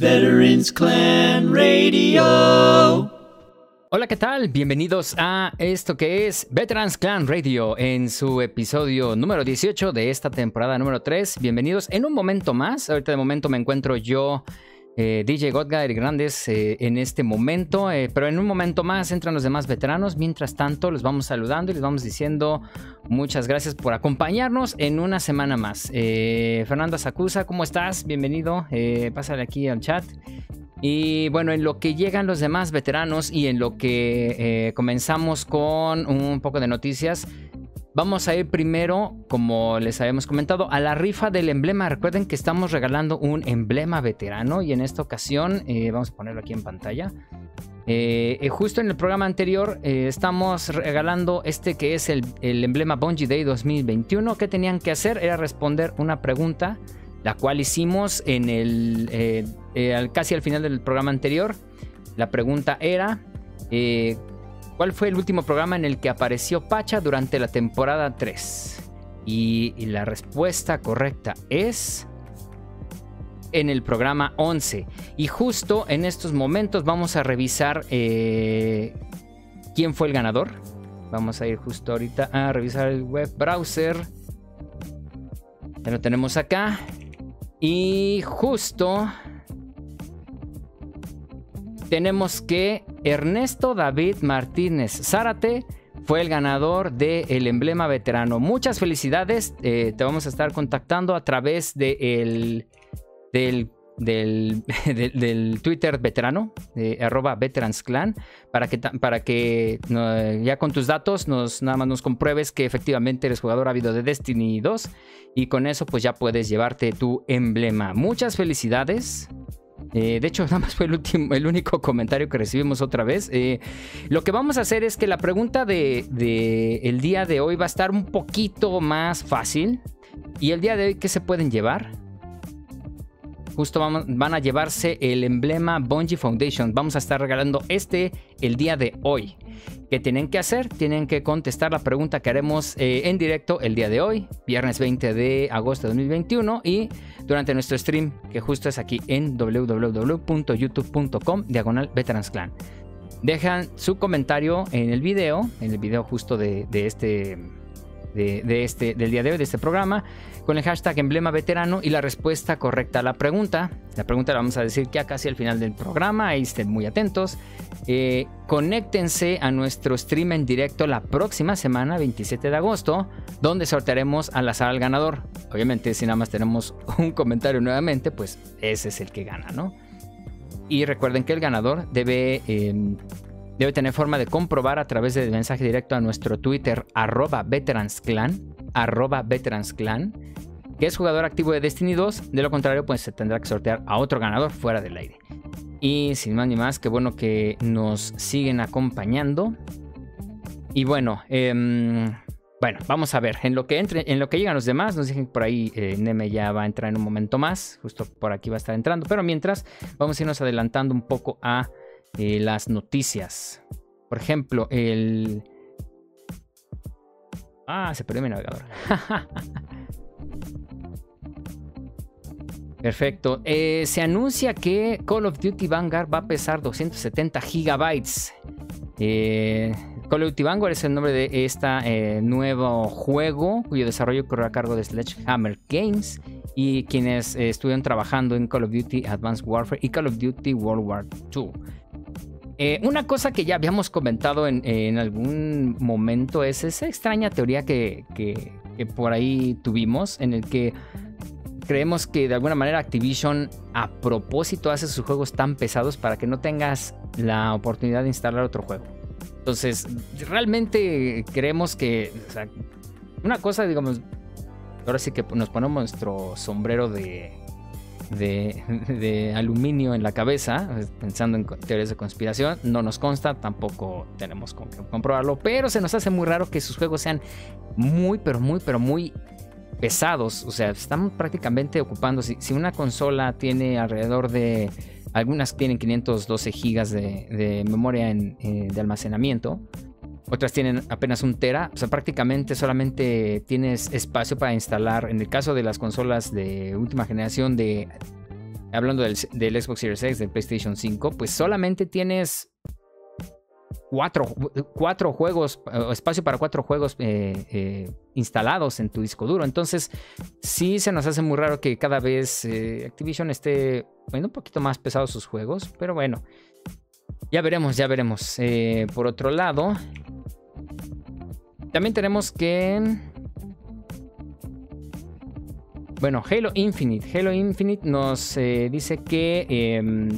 Veterans Clan Radio. Hola, ¿qué tal? Bienvenidos a esto que es Veterans Clan Radio en su episodio número 18 de esta temporada número 3. Bienvenidos en un momento más. Ahorita de momento me encuentro yo, eh, DJ Godgar Grandes, eh, en este momento, eh, pero en un momento más entran los demás veteranos. Mientras tanto, los vamos saludando y les vamos diciendo muchas gracias por acompañarnos en una semana más. Fernando Sacusa, ¿cómo estás? Bienvenido. pásale aquí al chat. Y bueno, en lo que llegan los demás veteranos y en lo que comenzamos con un poco de noticias, vamos a ir primero, como les habíamos comentado, a la rifa del emblema. Recuerden que estamos regalando un emblema veterano y en esta ocasión, eh, vamos a ponerlo aquí en pantalla. Eh, justo en el programa anterior estamos regalando este que es el, emblema Bungie Day 2021. ¿Qué tenían que hacer? Era responder una pregunta la cual hicimos en el eh, eh, casi al final del programa anterior. La pregunta era, eh, ¿cuál fue el último programa en el que apareció Pacha durante la temporada 3? Y, la respuesta correcta es en el programa 11. Y justo en estos momentos vamos a revisar quién fue el ganador. Vamos a ir justo ahorita a revisar el web browser. Ya lo tenemos acá. Y justo tenemos que Ernesto David Martínez Zárate fue el ganador del emblema veterano. Muchas felicidades. Eh, te vamos a estar contactando a través de el, del del, del, Twitter veterano, de arroba veteransclan, para que, para que ya con tus datos nos, nada más nos compruebes que efectivamente eres jugador ávido de Destiny 2 y con eso pues ya puedes llevarte tu emblema. Muchas felicidades. Eh, de hecho, nada más fue el, último, el único comentario que recibimos otra vez. Eh, lo que vamos a hacer es que la pregunta de, de día de hoy va a estar un poquito más fácil. Y el día de hoy, ¿qué se pueden llevar? justo van a llevarse el emblema Bungie Foundation. Vamos a estar regalando este el día de hoy. ¿Qué tienen que hacer? Tienen que contestar la pregunta que haremos eh, en directo el día de hoy, viernes 20 de agosto de 2021 y durante nuestro stream que justo es aquí en www.youtube.com diagonal veteransclan. Dejan su comentario en el video, en el video justo de, este, de, este, del día de hoy, de este programa con el hashtag emblema veterano y la respuesta correcta a la pregunta. La pregunta la vamos a decir ya casi al final del programa, ahí estén muy atentos. Eh, conéctense a nuestro stream en directo la próxima semana, 27 de agosto, donde sortearemos al azar al ganador. Obviamente, si nada más tenemos un comentario nuevamente, pues ese es el que gana, ¿no? Y recuerden que el ganador debe... Em, debe tener forma de comprobar a través del mensaje directo a nuestro Twitter arroba veteransclan, arroba veteransclan, que es jugador activo de Destiny 2. De lo contrario, pues se tendrá que sortear a otro ganador fuera del aire. Y sin más ni más, qué bueno que nos siguen acompañando. Y bueno, em, bueno, vamos a ver. En lo que entre, en lo que llegan los demás, nos dicen que por ahí eh, Neme ya va a entrar en un momento más. Justo por aquí va a estar entrando. Pero mientras, vamos a irnos adelantando un poco a eh, las noticias. Por ejemplo, el. Ah, se perdió mi navegador. Perfecto. Eh, se anuncia que Call of Duty Vanguard va a pesar 270 gigabytes. Eh, Call of Duty Vanguard es el nombre de este nuevo juego cuyo desarrollo corre a cargo de Sledgehammer Games y quienes estuvieron trabajando en Call of Duty Advanced Warfare y Call of Duty World War II. Una cosa que ya habíamos comentado en, algún momento es esa extraña teoría que, que, por ahí tuvimos en el que creemos que de alguna manera Activision a propósito hace sus juegos tan pesados para que no tengas la oportunidad de instalar otro juego. Entonces, realmente creemos que una cosa, digamos, ahora sí que nos ponemos nuestro sombrero de, de, aluminio en la cabeza, pensando en teorías de conspiración. No nos consta, tampoco tenemos con comprobarlo, pero se nos hace muy raro que sus juegos sean muy, pero muy, pero muy pesados, o sea, están prácticamente ocupando, si, una consola tiene alrededor de, algunas tienen 512 gigas de, memoria eh, de almacenamiento, otras tienen apenas un tera, o sea, prácticamente solamente tienes espacio para instalar, en el caso de las consolas de última generación de hablando del, Xbox Series X, del PlayStation 5, pues solamente tienes cuatro, cuatro juegos, espacio para cuatro juegos eh, eh, instalados en tu disco duro. Entonces, sí se nos hace muy raro que cada vez eh, Activision esté bueno, un poquito más pesado sus juegos, pero bueno, ya veremos, ya veremos. por otro lado, también tenemos que bueno, Halo Infinite. Halo Infinite nos eh, dice que em,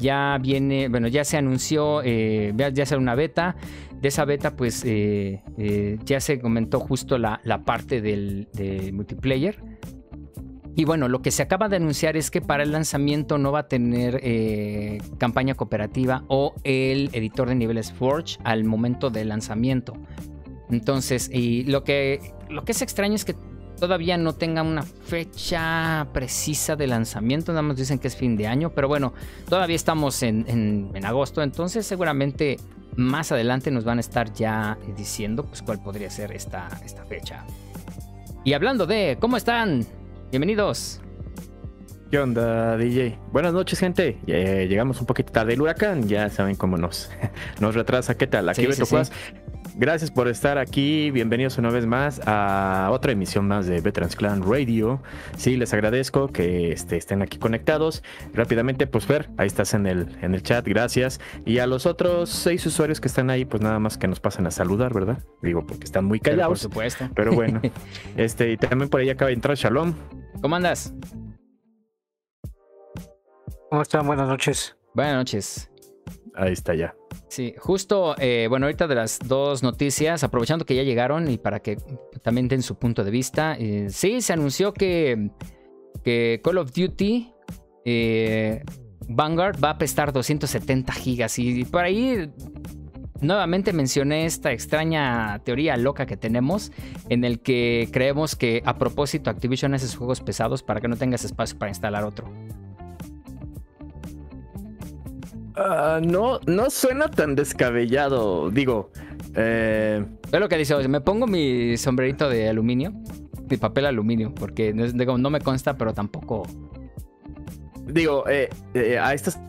ya viene, bueno, ya se anunció, eh, ya será una beta. De esa beta, pues eh, ya se comentó justo la, parte del, multiplayer. Y bueno, lo que se acaba de anunciar es que para el lanzamiento no va a tener campaña cooperativa o el editor de niveles Forge al momento del lanzamiento. Entonces, y lo que, lo que es extraño es que todavía no tenga una fecha precisa de lanzamiento, nada más dicen que es fin de año, pero bueno, todavía estamos en, agosto, entonces seguramente más adelante nos van a estar ya diciendo pues, cuál podría ser esta, esta fecha. Y hablando de, ¿cómo están? Bienvenidos. ¿Qué onda, DJ? Buenas noches, gente. llegamos un poquito tarde. El huracán, ya saben cómo nos, nos retrasa. ¿Qué tal? Aquí sí, Beto Gracias por estar aquí. Bienvenidos una vez más a otra emisión más de Veterans Clan Radio. Sí, les agradezco que este, estén aquí conectados. Rápidamente, pues ver, ahí estás en el, en el chat, gracias. Y a los otros seis usuarios que están ahí, pues nada más que nos pasen a saludar, ¿verdad? Digo, porque están muy callados. por supuesto. Pero bueno. este, y también por ahí acaba de entrar Shalom. ¿Cómo andas? ¿Cómo están? Buenas noches. Buenas noches. Ahí está ya. Sí, justo, eh, bueno, ahorita de las dos noticias, aprovechando que ya llegaron y para que también den su punto de vista, eh, sí, se anunció que, que Call of Duty eh, Vanguard va a prestar 270 gigas y por ahí nuevamente mencioné esta extraña teoría loca que tenemos en el que creemos que a propósito Activision hace juegos pesados para que no tengas espacio para instalar otro. Ah, no, no suena tan descabellado. Digo, eh... es lo que dice, me pongo mi sombrerito de aluminio, mi papel aluminio, porque no me consta, pero tampoco. Digo, eh, eh, a estas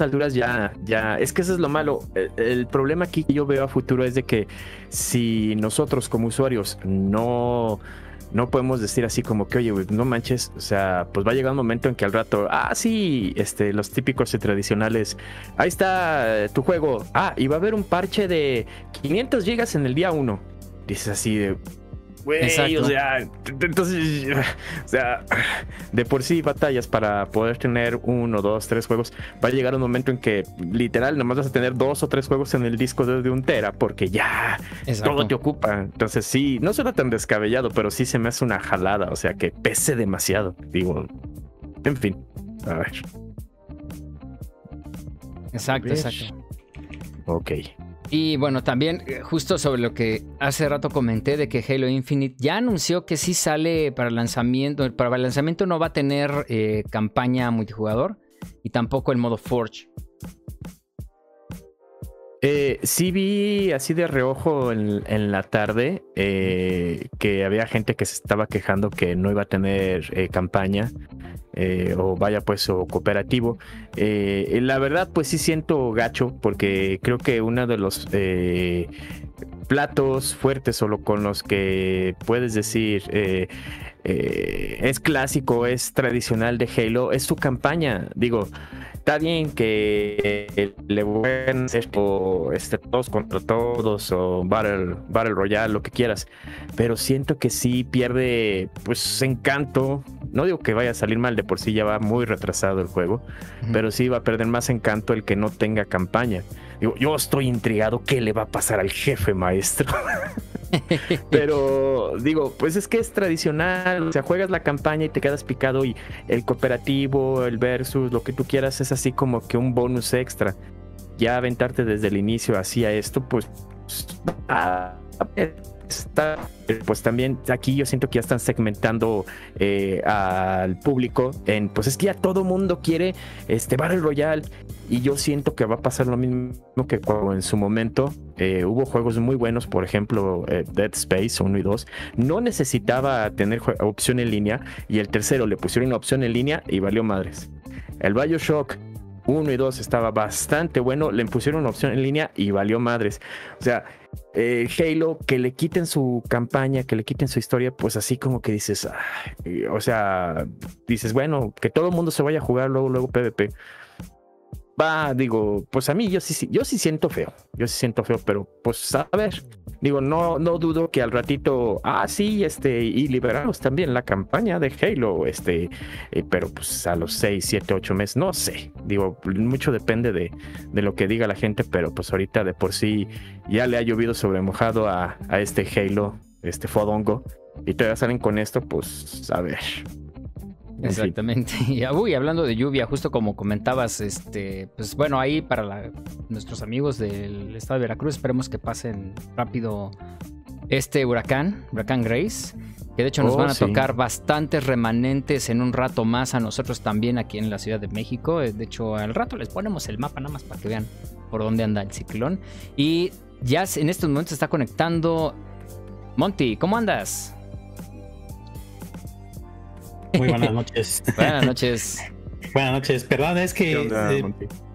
alturas ya, ya, es que eso es lo malo. el, problema aquí que yo veo a futuro es de que si nosotros como usuarios no no podemos decir así como que, oye, no manches, o sea, pues va a llegar un momento en que al rato, ah, sí, este, los típicos y tradicionales, ahí está eh, tu juego, ah, y va a haber un parche de 500 gigas en el día 1. Dices así de, Güey, o sea, entonces, o sea, de por sí batallas para poder tener uno, dos, tres juegos, va a llegar un momento en que literal nomás vas a tener dos o tres juegos en el disco de, un tera porque ya todo te ocupa. Entonces sí, no suena tan descabellado, pero sí se me hace una jalada, o sea, que pese demasiado. Digo, en fin, a ver. Exacto, exacto. Ok. Y bueno, también eh, justo sobre lo que hace rato comenté de que Halo Infinite ya anunció que sí sale para lanzamiento, para el lanzamiento no va a tener eh, campaña multijugador y tampoco el modo Forge. Eh, sí vi así de reojo en, la tarde eh, que había gente que se estaba quejando que no iba a tener campaña o vaya pues o cooperativo. la verdad pues sí siento gacho porque creo que uno de los platos fuertes o con los que puedes decir es clásico, es tradicional de Halo, es su campaña. Digo, está bien que le vuelvan a hacer este, todos contra todos o Battle, Battle Royale, lo que quieras, pero siento que sí pierde pues encanto. No digo que vaya a salir mal, de por sí ya va muy retrasado el juego, pero sí va a perder más encanto el que no tenga campaña. yo estoy intrigado qué le va a pasar al jefe maestro. Pero digo, pues es que es tradicional, o sea, juegas la campaña y te quedas picado y el cooperativo, el versus, lo que tú quieras es así como que un bonus extra. Ya aventarte desde el inicio hacia esto, pues... Está, pues también aquí yo siento que ya están segmentando eh, al público en, pues es que ya todo mundo quiere este Battle Royale y yo siento que va a pasar lo mismo que cuando en su momento eh, hubo juegos muy buenos, por ejemplo eh, Dead Space 1 y 2, no necesitaba tener opción en línea y el tercero le pusieron una opción en línea y valió madres. el Bioshock 1 y 2 estaba bastante bueno, le pusieron una opción en línea y valió madres. O sea, eh, Halo, que le quiten su campaña, que le quiten su historia, pues así como que dices, o sea, dices, bueno, que todo el mundo se vaya a jugar luego, luego PvP va, digo, pues a mí yo sí, yo sí siento feo, yo sí siento feo, pero pues a ver, digo, no, no dudo que al ratito, ah, sí, este, y liberamos también la campaña de Halo, este, eh, pero pues a los 6, 7, 8 meses, no sé, digo, mucho depende de, de, lo que diga la gente, pero pues ahorita de por sí ya le ha llovido sobre mojado a, a este Halo, este Fodongo, y todavía salen con esto, pues a ver. Exactamente. Y uy, hablando de lluvia, justo como comentabas, este, pues bueno, ahí para nuestros amigos del estado de Veracruz, esperemos que pasen rápido este huracán, huracán Grace, que de hecho nos oh, van a tocar bastantes remanentes en un rato más a nosotros también aquí en la Ciudad de México. De hecho, al rato les ponemos el mapa nada más para que vean por dónde anda el ciclón. Y ya en estos momentos está conectando Monty, ¿cómo andas? Muy buenas noches. buenas noches. buenas noches. Perdón, es que eh,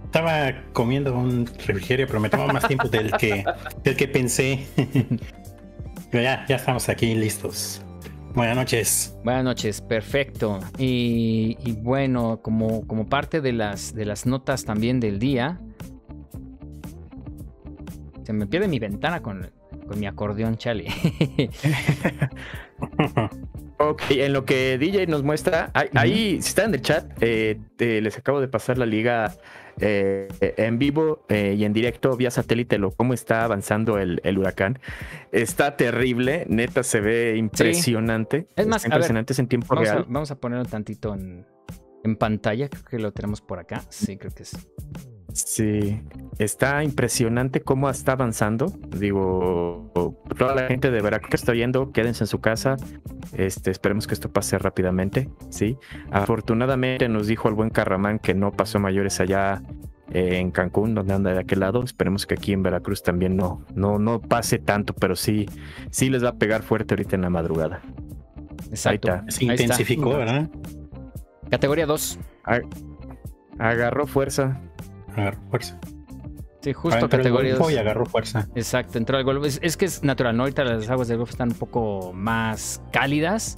estaba comiendo un refrigerio, pero me tomó más tiempo del que, del que pensé. pero ya, ya estamos aquí listos. Buenas noches. Buenas noches, perfecto. Y, bueno, como, como parte de las, de las notas también del día, se me pierde mi ventana con, con mi acordeón, chale. Ok, en lo que DJ nos muestra, ahí, si están en el chat, eh, les acabo de pasar la liga eh, en vivo eh, y en directo vía satélite, lo cómo está avanzando el, huracán. Está terrible, neta, se ve impresionante. Es más, impresionante en tiempo real. vamos a ponerlo tantito en, en pantalla, creo que lo tenemos por acá. Sí, creo que es. Sí, está impresionante cómo está avanzando. Digo, toda la gente de Veracruz que está viendo, quédense en su casa. Este, esperemos que esto pase rápidamente. Sí, afortunadamente nos dijo el buen Carramán que no pasó mayores allá eh, en Cancún, donde anda de aquel lado. Esperemos que aquí en Veracruz también no, no, no pase tanto, pero sí, sí les va a pegar fuerte ahorita en la madrugada. Exacto. Se intensificó, ¿verdad? Categoría 2. Agarró fuerza agarró fuerza. Sí, justo categoría. Y agarró fuerza. Exacto, entró al Golfo. Es, que es natural, ¿no? Ahorita las aguas del Golfo están un poco más cálidas.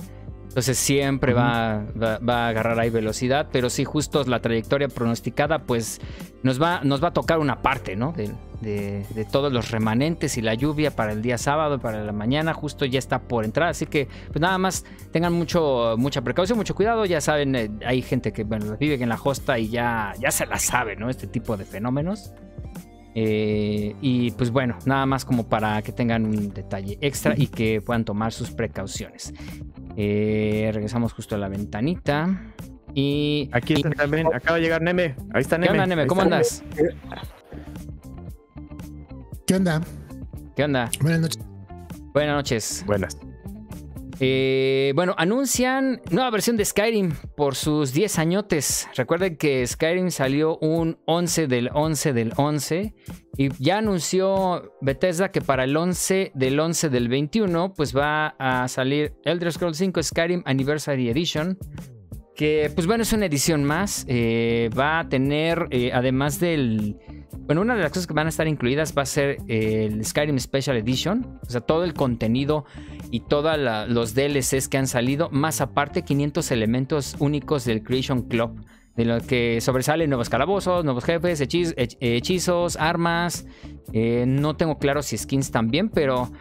Entonces siempre va, va, a agarrar ahí velocidad, pero sí, justo la trayectoria pronosticada, pues nos va, nos va a tocar una parte, ¿no? De, de, todos los remanentes y la lluvia para el día sábado, para la mañana, justo ya está por entrar. Así que, pues nada más tengan mucho, mucha precaución, mucho cuidado. Ya saben, eh, hay gente que bueno, vive en la costa y ya, ya se la sabe, ¿no? Este tipo de fenómenos. Eh, y pues bueno, nada más como para que tengan un detalle extra y que puedan tomar sus precauciones. Eh, regresamos justo a la ventanita. Y. Aquí está también, acaba de llegar Neme. Ahí está Neme. ¿Qué onda, Neme? ¿Cómo andas? ¿Qué onda? ¿Qué onda? Buenas noches. Buenas noches. Buenas. Eh, bueno, anuncian nueva versión de Skyrim por sus 10 añotes. Recuerden que Skyrim salió un 11 del 11 del 11 y ya anunció Bethesda que para el 11 del 11 del 21 pues va a salir Elder Scrolls 5 Skyrim Anniversary Edition. Que pues bueno, es una edición más. Eh, va a tener, eh, además del bueno, una de las cosas que van a estar incluidas va a ser el Skyrim Special Edition, o sea, todo el contenido y todos los DLCs que han salido, más aparte 500 elementos únicos del Creation Club, de lo que sobresalen nuevos calabozos, nuevos jefes, hechizos, armas. Eh, no tengo claro si skins también, pero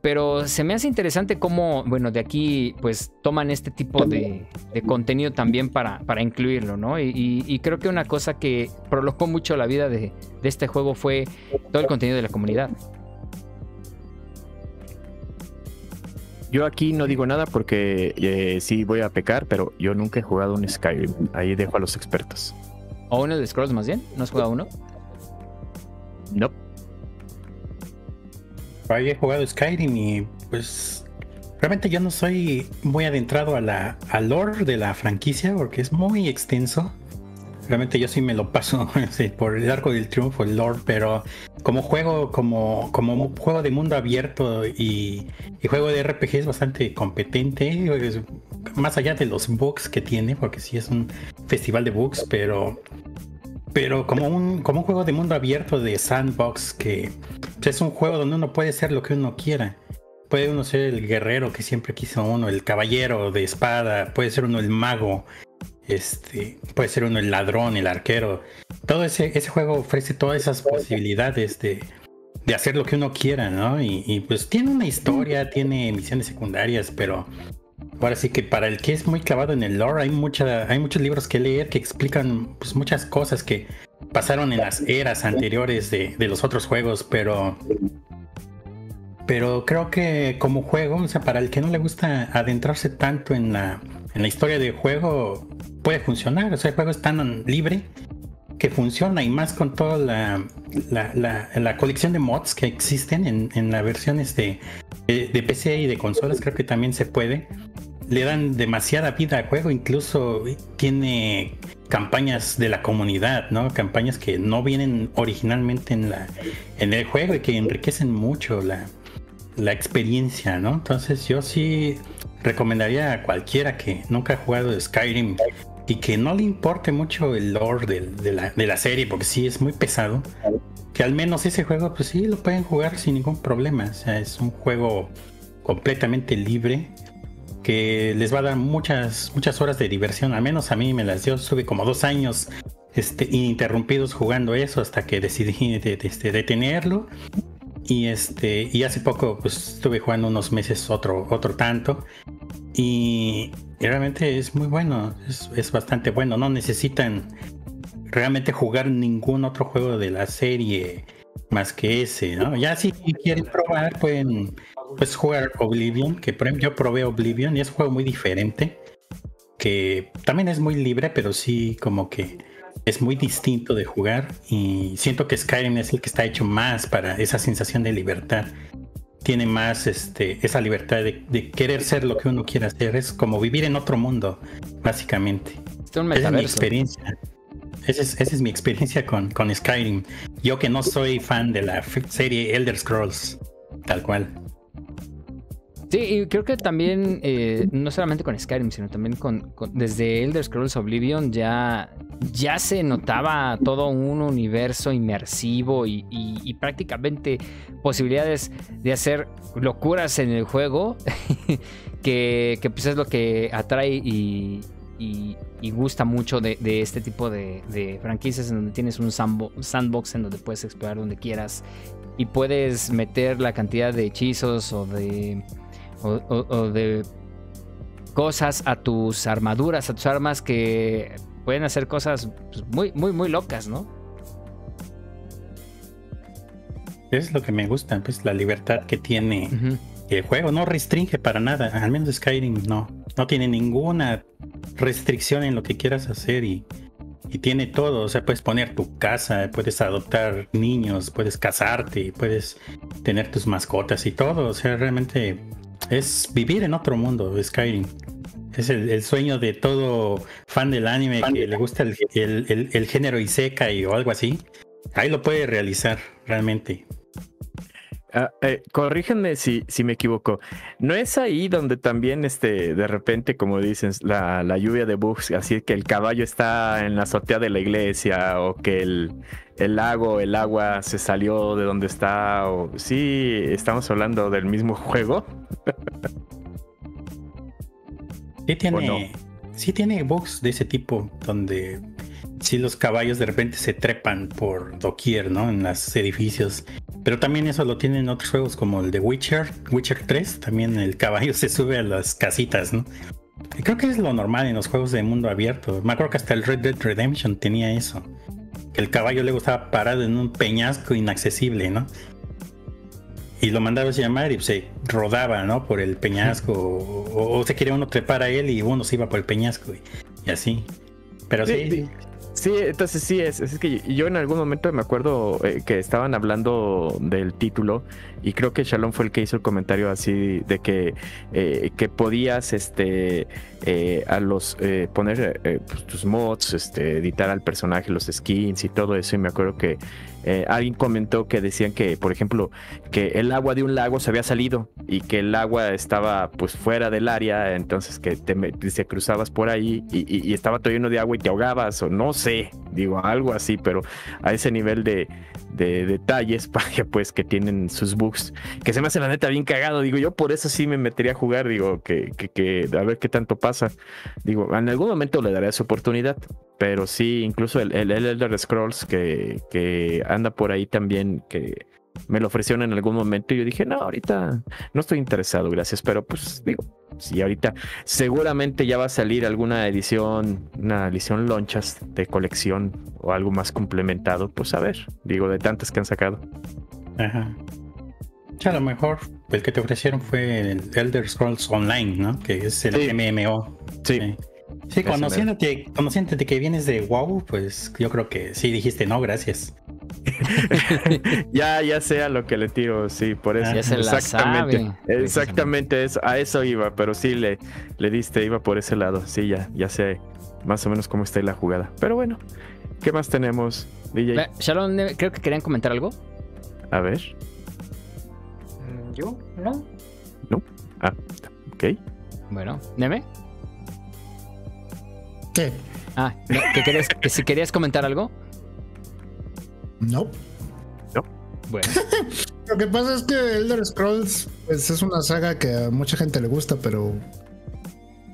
pero se me hace interesante cómo, bueno, de aquí pues toman este tipo de, contenido también para, para incluirlo, ¿no? Y, creo que una cosa que prolongó mucho la vida de, este juego fue todo el contenido de la comunidad. Yo aquí no digo nada porque eh, sí voy a pecar, pero yo nunca he jugado un Skyrim. Ahí dejo a los expertos. ¿O uno de Scrolls más bien? ¿No has jugado uno? No he jugado Skyrim y pues realmente yo no soy muy adentrado a la al lore de la franquicia porque es muy extenso. Realmente yo sí me lo paso por el arco del triunfo, el Lord, pero como juego, como, como juego de mundo abierto y, juego de RPG es bastante competente, más allá de los bugs que tiene, porque sí es un festival de bugs, pero pero como un, como un juego de mundo abierto de sandbox que es un juego donde uno puede ser lo que uno quiera. Puede uno ser el guerrero que siempre quiso uno, el caballero de espada, puede ser uno el mago, este, puede ser uno el ladrón, el arquero. Todo ese, ese juego ofrece todas esas posibilidades de, de hacer lo que uno quiera, ¿no? Y, pues tiene una historia, tiene misiones secundarias, pero ahora sí que para el que es muy clavado en el lore, hay, muchos libros que leer que explican pues, muchas cosas que pasaron en las eras anteriores de, los otros juegos, pero pero creo que como juego, o sea, para el que no le gusta adentrarse tanto en la, historia del juego, puede funcionar. O sea, el juego es tan libre que funciona y más con toda la, colección de mods que existen en, las versiones de, PC y de consolas, creo que también se puede. Le dan demasiada vida al juego, incluso tiene campañas de la comunidad, ¿no? Campañas que no vienen originalmente en, la, en el juego y que enriquecen mucho la, la experiencia, ¿no? Entonces yo sí recomendaría a cualquiera que nunca ha jugado Skyrim y que no le importe mucho el lore de, la, serie, porque sí es muy pesado, que al menos ese juego, pues sí, lo pueden jugar sin ningún problema. O sea, es un juego completamente libre que les va a dar muchas, muchas horas de diversión. Al menos a mí me las dio. Estuve como dos años este, ininterrumpidos jugando eso hasta que decidí de, este, detenerlo y este, y hace poco pues estuve jugando unos meses otro, otro tanto. Y, realmente es muy bueno, es, bastante bueno. No necesitan realmente jugar ningún otro juego de la serie más que ese, ¿no? Ya si quieren probar, pueden pues, jugar Oblivion, que yo probé Oblivion y es un juego muy diferente, que también es muy libre, pero sí como que es muy distinto de jugar y siento que Skyrim es el que está hecho más para esa sensación de libertad. Tiene más este, esa libertad de, querer ser lo que uno quiera hacer. Es como vivir en otro mundo, básicamente. esa es mi experiencia. Esa es, mi experiencia con, con Skyrim. Yo que no soy fan de la serie Elder Scrolls, tal cual. Sí, y creo que también, eh, no solamente con Skyrim, sino también con, desde Elder Scrolls Oblivion ya, ya se notaba todo un universo inmersivo y, prácticamente posibilidades de hacer locuras en el juego, que, pues es lo que atrae y, gusta mucho de, este tipo de, franquicias en donde tienes un sandbox en donde puedes explorar donde quieras y puedes meter la cantidad de hechizos o de o, de cosas a tus armaduras, a tus armas que pueden hacer cosas pues, muy, muy, muy locas, ¿no? Es lo que me gusta, pues la libertad que tiene el juego. No restringe para nada, al menos Skyrim no. No tiene ninguna restricción en lo que quieras hacer y, y tiene todo. O sea, puedes poner tu casa, puedes adoptar niños, puedes casarte, puedes tener tus mascotas y todo. O sea, realmente es vivir en otro mundo, Skyrim. Es el, sueño de todo fan del anime que le gusta el, el, género Isekai o algo así. Ahí lo puede realizar realmente. Ah, eh, corríjanme si, si me equivoco. ¿No es ahí donde también este, de repente, como dicen, la, la, lluvia de bugs, así que el caballo está en la azotea de la iglesia o que el, el lago, el agua se salió de donde está? O... Sí, estamos hablando del mismo juego. sí tiene, sí tiene bugs de ese tipo donde si los caballos de repente se trepan por doquier, ¿no? En los edificios. Pero también eso lo tienen otros juegos como el de Witcher, Witcher 3. También el caballo se sube a las casitas, ¿no? creo que es lo normal en los juegos de mundo abierto. Me acuerdo que hasta el Red Dead Redemption tenía eso. Que el caballo luego estaba parado en un peñasco inaccesible, ¿no? Y lo mandabas a llamar y se rodaba, ¿no? Por el peñasco. o, se quería uno trepar a él y uno se iba por el peñasco y, así. Pero sí Sí, entonces sí, es, es que yo en algún momento me acuerdo eh, que estaban hablando del título y creo que Shalom fue el que hizo el comentario así de que, eh, que podías este, eh, a los poner pues, tus mods, este, editar al personaje, los skins y todo eso. Y me acuerdo que alguien comentó que decían que, por ejemplo, que el agua de un lago se había salido y que el agua estaba pues fuera del área, entonces que te, te cruzabas por ahí y, y estaba todo lleno de agua y te ahogabas o no sé digo algo así, pero a ese nivel de, detalles, para pues que tienen sus bugs, que se me hace la neta bien cagado, digo yo por eso sí me metería a jugar, digo que, que, a ver qué tanto pasa, digo, en algún momento le daré su oportunidad, pero sí, incluso el, el Elder Scrolls que, que anda por ahí también, que me lo ofrecieron en algún momento y yo dije, no, ahorita no estoy interesado, gracias, pero pues digo, si ahorita seguramente ya va a salir alguna edición, una edición lonchas de colección o algo más complementado, pues a ver, digo, de tantas que han sacado. Ajá. a lo mejor el que te ofrecieron fue el Elder Scrolls Online, ¿no? Que es el MMO. Sí. Sí, conociéndote, conociéndote que vienes de WoW, pues yo creo que sí dijiste no, gracias. ya, ya sea lo que le tiro, sí, por eso. exactamente, exactamente eso, a eso iba, pero sí le, le diste, iba por ese lado. Sí, ya, ya sé más o menos cómo está ahí la jugada. Pero bueno, ¿qué más tenemos, DJ? Sharon, creo que querían comentar algo. A ver. Mm, ¿Yo? ¿No? No. Ah, ok. Bueno, ¿Neme? ¿Qué? Ah, que, que si querías comentar algo. No. No. Bueno. Lo que pasa es que Elder Scrolls pues, es una saga que a mucha gente le gusta, pero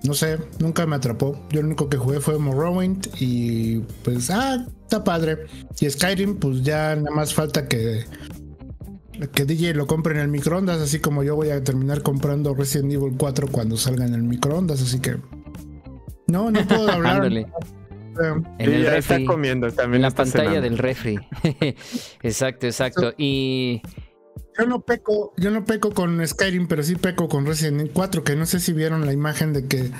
no sé, nunca me atrapó. Yo lo único que jugué fue Morrowind y pues, ah, está padre. Y Skyrim, pues ya nada más falta que, que DJ lo compre en el microondas, así como yo voy a terminar comprando Resident Evil 4 cuando salga en el microondas, así que... No, no puedo hablar en el refri, está comiendo también. En la pantalla del refri. exacto, exacto. Y. Yo no peco, yo no peco con Skyrim, pero sí peco con Resident Evil 4, que no sé si vieron la imagen de que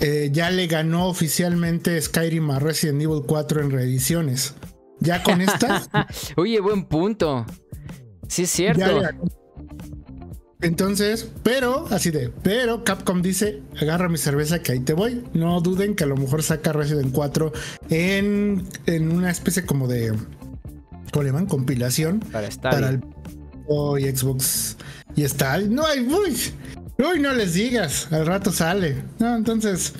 eh, ya le ganó oficialmente Skyrim a Resident Evil 4 en reediciones. Ya con esta. Oye, buen punto. Sí, es cierto. Entonces, pero, así de, pero Capcom dice, agarra mi cerveza que ahí te voy. No duden que a lo mejor saca Resident 4 en, en una especie como de, ¿cómo le llaman? Compilación. Para estar. Para el y Xbox y está. No hay, uy, uy, no les digas, al rato sale. No, entonces,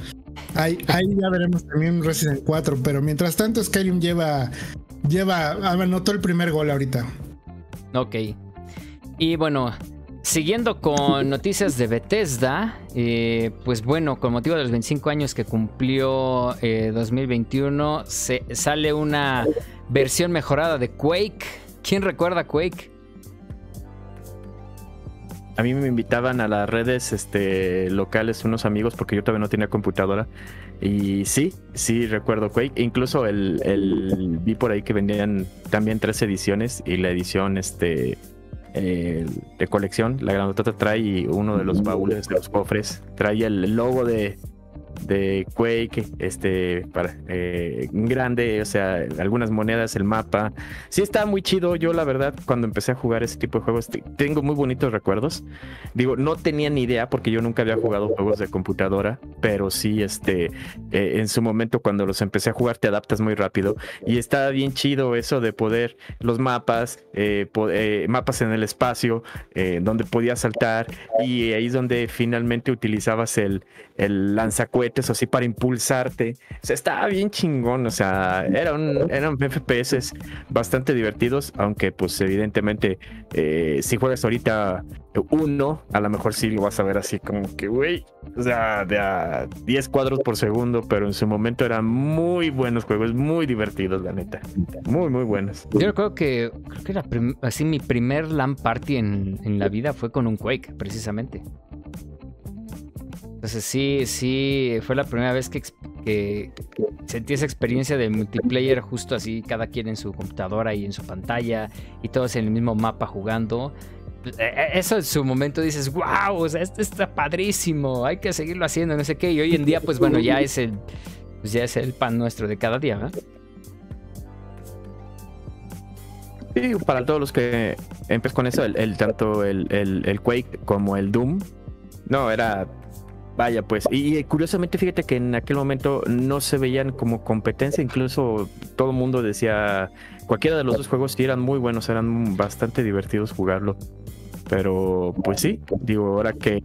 ahí, ahí ya veremos también Resident 4, pero mientras tanto Skyrim lleva, lleva, anotó el primer gol ahorita. Ok. Y bueno, Siguiendo con noticias de Bethesda, eh, pues bueno, con motivo de los 25 años que cumplió 2021, eh, se, sale una versión mejorada de Quake. ¿Quién recuerda Quake? A mí me invitaban a las redes este, locales unos amigos porque yo todavía no tenía computadora. Y sí, sí recuerdo Quake. Incluso el, el, vi por ahí que vendían también tres ediciones y la edición este, eh, de colección. La granotota trae uno de los baúles de los cofres. Trae el logo de, de Quake, este, para, eh, grande, o sea, algunas monedas, el mapa. Sí está muy chido. Yo la verdad, cuando empecé a jugar ese tipo de juegos, tengo muy bonitos recuerdos. Digo, no tenía ni idea porque yo nunca había jugado juegos de computadora, pero sí, este, eh, en su momento cuando los empecé a jugar te adaptas muy rápido y está bien chido eso de poder los mapas, eh, mapas en el espacio, donde podías saltar y ahí es donde finalmente utilizabas el, el lanzacuetes así para impulsarte. O sea, estaba bien chingón. O sea, eran, eran FPS bastante divertidos, aunque pues evidentemente eh, si juegas ahorita uno, a lo mejor sí lo vas a ver así como que, güey, o sea, de a 10 cuadros por segundo, pero en su momento eran muy buenos juegos, muy divertidos, la neta. Muy, muy buenos. Yo creo que, creo que era así mi primer LAN party en, en la vida fue con un Quake, precisamente. Entonces sí, sí, fue la primera vez que, sentí esa experiencia de multiplayer justo así, cada quien en su computadora y en su pantalla y todos en el mismo mapa jugando. E, e, eso en su momento dices, wow, o sea, esto está padrísimo, hay que seguirlo haciendo, no sé qué. Y hoy en día, pues bueno, ya es el, pues ya es el pan nuestro de cada día, ¿verdad? Sí, para todos los que empezó con eso, el, tanto el, el, Quake como el Doom, no, era Vaya, pues, y, curiosamente fíjate que en aquel momento no se veían como competencia, incluso todo el mundo decía, cualquiera de los dos juegos sí eran muy buenos, eran bastante divertidos jugarlo. Pero pues sí, digo, ahora que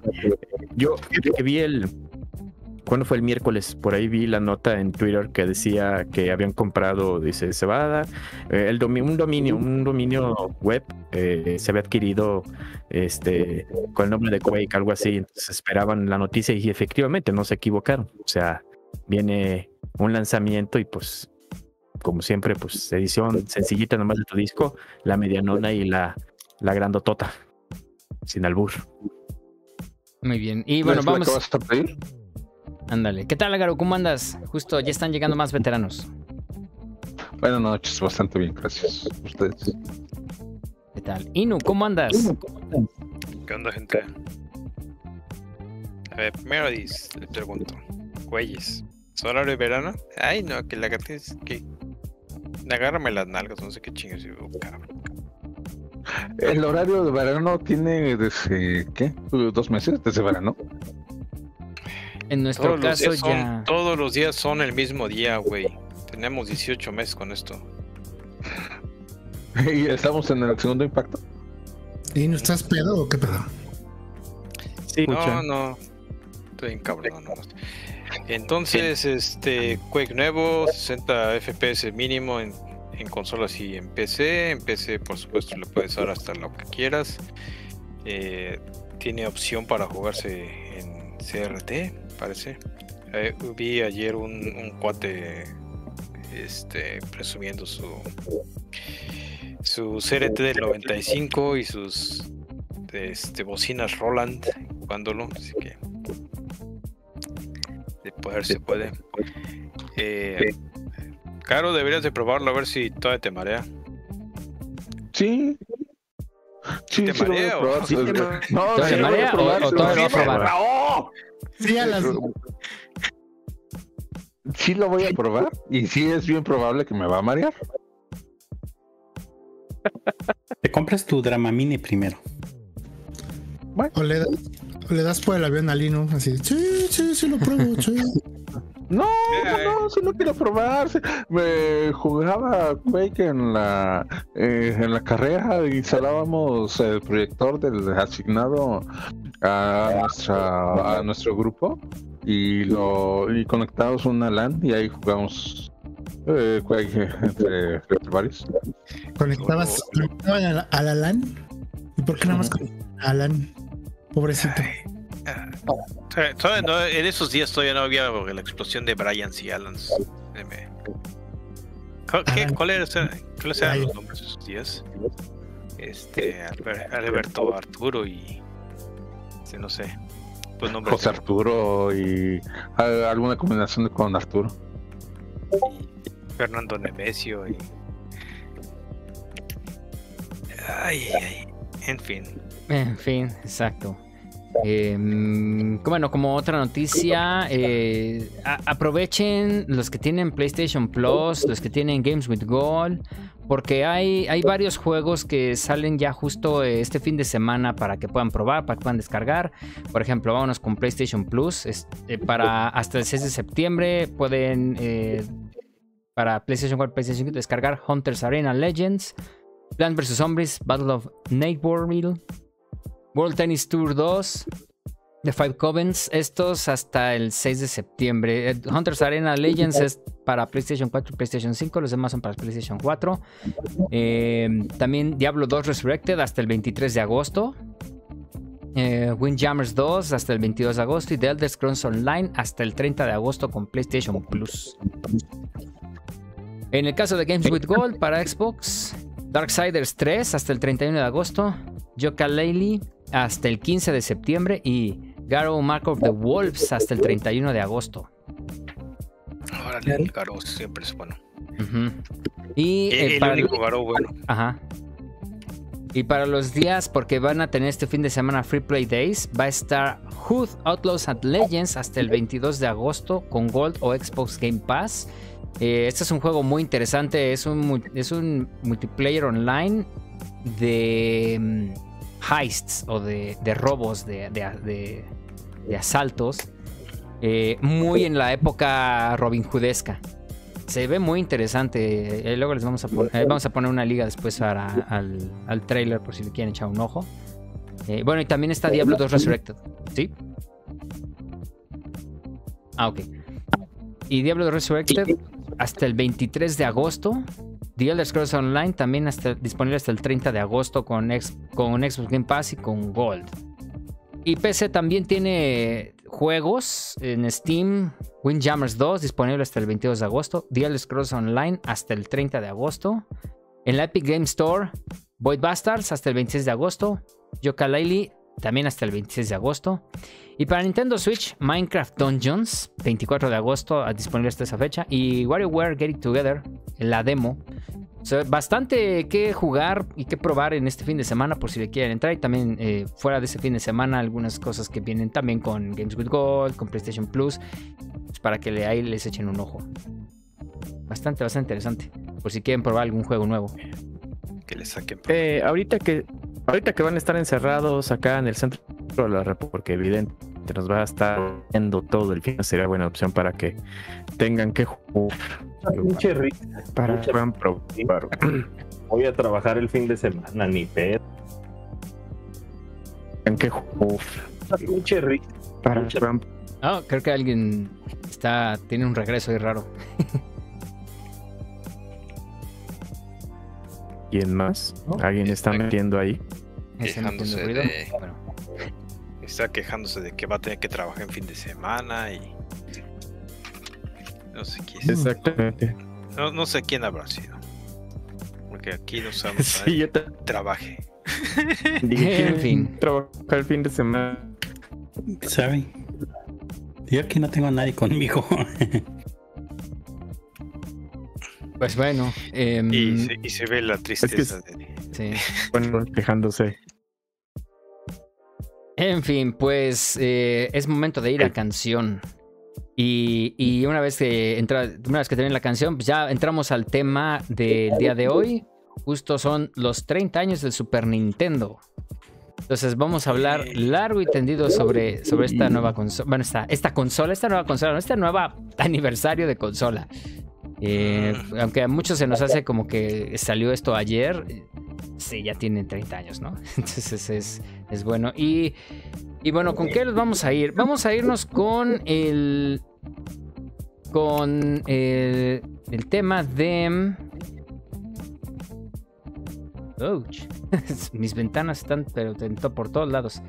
yo que vi el, ¿Cuándo fue el miércoles? Por ahí vi la nota en Twitter que decía que habían comprado, dice Cebada, eh, el un dominio, un dominio web eh, se había adquirido este con el nombre de Quake, algo así. Entonces esperaban la noticia y efectivamente no se equivocaron. O sea, viene un lanzamiento y pues, como siempre, pues edición sencillita nomás de tu disco, la medianona y la, la grandotota, sin albur. Muy bien. Y bueno, vamos. Ándale. ¿Qué tal, Garo? ¿Cómo andas? Justo ya están llegando más veteranos. Buenas noches, bastante bien, gracias. Ustedes. ¿Qué tal? Inu, ¿cómo andas? ¿Qué onda, gente? A ver, primero le pregunto. Güeyes, ¿es horario de verano? Ay, no, que la gata es que. Agárrame las nalgas, no sé qué chingas. cabrón. El horario de verano tiene desde, ¿qué? ¿Dos meses? ¿Desde verano? En nuestro caso ya. todos los días son el mismo día, güey. Tenemos 18 meses con esto. ¿Y estamos en el segundo impacto? ¿Y no estás pedo o qué pedo? Sí, no, no. Estoy en cabrón. Entonces, este, Quake nuevo, 60 FPS mínimo en, en consolas y en PC. En PC, por supuesto, le puedes dar hasta lo que quieras. Eh, tiene opción para jugarse en CRT parece. Eh, vi ayer un, cuate este, presumiendo su su CRT del 95 y sus este, bocinas Roland jugándolo, así que de poder se puede. Eh, Caro, deberías de probarlo a ver si todavía te marea. Sí. Sí, ¿Te marea o... No, ¿Te marea o, todavía a probar? Sí, lo voy a probar y sí es bien probable que me va a marear. Te compras tu Dramamine primero. O, le, das por el avión a Lino, así. Sí, sí, sí lo pruebo, No, no, no, solo quiero probar. Me jugaba Quake en la eh, en la carrera instalábamos el proyector del asignado a nuestra a nuestro grupo y lo y conectamos una LAN y ahí jugamos eh, Quake entre, varios. ¿Conectabas, a, la, LAN? ¿Y por qué nada más a la LAN? Pobrecito. En esos días todavía no había la explosión de Bryans y Allans. ¿Qué, ¿Cuáles eran los nombres de esos días? Este, Alberto, Arturo y. Este, no sé. Pues nombres José Arturo y. alguna combinación con Arturo. Fernando Nemesio y. Ay, ay. En fin. En fin, exacto. Eh, bueno, como otra noticia, eh, aprovechen los que tienen PlayStation Plus, los que tienen Games with Gold, porque hay, hay varios juegos que salen ya justo este fin de semana para que puedan probar, para que puedan descargar. Por ejemplo, vámonos con PlayStation Plus. Eh, para hasta el 6 de septiembre pueden, eh, para PlayStation 4, PlayStation descargar Hunters Arena Legends, Plant vs. Zombies, Battle of Neighborville. World Tennis Tour 2, The Five Covens, estos hasta el 6 de septiembre. Eh, Hunters Arena Legends es para PlayStation 4 y PlayStation 5, los demás son para PlayStation 4. Eh, también Diablo 2 Resurrected hasta el 23 de agosto. Eh, Windjammers 2 hasta el 22 de agosto y The Elder Scrolls Online hasta el 30 de agosto con PlayStation Plus. En el caso de Games with Gold para Xbox, Darksiders 3 hasta el 31 de agosto, Joka Laylee hasta el 15 de septiembre y Garou Mark of the Wolves hasta el 31 de agosto. Órale, el Garou siempre es bueno. Y el, para único Garou bueno. Ajá. Y para los días, porque van a tener este fin de semana Free Play Days, va a estar Hood Outlaws and Legends hasta el 22 de agosto con Gold o Xbox Game Pass. Eh, este es un juego muy interesante. Es un, es un multiplayer online de mm, heists o de, robos, de, de, asaltos. Eh, muy en la época Robin Hoodesca. Se ve muy interesante. Eh, luego les vamos a, poner, vamos a poner una liga después al, al trailer por si le quieren echar un ojo. bueno, y también está Diablo 2 Resurrected. ¿Sí? Ah, ok. Y Diablo Resurrected hasta el 23 de agosto. The Elder Scrolls Online también hasta, disponible hasta el 30 de agosto con, con Xbox Game Pass y con Gold. Y PC también tiene juegos en Steam. Windjammers 2 disponible hasta el 22 de agosto. The Elder Scrolls Online hasta el 30 de agosto. En la Epic Game Store, Void Bastards hasta el 26 de agosto. Yooka también hasta el 26 de agosto. Y para Nintendo Switch, Minecraft Dungeons, 24 de agosto, disponible hasta esa fecha. Y WarioWare Get It Together, la demo. bastante que jugar y que probar en este fin de semana por si le quieren entrar. Y también eh, fuera de ese fin de semana, algunas cosas que vienen también con Games with Gold, con PlayStation Plus, pues, para que ahí les echen un ojo. Bastante, bastante interesante. Por si quieren probar algún juego nuevo. Que le saquen. Eh, ahorita que ahorita que van a estar encerrados acá en el centro de la República, porque nos va a estar viendo todo el fin, sería buena opción para que tengan que jugar. Para que puedan probar. Voy a trabajar el fin de semana, ni pedo. Tengan que jugar. Pinche Para que Oh, creo que alguien está tiene un regreso ahí raro. ¿Quién más? ¿Alguien está metiendo ahí? Quejándose de... Está quejándose de que va a tener que trabajar en fin de semana y... No sé quién. Exactamente. No, no sé quién habrá sido. Porque aquí no sabemos sí, yo trabaje. Dije, en fin. Trabajar el fin de semana. ¿Saben? Yo aquí no tengo a nadie conmigo. Pues bueno. Em, y, se, ve la tristeza de. Sí. Bueno, quejándose. En fin, pues eh, es momento de ir a canción. Y, una vez que entra, una vez que termine la canción, pues ya entramos al tema del día de hoy. Justo son los 30 años del Super Nintendo. Entonces vamos a hablar largo y tendido sobre, sobre esta nueva consola. Bueno, esta, esta consola, esta nueva consola, este nuevo aniversario de consola. Eh, aunque a muchos se nos hace como que salió esto ayer, sí, ya tienen 30 años, ¿no? Entonces es, es bueno. Y, y, bueno, ¿con qué nos vamos a ir? Vamos a irnos con el. Con el, el tema de. Ouch. Mis ventanas están pero por todos lados.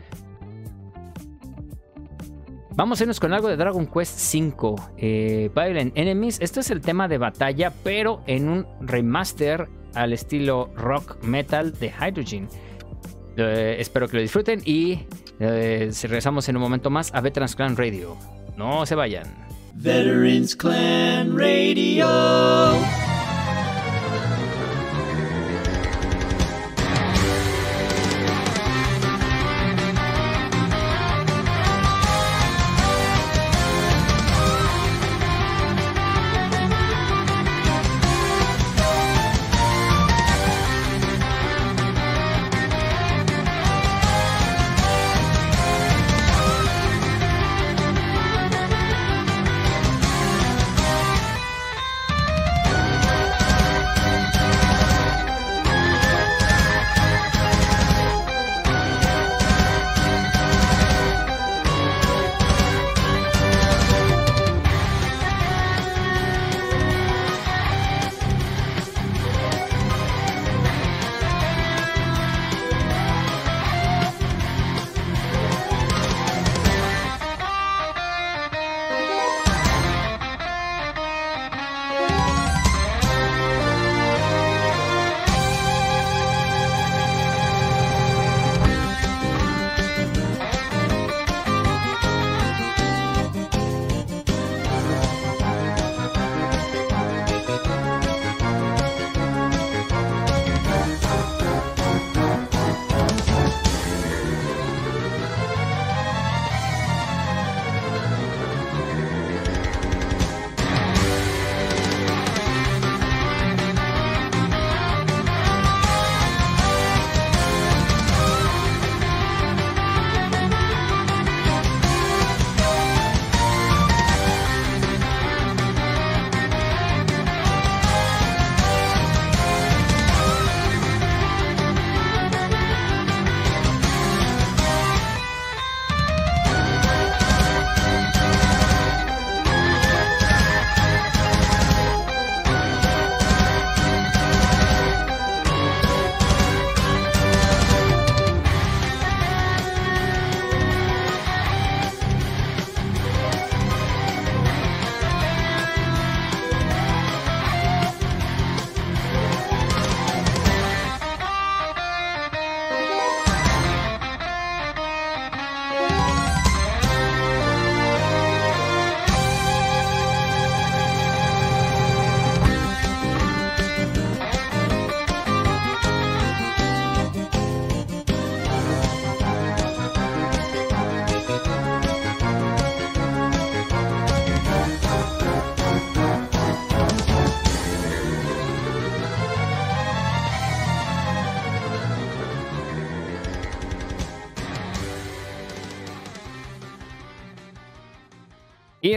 Vamos a irnos con algo de Dragon Quest V, eh, Violent Enemies. Esto es el tema de batalla, pero en un remaster al estilo rock metal de Hydrogen. Eh, espero que lo disfruten y eh, regresamos en un momento más a Veterans Clan Radio. No se vayan. Veterans Clan Radio.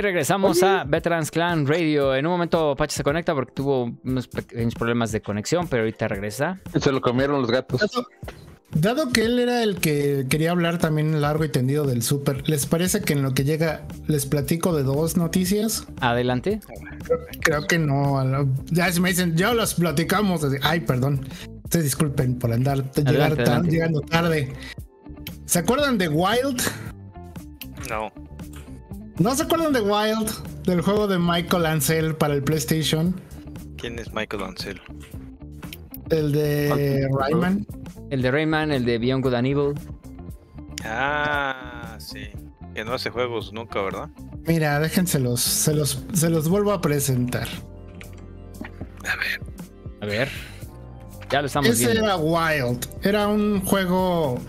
Y regresamos a Veterans Clan Radio. En un momento Pache se conecta porque tuvo unos pequeños problemas de conexión, pero ahorita regresa. Se lo comieron los gatos. Dado, que él era el que quería hablar también largo y tendido del súper, ¿les parece que en lo que llega les platico de dos noticias? Adelante. Creo, que no. Ya se me dicen, ya las platicamos. Ay, perdón. Ustedes disculpen por andar llegando tarde. ¿Se acuerdan de Wild? No. ¿No se acuerdan de Wild? Del juego de Michael Ansel para el PlayStation. ¿Quién es Michael Ansel? El de Rayman. El de Rayman, el de Beyond Good and Evil. Ah, sí. Que no hace juegos nunca, ¿verdad? Mira, déjenselos. Se los, se los vuelvo a presentar. A ver. A ver. Ya lo estamos Ese era Wild. Era un juego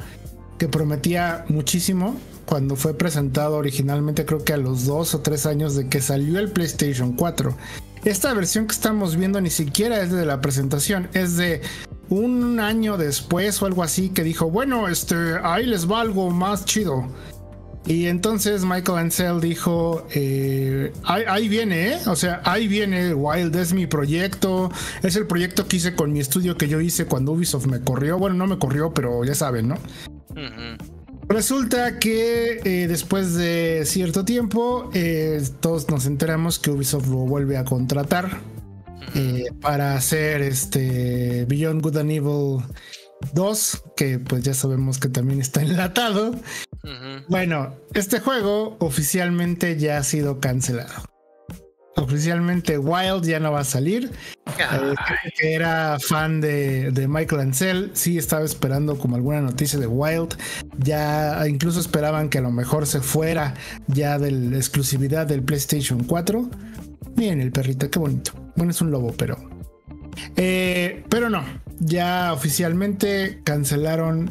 que prometía muchísimo cuando fue presentado originalmente, creo que a los dos o tres años de que salió el PlayStation 4. Esta versión que estamos viendo ni siquiera es de la presentación, es de un año después o algo así que dijo, bueno, este, ahí les va algo más chido. Y entonces Michael Ansel dijo, eh, ahí, viene, ¿eh? o sea, ahí viene Wild, es mi proyecto, es el proyecto que hice con mi estudio que yo hice cuando Ubisoft me corrió, bueno, no me corrió, pero ya saben, ¿no? Resulta que eh, después de cierto tiempo, eh, todos nos enteramos que Ubisoft lo vuelve a contratar eh, para hacer este Beyond Good and Evil 2, que pues ya sabemos que también está enlatado. Bueno, este juego oficialmente ya ha sido cancelado oficialmente Wild ya no va a salir. Eh, que era fan de, Michael Ansel, sí estaba esperando como alguna noticia de Wild. Ya incluso esperaban que a lo mejor se fuera ya de la exclusividad del PlayStation 4. Miren el perrito, qué bonito. Bueno, es un lobo, pero. Eh, pero no, ya oficialmente cancelaron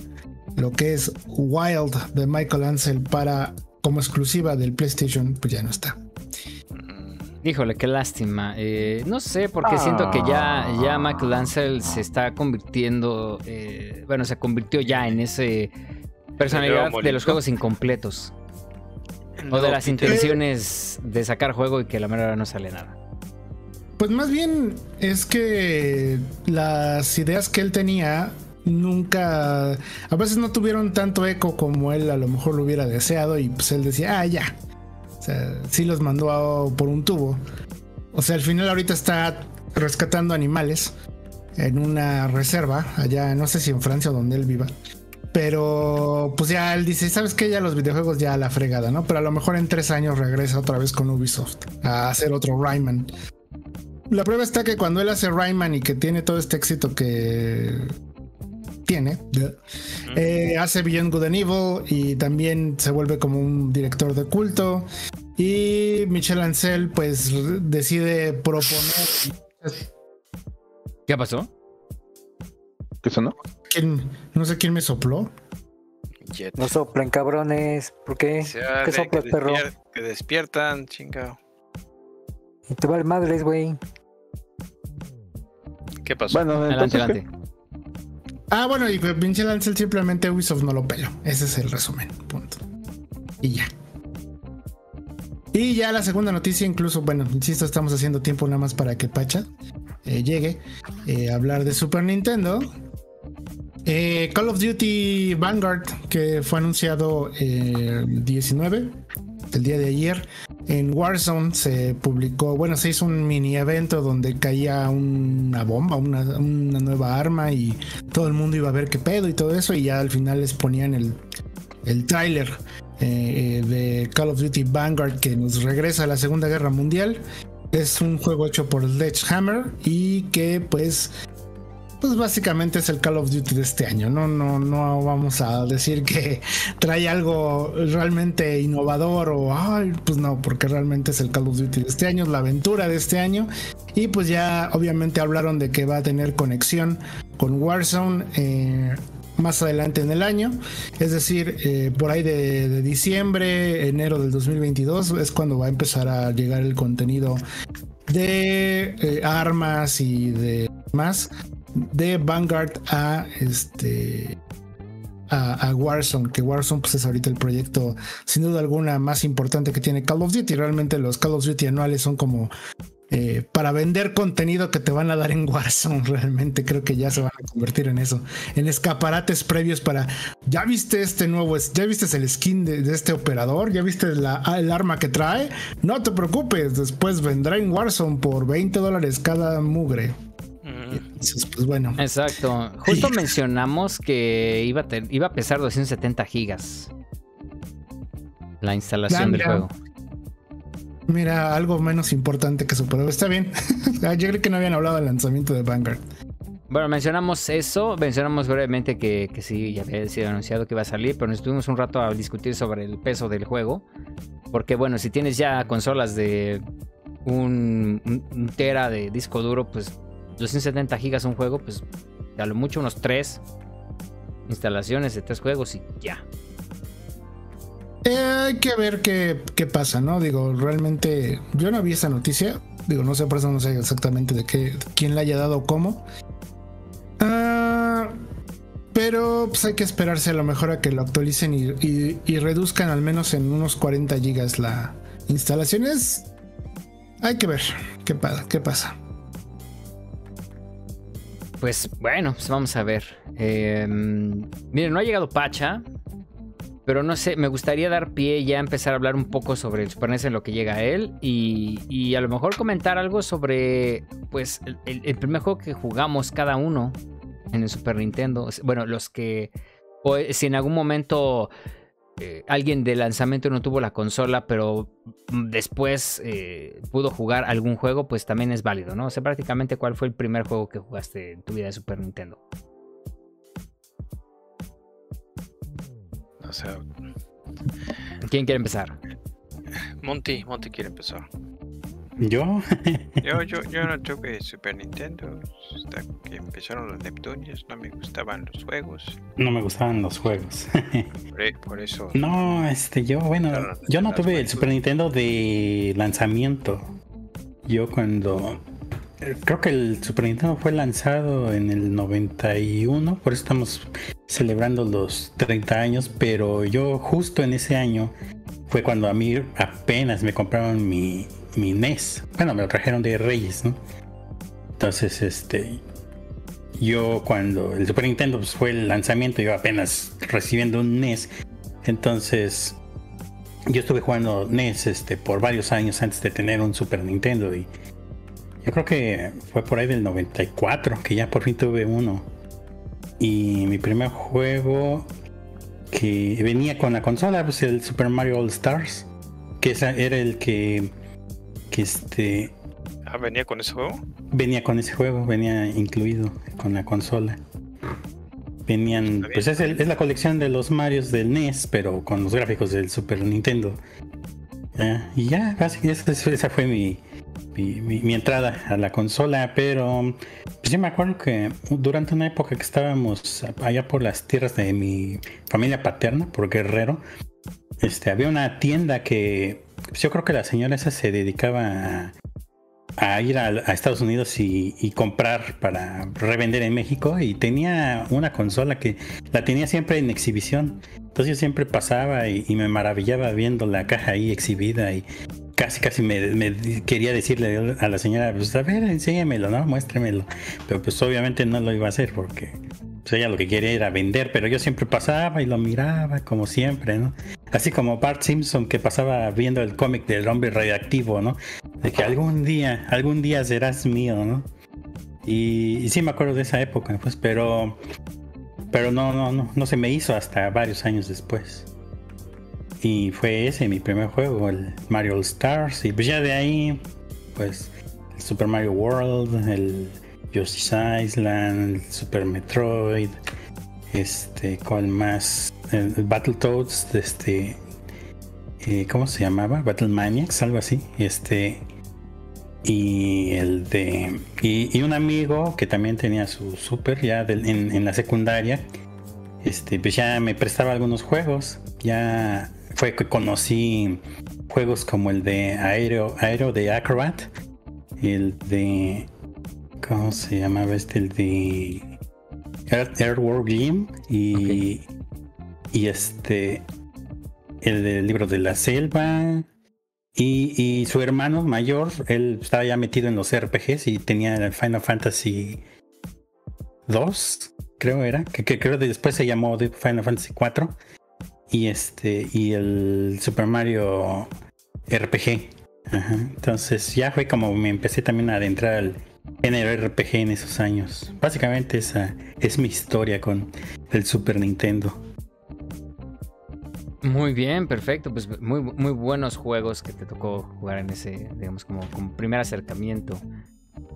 lo que es Wild de Michael Ansel para como exclusiva del PlayStation, pues ya no está. Híjole, qué lástima. Eh, no sé, porque siento que ya, ya Michael Ansel se está convirtiendo, eh, bueno, se convirtió ya en ese personalidad de los juegos incompletos. o de las intenciones de sacar juego y que la mera no sale nada. Pues más bien es que las ideas que él tenía nunca, a veces no tuvieron tanto eco como él a lo mejor lo hubiera deseado y pues él decía, ah, ya, o sea, sí los mandó por un tubo. O sea, al final ahorita está rescatando animales en una reserva, allá no sé si en Francia o donde él viva. Pero pues ya él dice, ¿sabes qué? Ya los videojuegos ya la fregada, ¿no? Pero a lo mejor en tres años regresa otra vez con Ubisoft a hacer otro Rayman. La prueba está que cuando él hace Rayman y que tiene todo este éxito que tiene, eh, hace Beyond Good and Evil y también se vuelve como un director de culto. Y Michel Ancel pues decide proponer... ¿Qué pasó? ¿Qué sonó? No sé quién me sopló. No soplen, cabrones. ¿Por qué? ¿Qué soplas, perro? Que despiertan, chingado. Te va el madres, güey. ¿Qué pasó? Bueno, adelante, adelante. Ah, bueno, y Michel Ancel simplemente Ubisoft no lo pelo. Ese es el resumen. Punto. Y ya. Y ya la segunda noticia, incluso, bueno, insisto, estamos haciendo tiempo nada más para que Pacha eh, llegue eh, a hablar de Super Nintendo. Eh, Call of Duty Vanguard, que fue anunciado el 19, el día de ayer, en Warzone se publicó, bueno, se hizo un mini evento donde caía una bomba, una, nueva arma y todo el mundo iba a ver qué pedo y todo eso y ya al final les ponían el, el tráiler eh, de Call of Duty Vanguard que nos regresa a la Segunda Guerra Mundial. Es un juego hecho por Sledgehammer y que pues pues básicamente es el Call of Duty de este año. No, no, no vamos a decir que trae algo realmente innovador o pues no, porque realmente es el Call of Duty de este año, es la aventura de este año. Y pues ya obviamente hablaron de que va a tener conexión con Warzone. Eh, más adelante en el año, es decir, eh, por ahí de, diciembre, enero del 2022 es cuando va a empezar a llegar el contenido de eh, armas y de más de Vanguard a este a, Warzone, que Warzone pues, es ahorita el proyecto sin duda alguna más importante que tiene Call of Duty. Realmente los Call of Duty anuales son como eh, para vender contenido que te van a dar en Warzone. Realmente creo que ya se van a convertir en eso, en escaparates previos para, ya viste este nuevo, ya viste el skin de, este operador, ya viste la, el arma que trae, no te preocupes, después vendrá en Warzone por 20 dólares cada mugre. Pues bueno. Exacto. Justo mencionamos que iba a, iba a pesar 270 gigas la instalación del juego. Mira, algo menos importante que eso, pero está bien. Ah, yo creo que no habían hablado del lanzamiento de Vanguard. Bueno, mencionamos eso, mencionamos brevemente que, que sí, ya había sido anunciado que iba a salir, pero nos estuvimos un rato a discutir sobre el peso del juego. Porque bueno, si tienes ya consolas de un, un, tera de disco duro, pues 270 gigas un juego, pues a lo mucho unos 3 instalaciones de tres juegos y ya. Eh, hay que ver qué, qué, pasa, ¿no? Digo, realmente yo no vi esa noticia. Digo, no sé por eso no sé exactamente de qué, quién la haya dado o cómo. Ah, pero pues hay que esperarse a lo mejor a que lo actualicen y, reduzcan al menos en unos 40 gigas la instalación. Hay que ver qué, qué pasa. Pues bueno, pues vamos a ver. Eh, miren, no ha llegado Pacha. Pero no sé, me gustaría dar pie ya a empezar a hablar un poco sobre el Super NES en lo que llega a él y, a lo mejor comentar algo sobre pues el, primer juego que jugamos cada uno en el Super Nintendo. Bueno, los que si en algún momento eh, alguien de lanzamiento no tuvo la consola, pero después eh, pudo jugar algún juego, pues también es válido, ¿no? O sea, prácticamente cuál fue el primer juego que jugaste en tu vida de Super Nintendo. ¿Quién quiere empezar? Monty, Monty quiere empezar. ¿Yo? yo, yo, yo no tuve Super Nintendo hasta que empezaron los Neptunios, no me gustaban los juegos. No me gustaban los juegos. por, e, eso. No, este, yo, bueno, yo no tuve el Super Nintendo de lanzamiento. Yo cuando creo que el Super Nintendo fue lanzado en el 91, por eso estamos celebrando los 30 años, pero yo justo en ese año fue cuando a mí apenas me compraron mi, mi NES. Bueno, me lo trajeron de Reyes, ¿no? Entonces, este, yo cuando el Super Nintendo pues, fue el lanzamiento, yo apenas recibiendo un NES, entonces yo estuve jugando NES este, por varios años antes de tener un Super Nintendo y yo creo que fue por ahí del 94 que ya por fin tuve uno. Y mi primer juego que venía con la consola, pues el Super Mario All Stars. Que era el que. Que este. Ah, venía con ese juego. Venía con ese juego, venía incluido con la consola. Venían. Pues es, es, la colección de los Marios del NES, pero con los gráficos del Super Nintendo. y ya, esa fue mi, mi, entrada a la consola, pero pues yo me acuerdo que durante una época que estábamos allá por las tierras de mi familia paterna, por Guerrero, este, había una tienda que pues, yo creo que la señora esa se dedicaba a, ir a, Estados Unidos y, comprar para revender en México y tenía una consola que la tenía siempre en exhibición. Entonces yo siempre pasaba y, me maravillaba viendo la caja ahí exhibida y casi casi me, quería decirle a la señora, pues a ver, enséñamelo, ¿no? Muéstremelo. Pero pues obviamente no lo iba a hacer porque pues, ella lo que quería era vender, pero yo siempre pasaba y lo miraba, como siempre, ¿no? Así como Bart Simpson que pasaba viendo el cómic del hombre radiactivo, ¿no? De que algún día, algún día serás mío, ¿no? Y, y sí me acuerdo de esa época, pues, pero, pero no, no, no, no se me hizo hasta varios años después. Y fue ese mi primer juego, el Mario All Stars. Y pues ya de ahí, pues el Super Mario World, el Yoshi's Island, Super Metroid, este, ¿cuál más? El, Battletoads, este, eh, ¿cómo se llamaba? Battle Maniacs, algo así. Este, y el de, y, un amigo que también tenía su Super ya en, en la secundaria, este, pues ya me prestaba algunos juegos. Ya fue que conocí juegos como el de Aero, Aero de Acrobat, el de. ¿Cómo se llamaba este? El de Air, World Game y, y este, el del libro de la selva. Y, su hermano mayor, él estaba ya metido en los RPGs y tenía el Final Fantasy 2, creo era, que, creo que después se llamó Final Fantasy 4 y este y el Super Mario RPG. Entonces ya fue como me empecé también a adentrar al género RPG en esos años. Básicamente esa es mi historia con el Super Nintendo. Muy bien, perfecto. Pues muy, muy buenos juegos que te tocó jugar en ese, digamos, como, como primer acercamiento.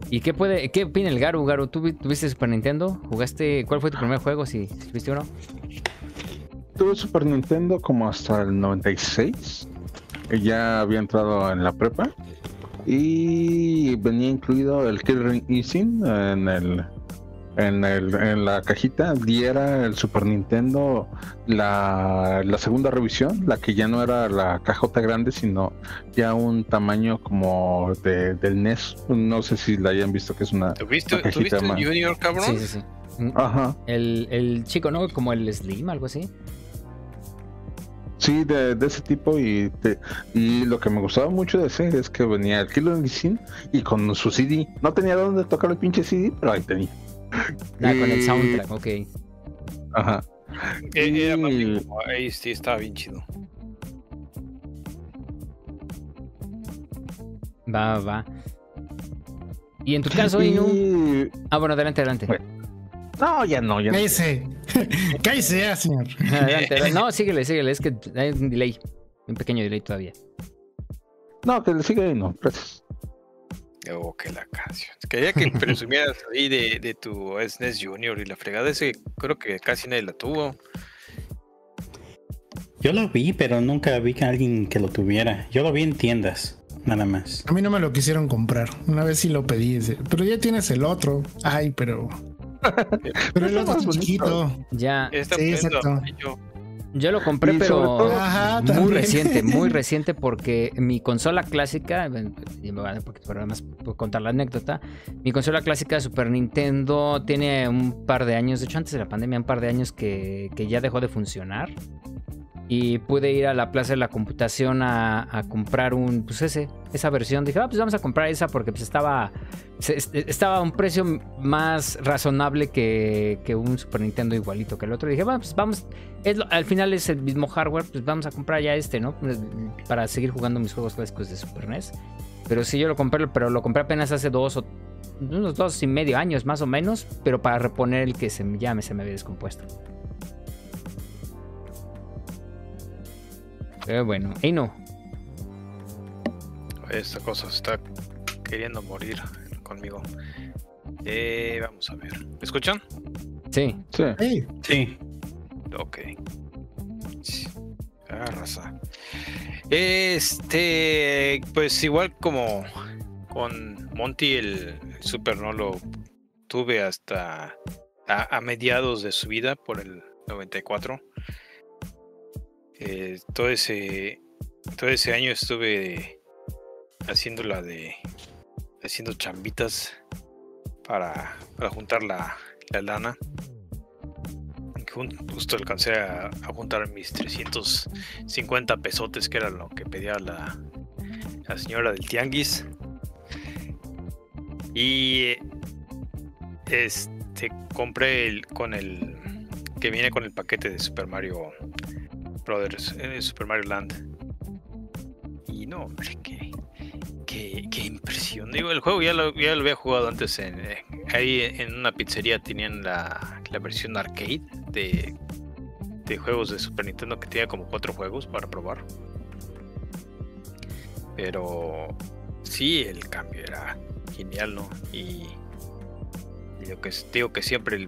¿Y qué puede, qué opina el Garu? Garu, ¿tú tuviste Super Nintendo? ¿Jugaste? ¿Cuál fue tu primer juego? Si, si tuviste uno. Tuve Super Nintendo como hasta el 96. Ya había entrado en la prepa. Y venía incluido el Killer Instinct en el en, el, en la cajita diera el Super Nintendo la, la, segunda revisión, la que ya no era la cajota grande, sino ya un tamaño como de, del NES. No sé si la hayan visto, que es una. ¿Tuviste, ¿tuviste el Junior, cabrón? Sí, sí, sí. Ajá. El, el chico, ¿no? Como el Slim, algo así. Sí, de, ese tipo y, y lo que me gustaba mucho de ese es que venía el Kilo Sin y con su CD. No tenía dónde tocar el pinche CD, pero ahí tenía. Ah, con el soundtrack, ok. Ajá. Eh, era y... ahí sí estaba bien chido. Va, va. Y en tu caso, y... Ah, bueno, adelante, adelante. No, ya no, ya no. Cállese. Cállese, señor. No, síguele, síguele. Es que hay un delay. Un pequeño delay todavía. No, que le sigue no. Gracias. Oh, que la canción. Quería que presumieras ahí de, de tu SNES Junior y la fregada ese, creo que casi nadie la tuvo. Yo lo vi, pero nunca vi que alguien que lo tuviera. Yo lo vi en tiendas, nada más. A mí no me lo quisieron comprar. Una vez sí lo pedí, pero ya tienes el otro. Ay, pero pero el otro es chiquito. Ya. sí, exacto. Yo lo compré, pero muy reciente, muy reciente porque mi consola clásica, además puedo contar la anécdota, mi consola clásica de Super Nintendo tiene un par de años, de hecho antes de la pandemia, un par de años que, que ya dejó de funcionar y pude ir a la Plaza de la Computación a, comprar un, pues ese, esa versión. Dije, ah, pues vamos a comprar esa porque pues estaba, estaba a un precio más razonable que, un Super Nintendo igualito que el otro. dije, bueno, pues vamos, al final es el mismo hardware, pues vamos a comprar ya este, ¿no? Pues, para seguir jugando mis juegos clásicos de Super NES. Pero sí, yo lo compré, pero lo compré apenas hace dos o unos dos y medio años más o menos, pero para reponer el que se me, ya se me había descompuesto. Pero bueno, y no. Esta cosa está queriendo morir conmigo. Eh, vamos a ver. ¿Me escuchan? Sí. Sí. Sí. Ok. Este, pues igual como con Monty el, Super no lo tuve hasta a, a, mediados de su vida por el 94. Eh, todo ese todo ese año estuve haciendo la de haciendo chambitas para, para juntar la, la lana. Justo alcancé a, juntar mis 350 pesotes que era lo que pedía la, la señora del tianguis. Y este compré el con el que viene con el paquete de Super Mario Brothers, en Super Mario Land. Y no, hombre, qué, qué, impresión. Digo, el juego ya lo, ya lo había jugado antes. En, eh, ahí en una pizzería tenían la, la versión arcade de, de juegos de Super Nintendo que tenía como cuatro juegos para probar. Pero sí, el cambio era genial, ¿no? Y, lo que digo que siempre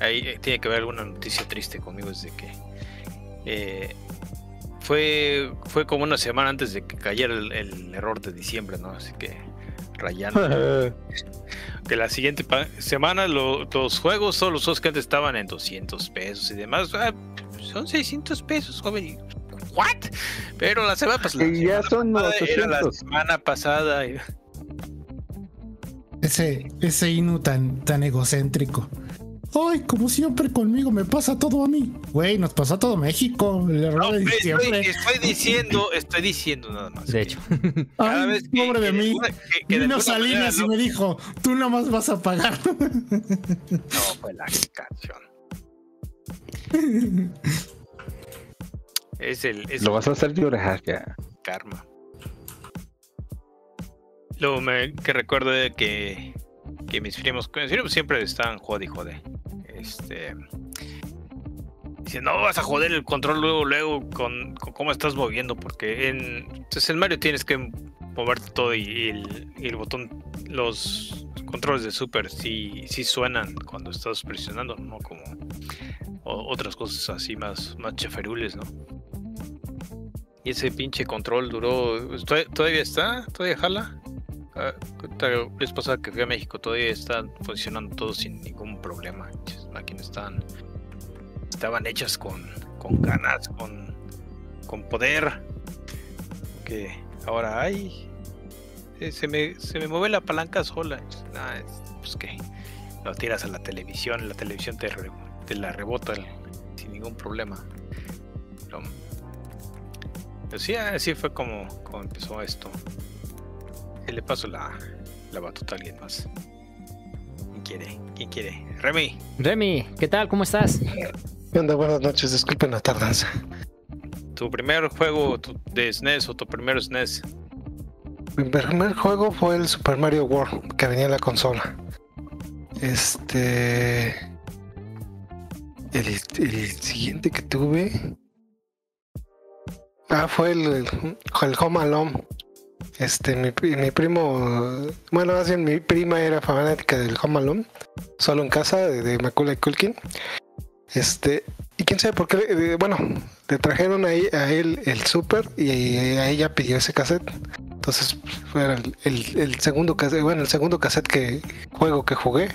ahí eh, tiene que haber alguna noticia triste conmigo es de que eh, fue, fue como una semana antes de que cayera el, error de diciembre, ¿no? Así que rayando. que la siguiente semana los juegos, todos los juegos que antes estaban en 200 pesos y demás, ah, son 600 pesos, joven. ¿What? Pero la semana pasada. ya son era la semana pasada. Ese, ese Inu tan, tan egocéntrico. Ay, como siempre conmigo me pasa todo a mí. Güey, nos pasa a todo México. El error de estoy, estoy, diciendo, estoy diciendo nada más. De hecho. Cada vez que, pobre de mí. Que, Vino Salinas y me dijo, tú nada más vas a pagar. No, fue la canción. es el. Es Lo vas a hacer llorar ya. Karma. Lo que recuerdo de que, que mis primos, siempre están jode y jode. Este. Dice, no vas a joder el control luego, luego con, cómo estás moviendo, porque en, entonces pues, en Mario tienes que moverte todo y, el, botón, los controles de Super sí, sí suenan cuando estás presionando, no como otras cosas así más, más cheferules, ¿no? Y ese pinche control duró, ¿todavía está? ¿Todavía jala? Vez pasada que fui a México todavía están funcionando todo sin ningún problema. Las máquinas estaban, estaban hechas con, con ganas, con, con poder. Que ahora hay. Se, me, se me mueve la palanca sola. pues que lo tiras a la televisión, la televisión te, te la rebota sin ningún problema. Pero, sí, así fue como, como empezó esto le paso la, la batuta a alguien más. ¿Quién quiere? ¿Quién quiere? Remy. Remy, ¿qué tal? ¿Cómo estás? ¿Qué onda? Buenas noches, disculpen la tardanza. ¿Tu primer juego de SNES o tu primer SNES? Mi primer juego fue el Super Mario World, que venía en la consola. Este. El, el siguiente que tuve. Ah, fue el, el Home Alone este, mi, primo, bueno, más mi prima era fanática del Home Alone, solo en casa, de, de Macaulay Culkin. Este, y quién sabe por qué, bueno, le trajeron ahí a él el super y a ella pidió ese cassette. Entonces fue el, el, segundo cassette, bueno, el segundo cassette que juego que jugué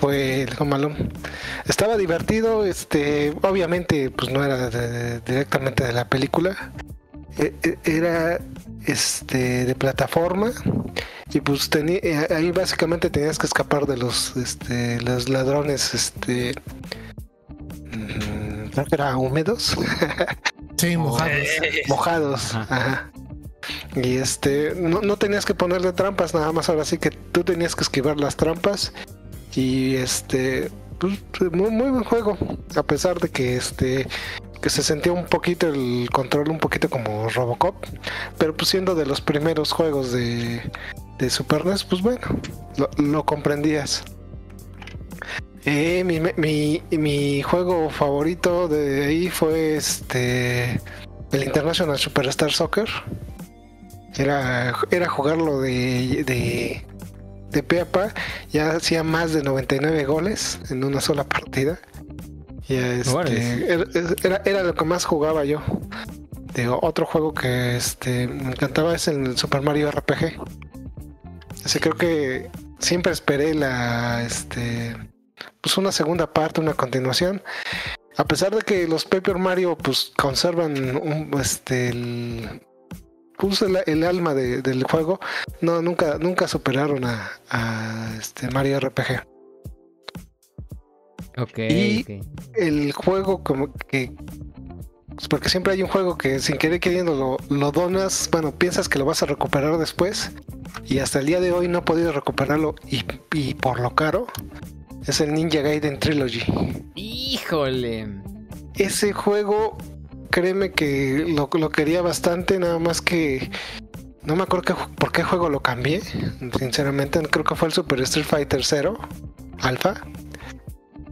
fue el Home Alone. Estaba divertido, este, obviamente, pues no era directamente de la película. E, e, era este de plataforma y pues tenía eh, ahí básicamente tenías que escapar de los este los ladrones este mm, era húmedos sí mojados. Mojados ajá. y este no, no tenías que ponerle trampas nada más ahora sí que tú tenías que esquivar las trampas y este pues, muy, muy buen juego a pesar de que este que se sentía un poquito el control un poquito como Robocop, pero pues siendo de los primeros juegos de, de Super NES, pues bueno, lo, comprendías. Eh, mi, mi, juego favorito de ahí fue este el International Superstar Soccer. Era, era jugarlo de, de, de Ya hacía más de 99 goles en una sola partida. Este, era, lo que más jugaba yo. otro juego que este, me encantaba es el Super Mario RPG. Así creo que siempre esperé la este pues una segunda parte, una continuación. A pesar de que los Paper Mario pues conservan un, este el, pues, el, alma del juego, no nunca nunca superaron a, a este Mario RPG y el juego como que pues, porque siempre hay un juego que sin querer queriendo lo, donas, bueno, piensas que lo vas a recuperar después y hasta el día de hoy no he podido recuperarlo y, por lo caro es el Ninja Gaiden Trilogy. Híjole. Ese juego, créeme que lo, lo quería bastante, nada más que no me acuerdo por qué juego lo cambié, sinceramente, creo que fue el Super Street Fighter 0 Alpha.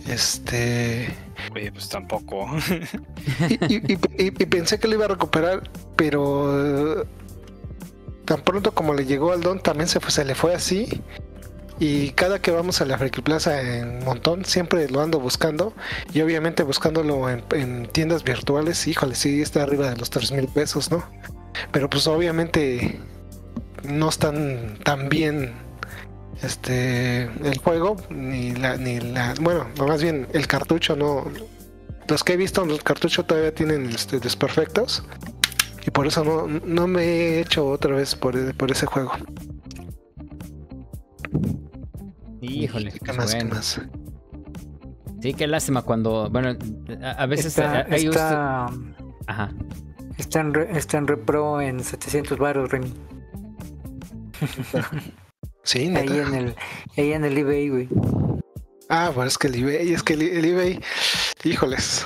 Este. Oye, pues tampoco. y, pensé que lo iba a recuperar, pero tan pronto como le llegó al don, también se, fue, se le fue así. Y cada que vamos a la Friki Plaza en montón, siempre lo ando buscando. Y obviamente buscándolo en, tiendas virtuales, híjole, sí está arriba de los 3 mil pesos, ¿no? Pero pues obviamente no están tan bien este el juego ni la ni la bueno más bien el cartucho no los que he visto el cartucho todavía tienen este, desperfectos y por eso no, no me he hecho otra vez por, por ese juego híjole ¿qué más, ¿qué más? Sí, qué lástima cuando, bueno, a, veces está, está, Ajá. Está en, está en repro en 700 baros, Remy. sí, Ahí en el, ahí en el eBay, güey. Ah, bueno, es que el eBay, es que el, eBay, híjoles.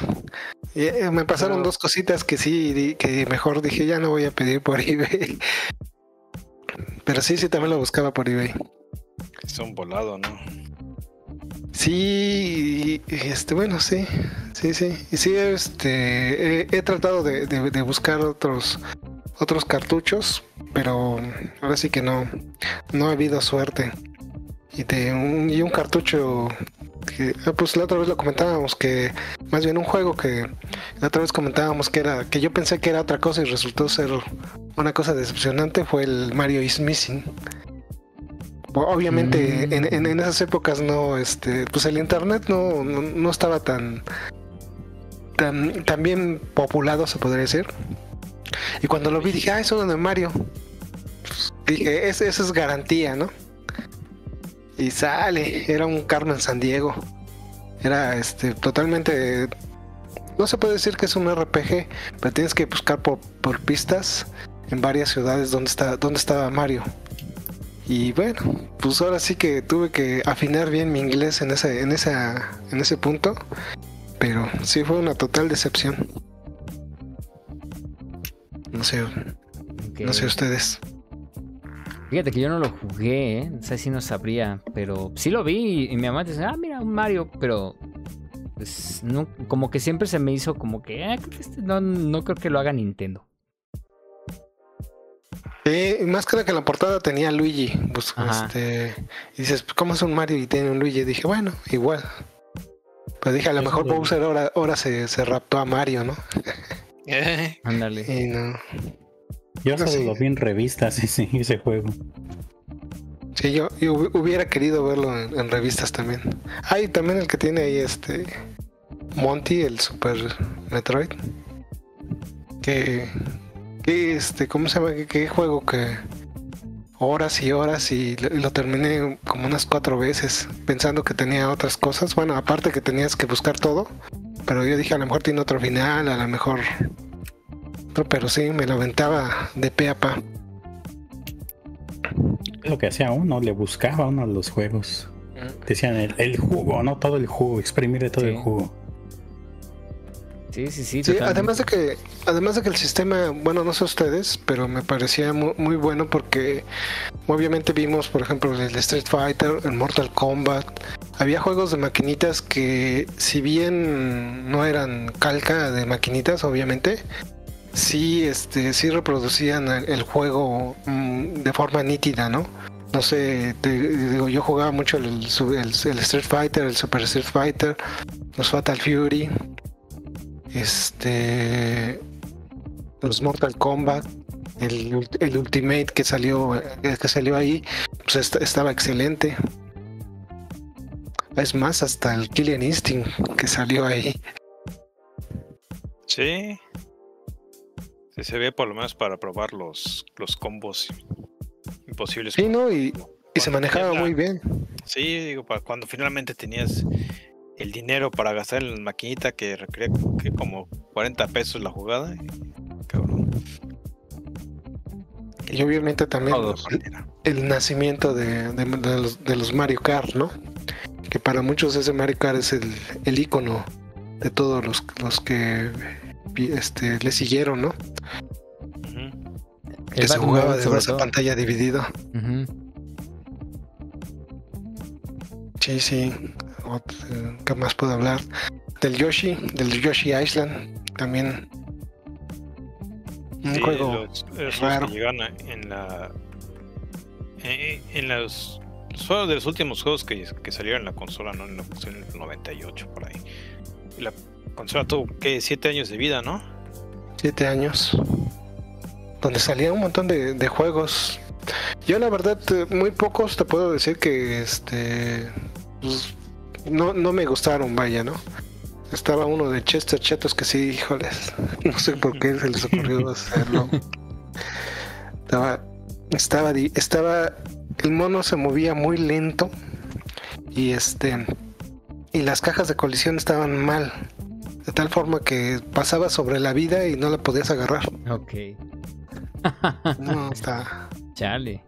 Eh, me pasaron dos cositas que sí, que mejor dije, ya no voy a pedir por eBay. Pero sí, sí, también lo buscaba por eBay. Es un volado, ¿no? Sí, este, bueno, sí, sí, sí. Y sí, este, he, tratado de, buscar otros, otros cartuchos, pero ahora sí que no, no ha habido suerte. Y, de un, y un cartucho que, ah, pues la otra vez lo comentábamos que, más bien un juego que la otra vez comentábamos que era, que yo pensé que era otra cosa y resultó ser una cosa decepcionante fue el Mario is Missing. Obviamente mm. en, esas épocas no, este, pues el internet no, no, estaba tan, tan, bien populado, se podría decir. Y cuando lo vi dije, ah, eso es de Mario. Dije, eso es garantía, ¿no? Y sale, era un Carmen San Diego. Era este totalmente no se puede decir que es un RPG, pero tienes que buscar por, por pistas en varias ciudades donde está donde estaba Mario. Y bueno, pues ahora sí que tuve que afinar bien mi inglés en ese, en esa, en ese punto. Pero sí fue una total decepción. No sé. No sé ustedes. Fíjate que yo no lo jugué, ¿eh? no sé si no sabría, pero sí lo vi y, mi mamá dice, ah, mira, un Mario, pero pues no, como que siempre se me hizo como que, ah, este no, no creo que lo haga Nintendo. Sí, más que que en la portada tenía Luigi. Pues, este, y dices, ¿cómo es un Mario y tiene un Luigi? dije, bueno, igual. Pues dije, a lo mejor Bowser ahora, ahora se, se raptó a Mario, ¿no? Eh. Ándale. Yo solo lo vi en revistas ese, ese juego. Sí, yo, hubiera querido verlo en, revistas también. Hay también el que tiene ahí este Monty, el Super Metroid. Que ¿Qué, este, ¿Cómo se llama? ¿Qué, juego que horas y horas y lo, terminé como unas cuatro veces pensando que tenía otras cosas? Bueno, aparte que tenías que buscar todo, pero yo dije a lo mejor tiene otro final, a lo mejor pero sí, me lo aventaba de pe a pa. Lo que hacía uno, le buscaba uno a los juegos. Decían el, jugo, no todo el jugo, exprimirle todo el jugo. Sí, sí, sí. sí además de que, además de que el sistema, bueno, no sé ustedes, pero me parecía muy, bueno porque obviamente vimos, por ejemplo, el Street Fighter, el Mortal Kombat. Había juegos de maquinitas que, si bien no eran calca de maquinitas, obviamente, sí, este, sí reproducían el, juego mm, de forma nítida, ¿no? No sé, digo, yo jugaba mucho el, el Street Fighter, el Super Street Fighter, los Fatal Fury este los Mortal Kombat el, Ultimate que salió eh, que salió ahí pues estaba excelente. Es más hasta el Killian Instinct que salió ahí. Sí se ve por lo menos para probar los los combos imposibles sí no y, se manejaba muy bien sí digo para cuando finalmente tenías el dinero para gastar en la maquinita que requiere que como 40 pesos la jugada. Cabrón. Y obviamente también el, nacimiento de, los, Mario Kart, ¿no? Que para muchos ese Mario Kart es el, el icono de todos los, los que este, le siguieron, ¿no? Que se jugaba de esa pantalla dividida. Sí, sí. ¿Qué más puedo hablar? Del Yoshi, del Yoshi Island, también. Un juego raro. Que en la. En, los, juegos de los últimos juegos que, que salieron en la consola, ¿no? En, la, en el 98, por ahí. la consola tuvo, ¿qué? Siete años de vida, ¿no? Siete años. Donde salían un montón de, de juegos. Yo la verdad, muy pocos te puedo decir que este pues, no, no me gustaron, vaya, ¿no? Estaba uno de Chester Chetos que sí, híjoles, no sé por qué se les ocurrió hacerlo. Estaba, estaba, estaba, el mono se movía muy lento y este, y las cajas de colisión estaban mal. De tal forma que pasaba sobre la vida y no la podías agarrar. Ok. no, está. Chale.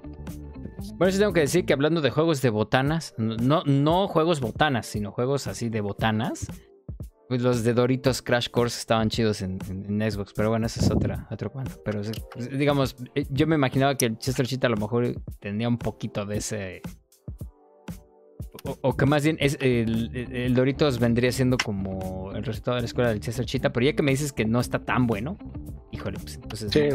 Bueno, sí tengo que decir que hablando de juegos de botanas, no, no juegos botanas, sino juegos así de botanas, pues los de Doritos Crash Course estaban chidos en, Xbox, pero bueno, eso es otra, otro cuento. Pero digamos, eh, yo me imaginaba que el Chester Cheetah a lo mejor tenía un poquito de ese. O, que más bien es, el, Doritos vendría siendo como el resultado de la escuela del Chester Cheetah, pero ya que me dices que no está tan bueno, híjole, pues entonces. Sí,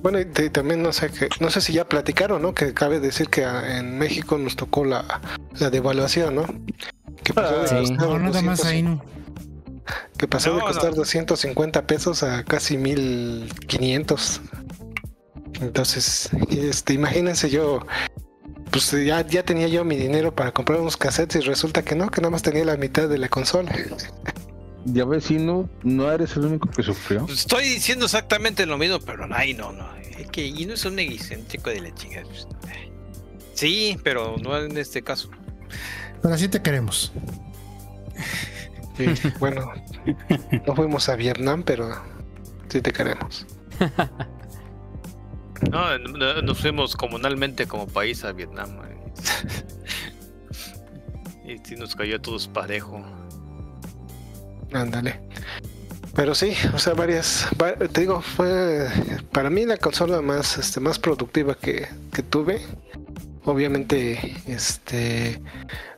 Bueno, y también no sé que, no sé si ya platicaron, ¿no? Que cabe decir que en México nos tocó la, la devaluación, ¿no? Que pasó de costar 250 pesos a casi 1500. Entonces, este, imagínense yo, pues ya, ya tenía yo mi dinero para comprar unos cassettes y resulta que no, que nada más tenía la mitad de la consola. Ya vecino, no eres el único que sufrió. Pues estoy diciendo exactamente lo mismo, pero ay, no, no. Es que y no es un egocéntrico de la chingada. Pues, sí, pero no en este caso. Pero así te queremos. Sí, bueno, no fuimos a Vietnam, pero sí te queremos. No, nos fuimos comunalmente como país a Vietnam. y sí nos cayó a todos parejo. Ándale. Pero sí, o sea, varias, te digo, fue para mí la consola más, este, más productiva que, que tuve. Obviamente, este,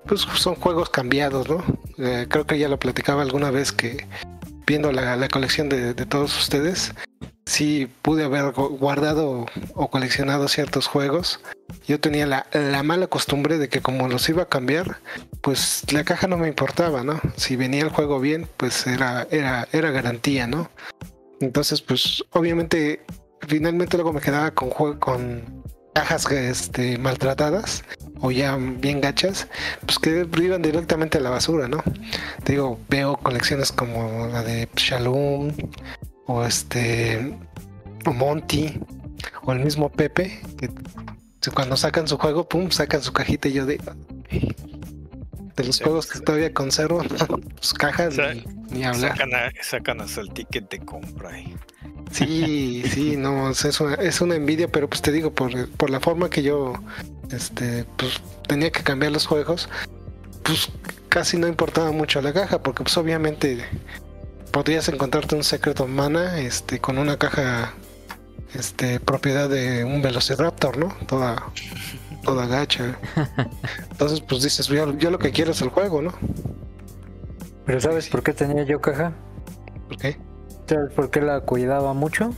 pues son juegos cambiados, ¿no? Eh, creo que ya lo platicaba alguna vez que viendo la, colección de, todos ustedes, sí pude haber guardado o coleccionado ciertos juegos. Yo tenía la, mala costumbre de que como los iba a cambiar, pues la caja no me importaba, ¿no? Si venía el juego bien, pues era, era, era garantía, ¿no? Entonces, pues obviamente, finalmente luego me quedaba con, con cajas este, maltratadas o ya bien gachas, pues que iban directamente a la basura, ¿no? Te digo, veo colecciones como la de Shalom o este o Monty o el mismo Pepe que cuando sacan su juego, pum, sacan su cajita y yo de de los juegos que todavía conservo, pues cajas ni, hablar. Sacan, hasta el ticket de compra ahí. Sí, sí, no, es una, es una envidia, pero pues te digo, por, por la forma que yo este, pues tenía que cambiar los juegos, pues casi no importaba mucho la caja, porque pues obviamente podrías encontrarte un secreto mana este, con una caja este, propiedad de un Velociraptor, ¿no? Toda, toda gacha. Entonces, pues dices, yo, yo lo que quiero es el juego, ¿no? Pero ¿sabes por qué tenía yo caja? ¿Por qué? ¿Sabes por qué la cuidaba mucho?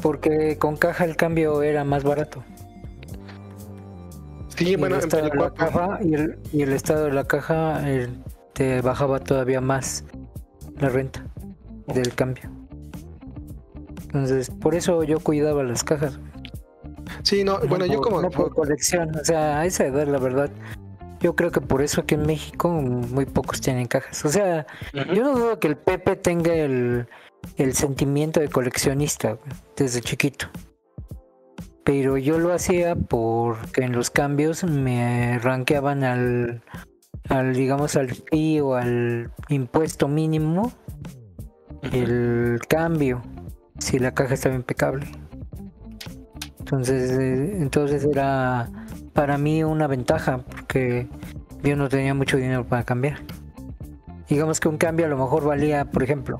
Porque con caja el cambio era más barato. Sí, y bueno, el estado de la caja, y, el, estado de la caja te bajaba todavía más la renta del cambio. Entonces, por eso yo cuidaba las cajas. Sí, no, bueno, yo como... por colección, o sea, a esa edad, la verdad, yo creo que por eso aquí en México muy pocos tienen cajas. O sea, yo no dudo que el Pepe tenga el, sentimiento de coleccionista desde chiquito. Pero yo lo hacía porque en los cambios me ranqueaban al, al digamos, al fee o al impuesto mínimo el cambio, si la caja estaba impecable. Entonces, eh, entonces era para mí una ventaja porque yo no tenía mucho dinero para cambiar. Digamos que un cambio a lo mejor valía, por ejemplo,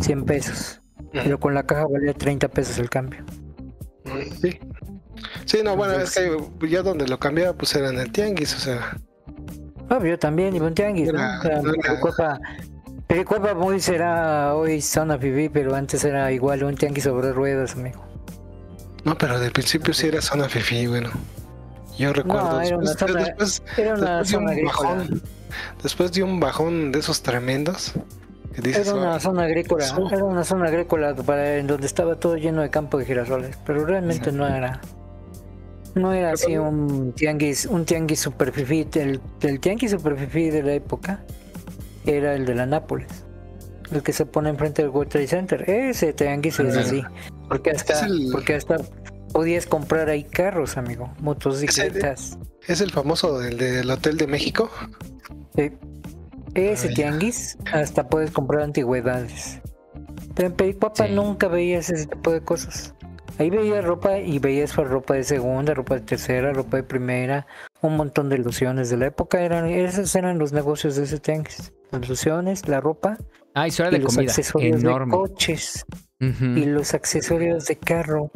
100 pesos, pero con la caja valía 30 pesos el cambio. Sí. Sí, no, bueno, es que yo donde lo cambiaba pues era en el tianguis, o sea. Yo también iba en tianguis, ¿no? O sea, era... muy será hoy Zona Viví, pero antes era igual un tianguis sobre ruedas, amigo. No, pero del principio sí era Zona Fifi, bueno. Yo recuerdo. después, de un bajón, después de un bajón de esos tremendos. era una zona agrícola, era una zona agrícola para en donde estaba todo lleno de campo de girasoles, pero realmente no era. No era así un tianguis, un tianguis super El, el tianguis super de la época era el de la Nápoles. El que se pone enfrente del World Trade Center. Ese tianguis es así. Porque hasta, porque hasta podías comprar ahí carros, amigo, motocicletas. es el famoso del del Hotel de México. Sí. Ese tianguis hasta puedes comprar antigüedades. Pero en Pericuapa nunca veías ese tipo de cosas. Ahí veías ropa y veías ropa de segunda, ropa de tercera, ropa de primera, un montón de ilusiones de la época. Eran, esos eran los negocios de ese tianguis. Las ilusiones, la ropa. Ah, y de los comida. accesorios de coches. Y los accesorios de carro.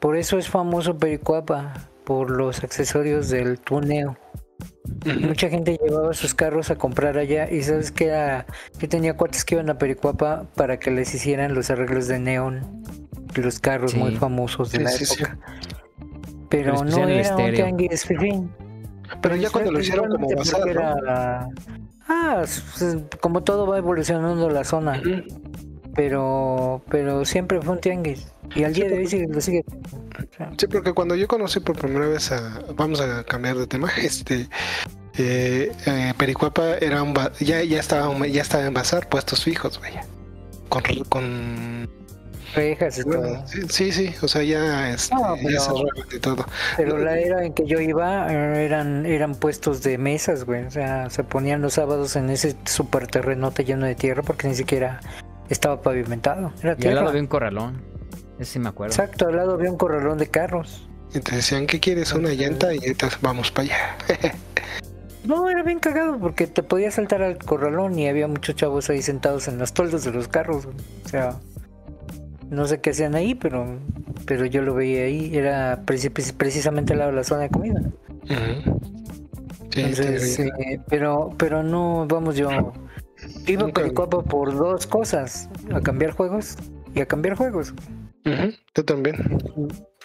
Por eso es famoso Pericuapa, por los accesorios del tuneo. Mucha gente llevaba sus carros a comprar allá y sabes que era, yo tenía cuates que iban a Pericuapa para que les hicieran los arreglos de neón los carros muy famosos de la época. Pero no era un tianguis. Pero ya cuando lo hicieron como basado, Ah, como todo va evolucionando la zona. Pero pero siempre fue un tianguis. Y al día de hoy sigue, lo sigue. Sí, porque cuando yo conocí por primera vez a... Vamos a cambiar de tema. Este... Eh, eh, Pericuapa era un ya ya estaba ya estaba en bazar puestos fijos vaya con, con rejas y todo. Sí, sí, o sea, ya, es, pero, todo. Pero la era en que yo iba eran eran puestos de mesas, güey. O sea, se ponían los sábados en ese super terrenote lleno de tierra porque ni siquiera estaba pavimentado. Era y al lado había un corralón. Ese sí me acuerdo. Exacto, al lado había un corralón de carros. Y te decían, ¿qué quieres? Una llanta y entonces vamos para allá. No, era bien cagado porque te podías saltar al corralón y había muchos chavos ahí sentados en los toldos de los carros. O sea, no sé qué hacían ahí, pero pero yo lo veía ahí. Era precisamente al lado de la zona de comida. sí, pero pero no, vamos, yo iba a Pericuapa por dos cosas: a cambiar juegos y a cambiar juegos. Yo también.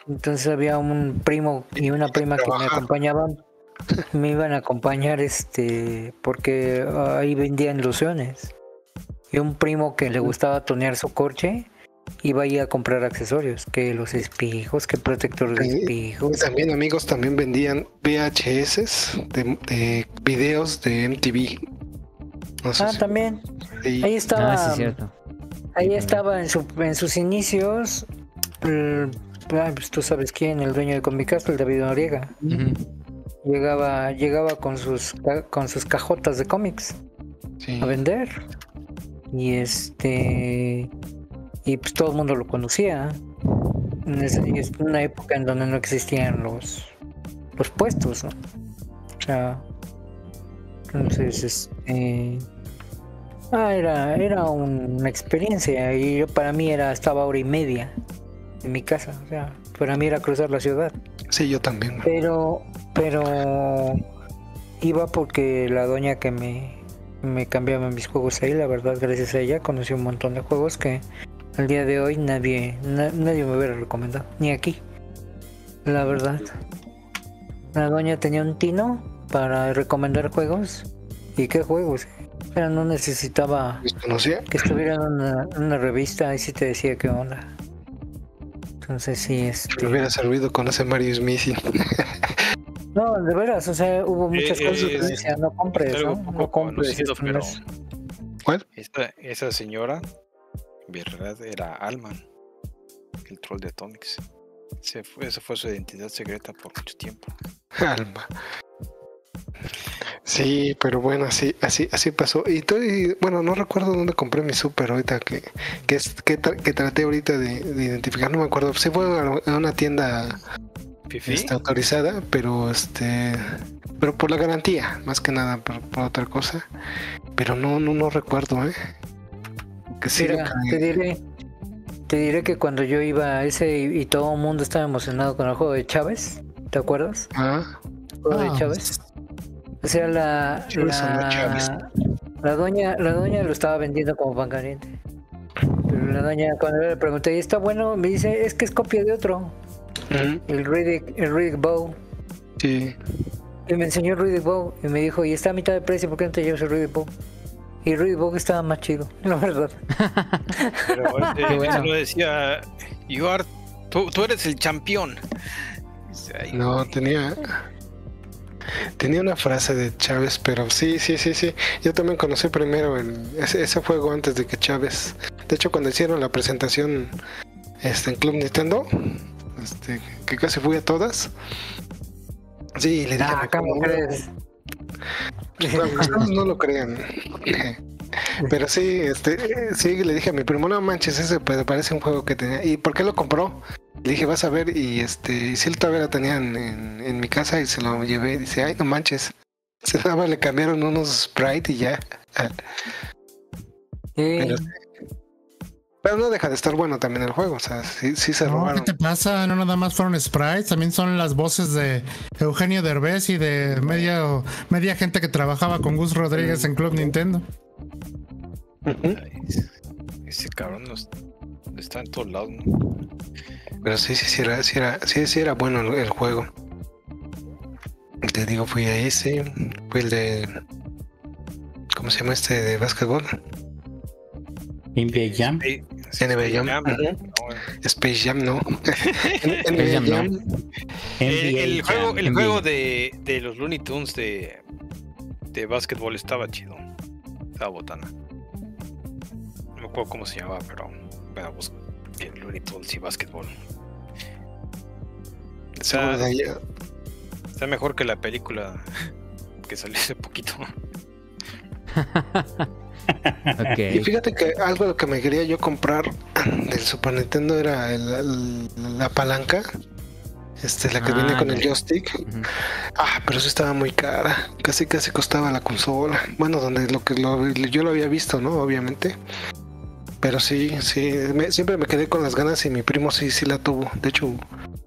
Entonces había un primo y una prima que me acompañaban. Me iban a acompañar este porque ahí vendían ilusiones. Y un primo que le gustaba tonear su coche iba a ir a comprar accesorios, que los espejos, que protector de espejos. también amigos también vendían VHS de, de videos de MTV. ah, también. Ahí estaba. Ah, ahí estaba en, su, en sus inicios. pues tú sabes quién, el dueño de Comicast, el David Noriega. Llegaba, llegaba con sus con sus cajotas de cómics a vender. Y este y pues todo el mundo lo conocía. Es una época en donde no existían los, los puestos, ¿no? O sea, entonces, este, ah, era, era una experiencia y para mí era, estaba hora y media en mi casa, o sea, para mí era cruzar la ciudad. Sí, yo también. Pero, pero iba porque la doña que me, me cambiaba mis juegos ahí, la verdad, gracias a ella conocí un montón de juegos que al día de hoy nadie, nadie me hubiera recomendado, ni aquí. La verdad. La doña tenía un tino para recomendar juegos. ¿Y qué juegos? Pero no necesitaba que estuviera en una, revista y sí te decía qué onda. Entonces sí, es. Este... hubiera servido con ese Mario Smith. no, de veras, o sea, hubo muchas cosas que decían, no compres, ¿no? No compres. ¿Cuál? esa señora verdad era Alman, el troll de Atomics. esa fue su identidad secreta por mucho tiempo. Alma. Sí, pero bueno, así, así, así pasó. Y estoy, bueno, no recuerdo dónde compré mi super ahorita que, que, que, traté ahorita de, identificar, no me acuerdo. Sí fue a una tienda este, autorizada, pero este, pero por la garantía, más que nada por, otra cosa. Pero no, no, no recuerdo, eh te diré, te diré que cuando yo iba a ese y, todo el mundo estaba emocionado con el juego de Chávez, ¿te acuerdas? Ah. El juego de ah. Chávez. O sea, la, la, doña, la doña lo estaba vendiendo como pan caliente. Pero la doña, cuando le pregunté, ¿y está bueno? Me dice, es que es copia de otro. El Riddick, el Riddick Bow. Sí. Y me enseñó el Riddick Bow y me dijo, y está a mitad de precio, ¿por qué no te llevas el Riddick Bow? Y Bog estaba más chido, la verdad. Pero eh, bueno. lo decía, you tú, tú, eres el campeón. No, tenía tenía una frase de Chávez, pero sí, sí, sí, sí. Yo también conocí primero el, ese, juego antes de que Chávez. De hecho, cuando hicieron la presentación este, en Club Nintendo, este, que casi fui a todas, Sí, le dije a mi primo, no, no lo crean. Pero sí, este, sí, le dije a mi primo, no manches, ese pues, parece un juego que tenía. ¿Y por qué lo compró? Le dije, vas a ver, y este, si él todavía lo tenía en, en, mi casa y se lo llevé, y dice, ay, no manches. Se daba, le cambiaron unos sprite y ya. Pero, no deja de estar bueno también el juego, o sea, sí, sí se no, ¿Qué te pasa? No nada más fueron sprites, también son las voces de Eugenio Derbez y de media, media gente que trabajaba con Gus Rodríguez en Club Nintendo. Ese cabrón está en todos lados, Pero sí, sí, sí era, sí era, sí, sí era bueno el, juego. Te digo, fui a ese, fue el de. ¿Cómo se llama este de básquetbol? NBA Jam. NBA Jam. Space Jam, no. NBA Jam. El, juego, el juego de, de, los Looney Tunes de, de básquetbol estaba chido. Estaba botana cómo se llamaba, pero bueno, pues Looney Tunes y básquetbol. Está, está mejor que la película que salió hace poquito. Y fíjate que algo que me quería yo comprar del Super Nintendo era la palanca. Este, la que viene ah, con el joystick. Ah, pero eso estaba muy cara. Casi casi costaba la consola. Bueno, donde lo que yo lo había visto, ¿no? Obviamente. Pero sí, sí, siempre me quedé con las ganas y mi primo sí, sí la tuvo. De hecho,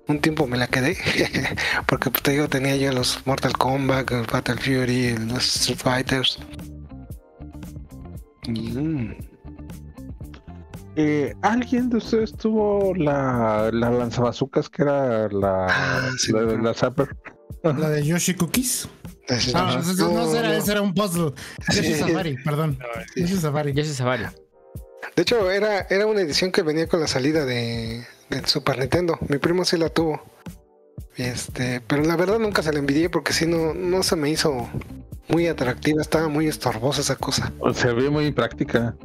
un tiempo me la quedé. porque pues, te digo, tenía yo los Mortal Kombat, el Fatal Fury, los Street Fighters. Mm. Eh, ¿Alguien de ustedes tuvo la, la lanzabazucas que era la, ah, la, de la Zapper? La de Yoshi Cookies. Ah, no, no, era, ese era un puzzle. Yoshi Safari, perdón. Yoshi Safari. Yoshi Safari. De hecho, era, era una edición que venía con la salida de, del Super Nintendo. Mi primo sí la tuvo. Este, pero la verdad nunca se la envidié porque si no, no se me hizo muy atractiva, estaba muy estorbosa esa cosa. Se ve muy práctica.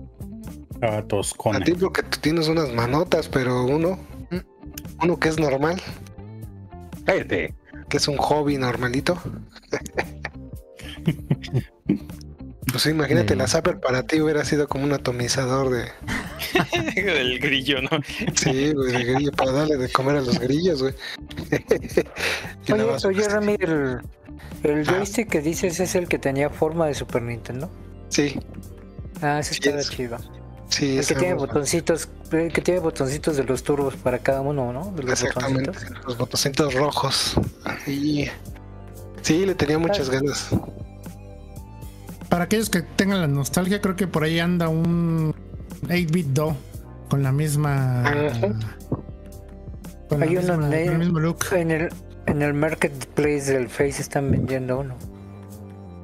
Ah, toscona. A ti porque tú tienes unas manotas, pero uno, uno que es normal. Cállate. Que es un hobby normalito. Pues imagínate, la Zapper para ti hubiera sido como un atomizador de. del grillo, ¿no? sí, güey, de grillo, para darle de comer a los grillos, güey. oye, oye Rami, el, el joystick que dices es el que tenía forma de Super Nintendo. Sí. Ah, ese está chido. Sí, el que tiene botoncitos, el que tiene botoncitos de los turbos para cada uno, ¿no? De los Exactamente, botoncitos. los botoncitos rojos. Y... Sí, le tenía muchas ganas para aquellos que tengan la nostalgia, creo que por ahí anda un 8-bit Do con la misma. Con, Hay uno en el mismo look. En el, en el marketplace del Face están vendiendo uno.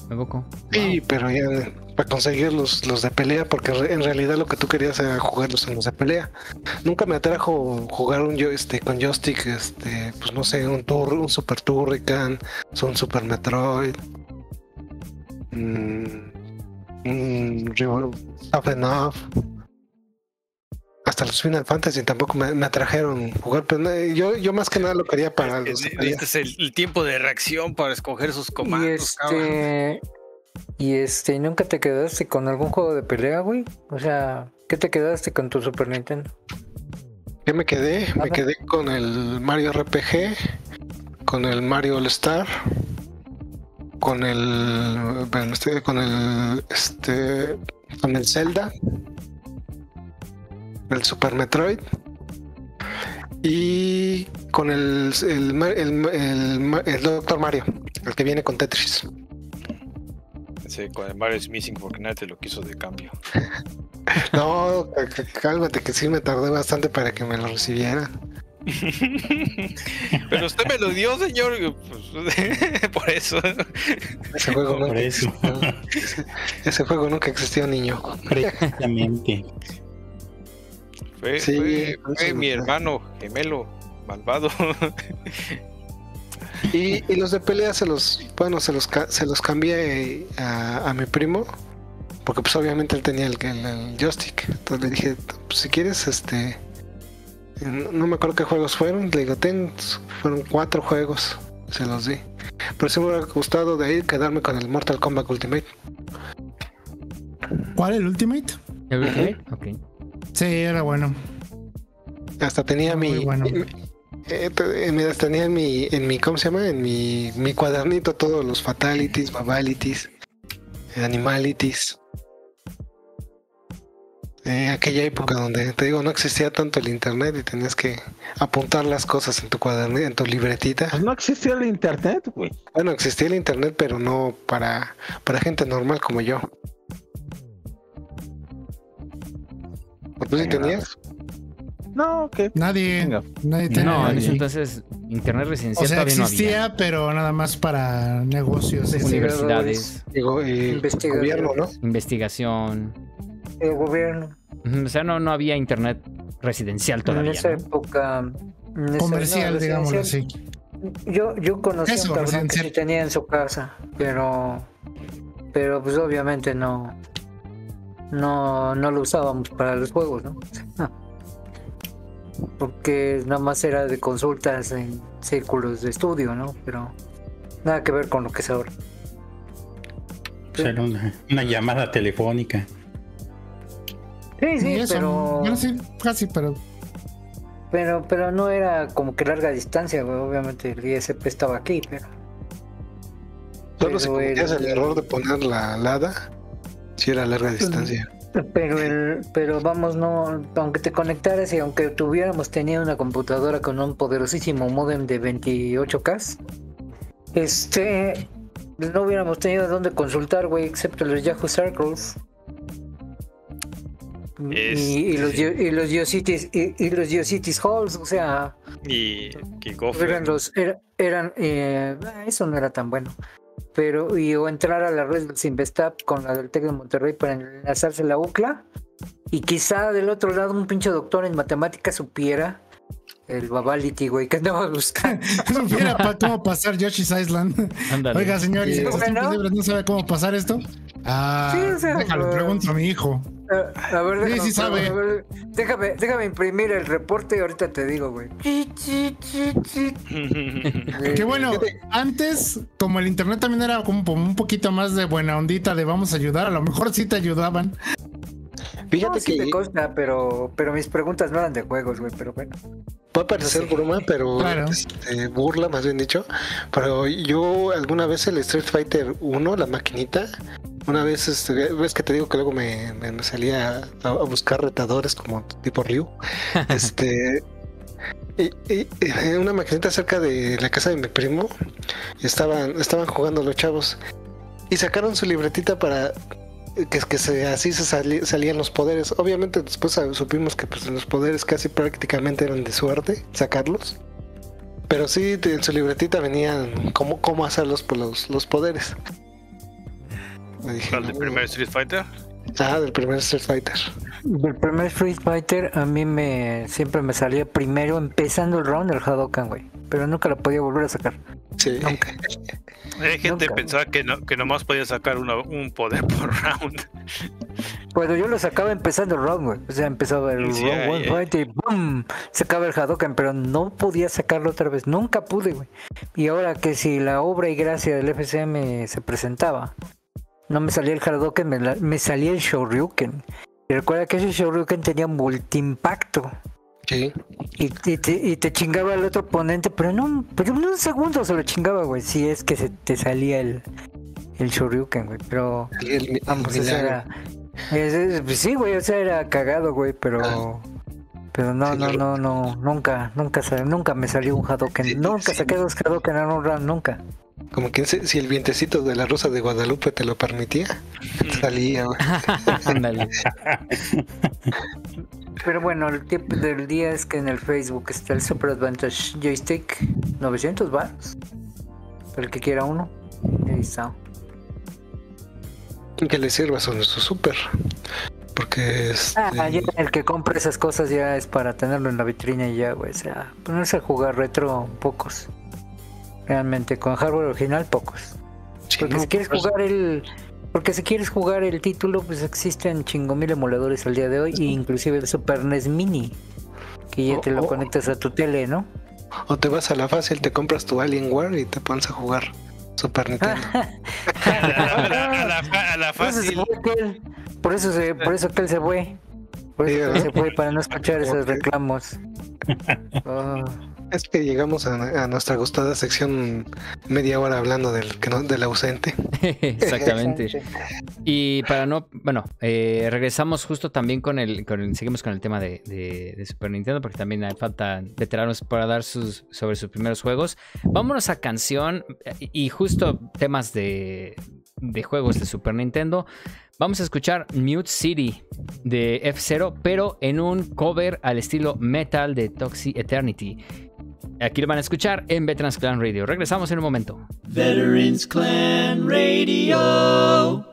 ¿Me poco? Sí, pero ya para conseguir los, los de pelea, porque en realidad lo que tú querías era jugarlos en los de pelea. Nunca me atrajo jugar un este con joystick, este, pues no sé, un tour, un Super Turrican, un Super Metroid. Mm, mm, hasta los Final Fantasy tampoco me, atrajeron jugar, pero yo, yo más que nada lo quería para los. Este es el, tiempo de reacción para escoger sus comandos. Y este, y este, ¿nunca te quedaste con algún juego de pelea, güey? O sea, ¿qué te quedaste con tu Super Nintendo? ¿Qué me quedé? Me quedé con el Mario RPG, con el Mario All Star con el este, con el este con el Zelda el Super Metroid y con el el, el, el, Doctor Mario el que viene con Tetris. Sí, con el Mario es Missing porque nadie te lo quiso de cambio. No cálmate que sí me tardé bastante para que me lo recibieran Pero usted me lo dio, señor. Pues, por eso. Ese juego, nunca Existió. Ese, juego nunca existió, niño. Precisamente. Fue, sí, fue, mi hermano gemelo, malvado. Y, y, los de pelea se los, bueno, se los, se los cambié a, a mi primo porque pues obviamente él tenía el, el, el, joystick. Entonces le dije, pues, si quieres, este, no me acuerdo qué juegos fueron, le digo, ten, fueron cuatro juegos. se los di. Pero sí me hubiera gustado de ahí quedarme con el Mortal Kombat Ultimate. ¿Cuál? ¿El Ultimate? ¿El Ultimate? Ok. Sí, era bueno. Hasta tenía mi. bueno. Eh, eh, tenía en mi, en mi, ¿cómo se llama? En mi, mi cuadernito todos los fatalities, babalities, animalities. Eh, aquella época donde te digo no existía tanto el internet y tenías que apuntar las cosas en tu cuadernito, en tu libretita. Pues no existía el internet, güey. Bueno, existía el internet, pero no para, para gente normal como yo. ¿Tú sí tenías? No, que nadie, nadie tenía. No, entonces internet residencial o sea, todavía existía, no había. pero nada más para negocios, universidades, Digo, eh, gobierno, ¿no? Investigación. El gobierno. O sea, no, no había internet residencial todavía. En esa ¿no? época. en esa- comercial, no, digámoslo así. Yo, yo conocí Eso, a un cabrón que sí tenía en su casa, pero. Pero pues obviamente no. No, no lo usábamos para los juegos, ¿no? Porque nada más era de consultas en círculos de estudio, ¿no? Pero nada que ver con lo que es ahora. O sea, era una, una llamada telefónica. Sí, sí, eso, pero, bueno, sí, casi, pero pero, pero no era como que larga distancia, güey. Obviamente el ISP estaba aquí, pero. Solo si cometías el el- error de poner la LADA, si era larga distancia. Pero el, pero vamos, no, aunque te conectaras y aunque tuviéramos tenido una computadora con un poderosísimo modem de 28K, este, no hubiéramos tenido dónde consultar, güey, excepto los Yahoo Circles. Y, y los y los Geocities y, y los Halls, o sea, Y que eran los era- eran eh, eso no era tan bueno. Pero y o entrar a la red del Sinvestap con la del Tec de Monterrey para enlazarse la UCLA y quizá del otro lado un pinche doctor en matemáticas supiera el Babality, güey, que andaba buscando. supiera pa- cómo pasar Yoshi's Island. Ándale. Oiga, señor, ¿y Sí. en estos Bueno. tiempos libres no sabe cómo pasar esto? Ah, Sí, o sea, déjalo, pues- pregunto a mi hijo. A, a ver, Sí, déjame, sí sabe. a ver, déjame, déjame imprimir el reporte y ahorita te digo, güey. Que bueno, antes, como el internet también era como un poquito más de buena ondita de vamos a ayudar, a lo mejor sí te ayudaban. Fíjate No, sí que me consta, pero, pero mis preguntas no eran de juegos, güey, pero bueno. Puede parecer broma, pero Claro. este, burla más bien dicho. Pero yo alguna vez el Street Fighter 1, la maquinita, una vez, este, ves que te digo que luego me, me- me salía a, a buscar retadores como tipo Ryu. este. Y, y- y una maquinita cerca de la casa de mi primo estaban, estaban jugando los chavos y sacaron su libretita para que, que se, así se sali- salían los poderes. Obviamente después supimos que pues, los poderes casi prácticamente eran de suerte sacarlos. Pero sí, de- en su libretita venían cómo, cómo hacerlos por los, los poderes. Dije, ¿Cuál del "No". primer Street Fighter? Ah, del primer Street Fighter. Del primer Street Fighter a mí me siempre me salía primero empezando el round el Hadoken, güey. Pero nunca lo podía volver a sacar. Sí. Hay gente Nunca. pensaba que, no, que nomás podía sacar una- un poder por round. Bueno, yo lo sacaba empezando el round, güey. O sea, empezaba el Sí, round one fight y ¡boom! Sacaba el Hadoken, pero no podía sacarlo otra vez. Nunca pude, güey. Y ahora que si la obra y gracia del FCM se presentaba, no me salía el Hadoken, me, la- me salía el Shoryuken. Y recuerda que ese Shoryuken tenía multiimpacto. Sí. Y, y te, y te chingaba el otro oponente, pero en un, pero en un segundo se lo chingaba, güey. Si es que se te salía el, el Shoryuken, güey. Pero El- el- vamos, era. pues sí, güey, o sea, era cagado, güey, pero. Pero no, Sí, no, no, no, nunca, nunca, nunca me salió un Hadoken. Sí, nunca sí. saqué dos Hadoken en un round, nunca. Como que si si el vientecito de la Rosa de Guadalupe te lo permitía, salía. güey. Ándale. Pero bueno, el tip del día es que en el Facebook está el Super Advantage Joystick 900 baros. Para el que quiera uno. Ahí está. que le sirva su, su súper. Porque este, Ah, ya el que compra esas cosas ya es para tenerlo en la vitrina y ya, güey. O sea, ponerse a jugar retro, pocos. Realmente, con hardware original, pocos. sí, Porque no, si quieres pues, jugar el. Porque si quieres jugar el título, pues existen chingo mil emuladores al día de hoy, e inclusive el Super NES Mini, que ya te lo Oh, conectas a tu tele, ¿no? o te vas a la fácil, te compras tu Alienware y te pones a jugar Super Nintendo. a, la, fácil. Por eso, se, por eso que él se fue. Por eso que él se fue para no escuchar esos reclamos. Oh. Es que llegamos a, nuestra gustada sección media hora hablando del, que no, del ausente. Exactamente. y para no, bueno, eh, regresamos justo también con el, seguimos con el tema de, Super Nintendo, porque también hay falta veteranos para dar sus, sobre sus primeros juegos. Vámonos a canción y justo temas de, de juegos de Super Nintendo. Vamos a escuchar Mute City de F0, pero en un cover al estilo metal de Toxic Eternity. Aquí lo van a escuchar en Veterans Clan Radio. Regresamos en un momento. Veterans Clan Radio.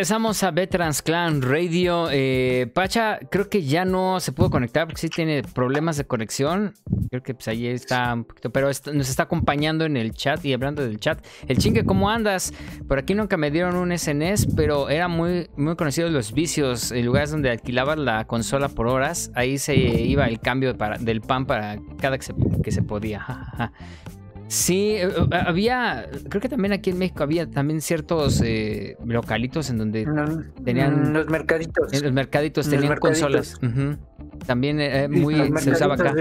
Regresamos a Veterans Clan Radio. Eh, Pacha, creo que ya no se pudo conectar porque sí tiene problemas de conexión. Creo que pues ahí está un poquito, pero nos está acompañando en el chat y hablando del chat. El chingue, ¿cómo andas? Por aquí nunca me dieron un SNS, pero era muy, muy conocido los vicios, en lugares donde alquilabas la consola por horas. Ahí se iba el cambio para, del pan para cada que se, que se podía. Sí, eh, eh, había, creo que también aquí en México había también ciertos eh, localitos en donde tenían... Mm, los mercaditos. En los mercaditos tenían consolas. También muy se usaba acá.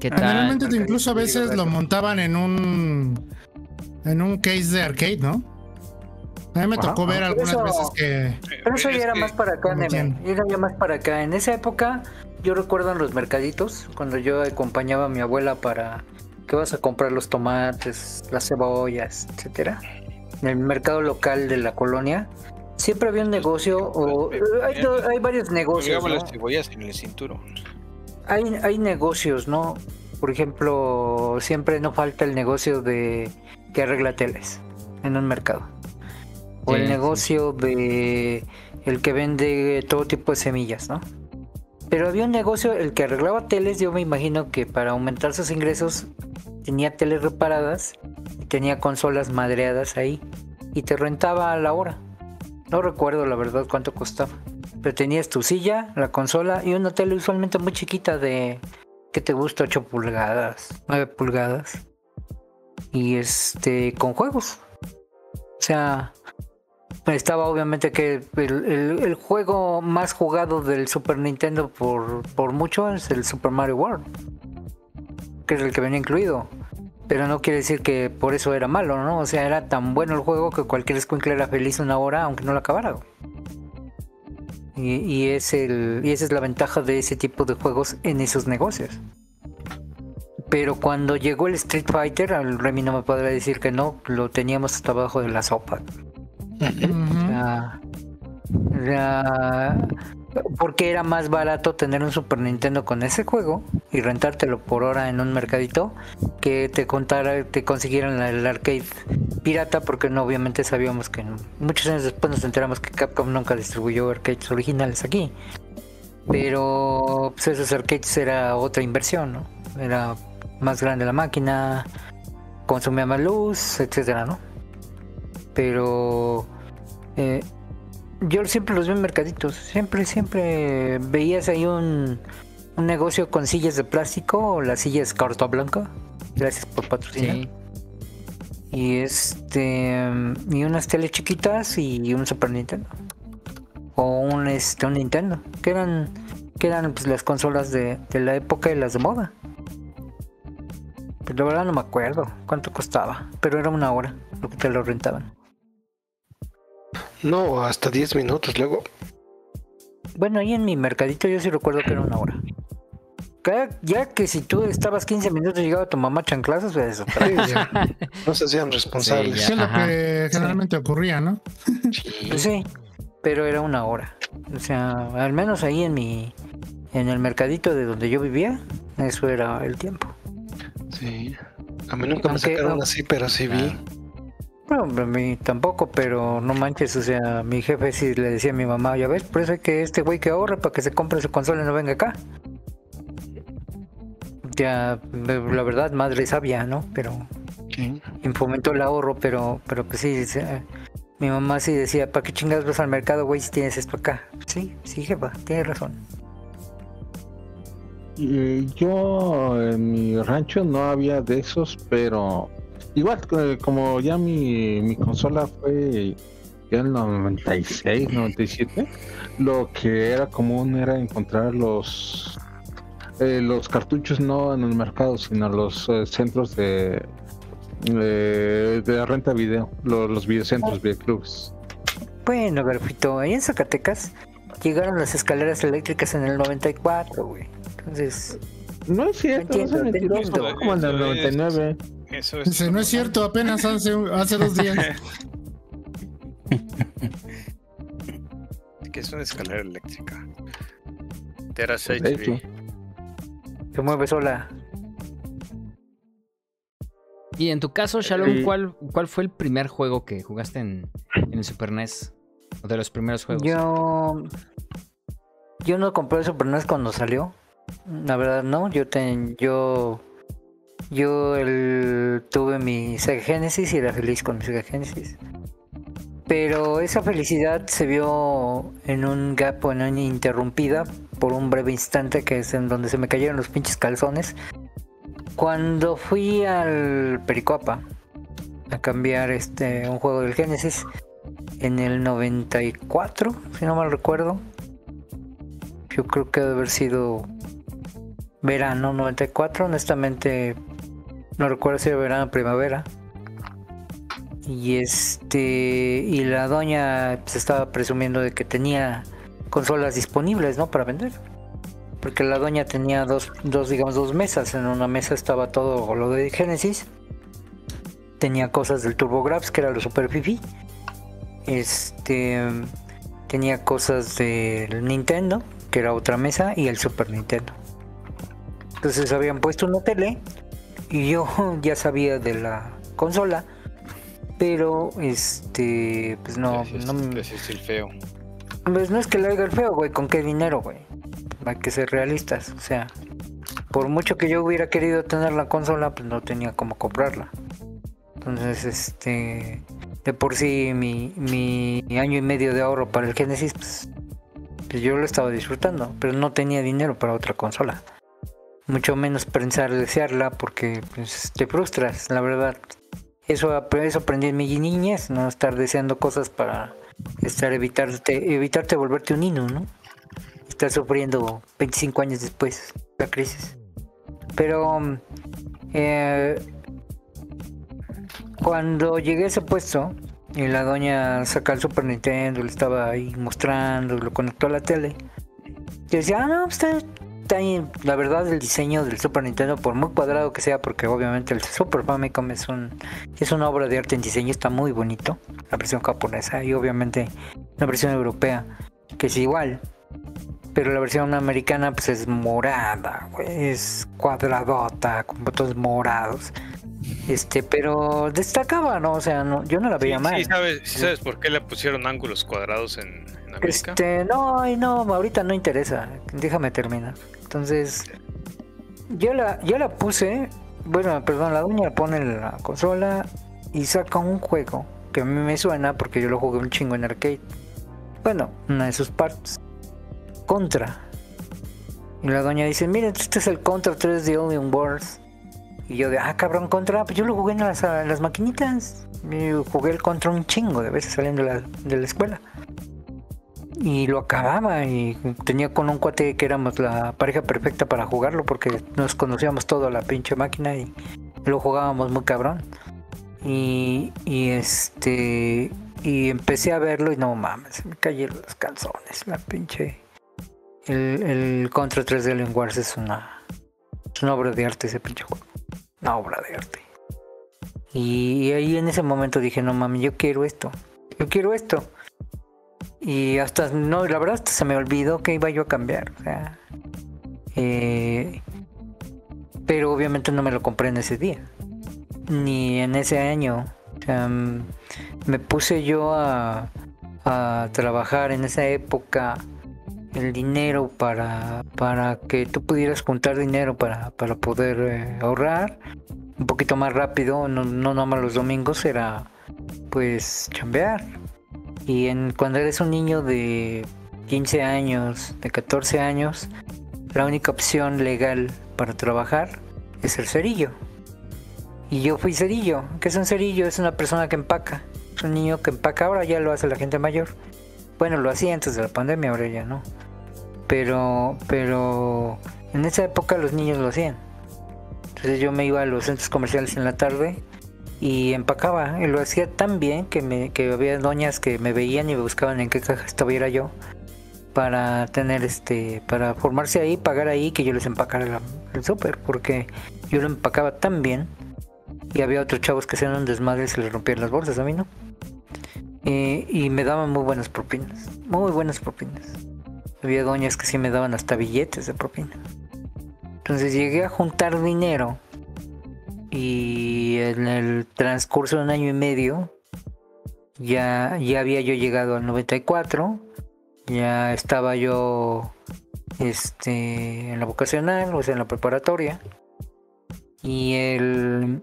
¿Qué tal? Normalmente incluso a veces lo montaban en un en un case de arcade, ¿no? A mí me tocó ver algunas veces que. Pero eso ya era más para acá, Era ya más para acá. En esa época yo recuerdo en los mercaditos, cuando yo acompañaba a mi abuela para que vas a comprar los tomates, las cebollas, etcétera, en el mercado local de la colonia, siempre había un negocio o hay, varios negocios. las cebollas en el cinturón. Hay, hay negocios, ¿no? Por ejemplo, siempre no falta el negocio de que arregla teles en un mercado. O el negocio de el que vende todo tipo de semillas, ¿no? Pero había un negocio, el que arreglaba teles, yo me imagino que para aumentar sus ingresos tenía teles reparadas y tenía consolas madreadas ahí y te rentaba a la hora. No recuerdo la verdad cuánto costaba. Pero tenías tu silla, la consola y una tele usualmente muy chiquita de que te gusta 8 pulgadas, 9 pulgadas. Y este con juegos. O sea, estaba obviamente que el, juego más jugado del Super Nintendo por, por mucho es el Super Mario World. Que es el que venía incluido. Pero no quiere decir que por eso era malo, ¿no? O sea, era tan bueno el juego que cualquier escuincle era feliz una hora aunque no lo acabara. Y, es el, y esa es la ventaja de ese tipo de juegos en esos negocios. Pero cuando llegó el Street Fighter, al Remy no me podrá decir que no, lo teníamos hasta abajo de la sopa. Porque era más barato tener un Super Nintendo con ese juego y rentártelo por hora en un mercadito que te contara, te consiguieran el arcade pirata, porque no obviamente sabíamos que muchos años después nos enteramos que Capcom nunca distribuyó arcades originales aquí. Pero pues esos arcades era otra inversión, ¿no? Era más grande la máquina, consumía más luz, etcétera, ¿no? Pero eh, yo siempre los veo en mercaditos, siempre, siempre veías ahí un, un negocio con sillas de plástico o las sillas carta blanca. Gracias por patrocinar. Y este y unas tele chiquitas y un Super Nintendo. O un este un Nintendo, que eran que eran pues, las consolas de, de la época y las de moda. Pero la verdad no me acuerdo cuánto costaba, pero era una hora lo que te lo rentaban. No, hasta 10 minutos luego. Bueno, ahí en mi mercadito yo sí recuerdo que era una hora. Ya que si tú estabas 15 minutos y llegaba tu mamá chanclazos, pues eso. no se hacían responsables. Sí, es lo que generalmente ocurría, ¿no? Pues sí, pero era una hora. O sea, al menos ahí en mi en el mercadito de donde yo vivía, eso era el tiempo. Sí. A mí nunca me sacaron así, pero sí vi. Bueno, a mí tampoco, pero no manches, o sea, mi jefe sí le decía a mi mamá, ya ves, por eso hay que este güey que ahorre para que se compre su consola y no venga acá. Ya, la verdad, madre sabia, ¿no? Pero sí. fomentó el ahorro, pero, pero pues sí, mi mamá sí decía, ¿para qué chingados vas al mercado, güey, si tienes esto acá? Sí, sí, jefa, tienes razón. yo en mi rancho no había de esos, pero igual eh, como ya mi, mi consola fue ya en el 96, 97, lo que era común era encontrar los eh, los cartuchos no en el mercado, sino los eh, centros de, de, renta video, los, los videocentros, videoclubs. Bueno, Garfito, ahí en Zacatecas llegaron las escaleras eléctricas en el 94, güey. Entonces. No es cierto, no es mentiroso, como en el 99. Eso es. no es cierto, apenas hace, hace dos días. que es una escalera eléctrica. Teras HP. Se mueve sola. Y en tu caso, Shalom, ¿cuál, ¿cuál fue el primer juego que jugaste en, en el Super NES? ¿O de los primeros juegos? Yo. Yo no compré el Super NES cuando salió. La verdad, no. Yo, ten, yo yo tuve mi Sega Genesis y era feliz con mi Sega Genesis. Pero esa felicidad se vio en un gap o en una interrumpida por un breve instante que es en donde se me cayeron los pinches calzones. Cuando fui al Pericopa a cambiar este un juego del Genesis en el 94, si no mal recuerdo. Yo creo que debe haber sido verano 94, honestamente no recuerdo si era verano o primavera. Y este y la doña se estaba presumiendo de que tenía consolas disponibles, ¿no? Para vender. Porque la doña tenía dos, dos, digamos, dos mesas. En una mesa estaba todo lo de Genesis. Tenía cosas del TurboGrafx, que era lo super fifi. Este tenía cosas del Nintendo, que era otra mesa, y el Super Nintendo. Entonces habían puesto una tele y yo ya sabía de la consola, pero este, pues no, no me... es el feo. Pues no es que le haga el feo, güey, ¿con qué dinero, güey? Hay que ser realistas, o sea, por mucho que yo hubiera querido tener la consola, pues no tenía cómo comprarla. Entonces, este, de por sí mi, mi año y medio de ahorro para el Genesis, pues, pues, yo lo estaba disfrutando, pero no tenía dinero para otra consola. Mucho menos pensar desearla porque pues, te frustras, la verdad. Eso, eso aprendí en mi niñez, no estar deseando cosas para estar evitarte, evitarte volverte un niño, ¿no? Estar sufriendo 25 años después la crisis. Pero eh, cuando llegué a ese puesto y la doña saca el Super Nintendo, le estaba ahí mostrando, lo conectó a la tele. Y decía, ah, no, pues La verdad, el diseño del Super Nintendo, por muy cuadrado que sea, porque obviamente el Super Famicom es, un, es una obra de arte en diseño, está muy bonito. La versión japonesa y obviamente la versión europea, que es igual. Pero la versión americana, pues es morada, es cuadradota, con botones morados. Este, pero destacaba, ¿no? O sea, no, yo no la veía mal. Sí sabes, sabes por qué le pusieron ángulos cuadrados en, América? Este, no, no, ahorita no interesa. Déjame terminar. Entonces, yo la, yo la puse, bueno, perdón, la dueña pone la consola y saca un juego que a mí me suena porque yo lo jugué un chingo en arcade. Bueno, una de sus partes. Contra. Y la doña dice, miren, este es el Contra 3 de Alien Wars. Y yo de, ah, cabrón, contra, pues yo lo jugué en las, las maquinitas. jugué el contra un chingo de veces saliendo de la, de la escuela. Y lo acababa y tenía con un cuate que éramos la pareja perfecta para jugarlo porque nos conocíamos todo la pinche máquina y lo jugábamos muy cabrón. Y, y este y empecé a verlo y no mames, me cayeron los calzones, la pinche el, el Contra 3 de Alien Wars es una es una obra de arte ese pinche juego una obra de arte. Y ahí en ese momento dije, no mami, yo quiero esto. Yo quiero esto. Y hasta, no, la verdad hasta se me olvidó que iba yo a cambiar. Eh, pero obviamente no me lo compré en ese día. Ni en ese año. Me puse yo a, a trabajar en esa época el dinero para, para que tú pudieras juntar dinero para, para poder eh, ahorrar un poquito más rápido, no, no nomás los domingos, era pues chambear. Y en, cuando eres un niño de 15 años, de 14 años, la única opción legal para trabajar es el cerillo. Y yo fui cerillo. ¿Qué es un cerillo? Es una persona que empaca. Es un niño que empaca. Ahora ya lo hace la gente mayor. Bueno, lo hacía antes de la pandemia, ahora ya no. Pero, pero en esa época los niños lo hacían. Entonces yo me iba a los centros comerciales en la tarde y empacaba. Y lo hacía tan bien que, me, que había doñas que me veían y me buscaban en qué caja estuviera yo para tener este, para formarse ahí, pagar ahí, que yo les empacara el súper, porque yo lo empacaba tan bien y había otros chavos que hacían un desmadre y se les rompían las bolsas, a mí no. Y me daban muy buenas propinas, muy buenas propinas. Había doñas que sí me daban hasta billetes de propina. Entonces llegué a juntar dinero y en el transcurso de un año y medio ya, ya había yo llegado al 94, ya estaba yo este, en la vocacional, o sea, en la preparatoria. Y el,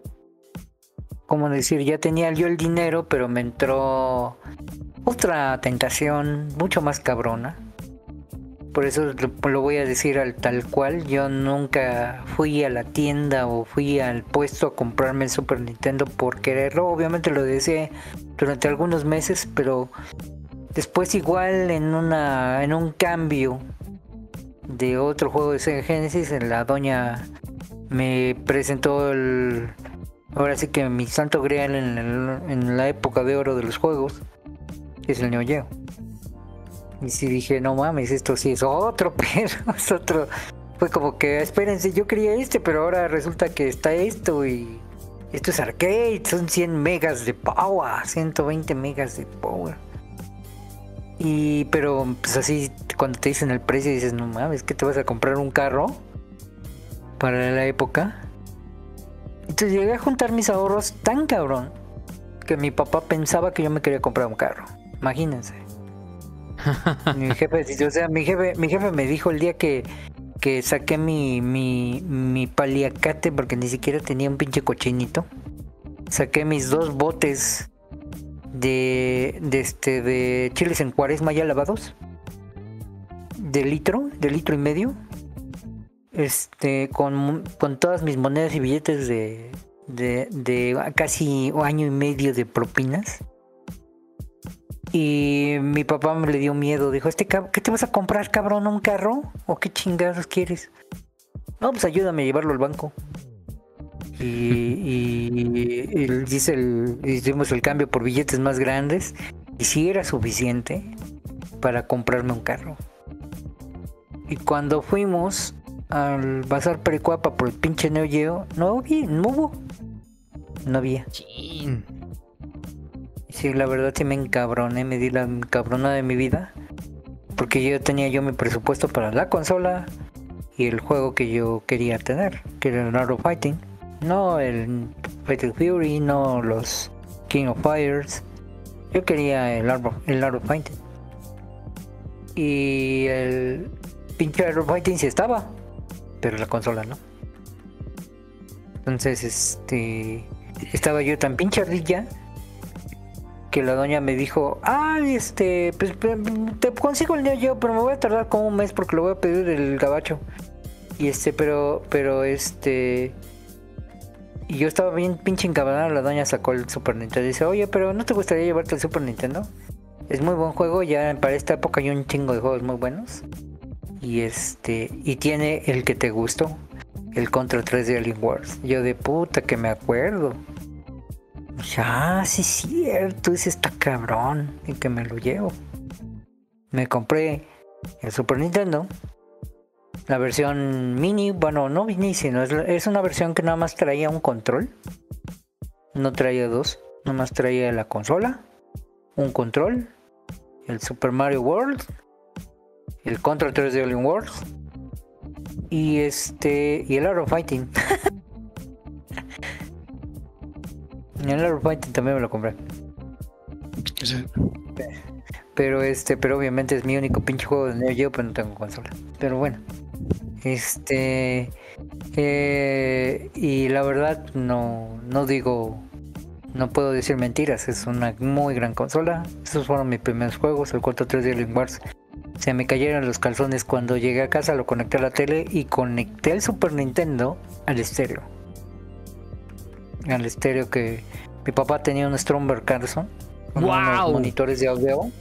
¿cómo decir? Ya tenía yo el dinero, pero me entró otra tentación mucho más cabrona por eso lo voy a decir al tal cual. Yo nunca fui a la tienda o fui al puesto a comprarme el Super Nintendo por quererlo. Obviamente lo deseé durante algunos meses, pero después igual en una en un cambio de otro juego de Sega Genesis, la doña me presentó el ahora sí que mi santo grial en, en la época de oro de los juegos, que es el Neo Geo. Y sí dije, no mames, esto sí es otro, pero es otro. Fue como que, espérense, yo quería este, pero ahora resulta que está esto y esto es arcade, son 100 megas de power, 120 megas de power. Y, pero, pues así, cuando te dicen el precio, dices, no mames, que te vas a comprar un carro para la época. Entonces llegué a juntar mis ahorros tan cabrón que mi papá pensaba que yo me quería comprar un carro. Imagínense mi jefe, o sea, mi jefe, mi jefe me dijo el día que, que saqué mi, mi, paliacate porque ni siquiera tenía un pinche cochinito. Saqué mis dos botes de, este, de chiles en cuaresma ya lavados. De litro, de litro y medio. Este, con, con todas mis monedas y billetes de, de, de casi año y medio de propinas. Y mi papá me le dio miedo. Dijo, este ¿qué te vas a comprar, cabrón? ¿Un carro? ¿O qué chingados quieres? No, pues ayúdame a llevarlo al banco. Y, y, dice el, hicimos el cambio por billetes más grandes. Y sí era suficiente para comprarme un carro. Y cuando fuimos al Bazar Pericuapa por el pinche Neo Geo, no, no hubo. No había. Sí, la verdad sí me encabroné, me di la cabrona de mi vida. Porque yo tenía yo mi presupuesto para la consola y el juego que yo quería tener, que era el Art of Fighting. No el Fatal Fury, no los King of Fires. Yo quería el Art of, el Fighting. Y el pinche Art of Fighting sí estaba, pero la consola no. Entonces, este. Estaba yo tan pinche ardilla que la doña me dijo, ah, este, pues, te consigo el Neo Geo, pero me voy a tardar como un mes porque lo voy a pedir del gabacho. Y este, pero, pero este... Y yo estaba bien pinche encabronado, la doña sacó el Super Nintendo dice, oye, pero ¿no te gustaría llevarte el Super Nintendo? Es muy buen juego, ya para esta época hay un chingo de juegos muy buenos. Y este, y tiene el que te gustó, el Contra 3 de Alien Wars. Yo de puta que me acuerdo. Ya, sí es cierto, ese está cabrón. Y que me lo llevo. Me compré el Super Nintendo. La versión mini, bueno, no mini, sino es, una versión que nada más traía un control. No traía dos. Nada más traía la consola, un control, el Super Mario World, el Control 3 de Alien World y este y el Art of Fighting. El Art Fighting también me lo compré. Pero este, pero obviamente es mi único pinche juego de Neo Geo, pero no tengo consola. Pero bueno. Este eh, y la verdad no, no digo no puedo decir mentiras, es una muy gran consola. Esos fueron mis primeros juegos, el 4-3 de Alien Wars. Se me cayeron los calzones cuando llegué a casa, lo conecté a la tele y conecté el Super Nintendo al estéreo al estéreo que mi papá tenía un Stromberg Carlson. Unos monitores de audio.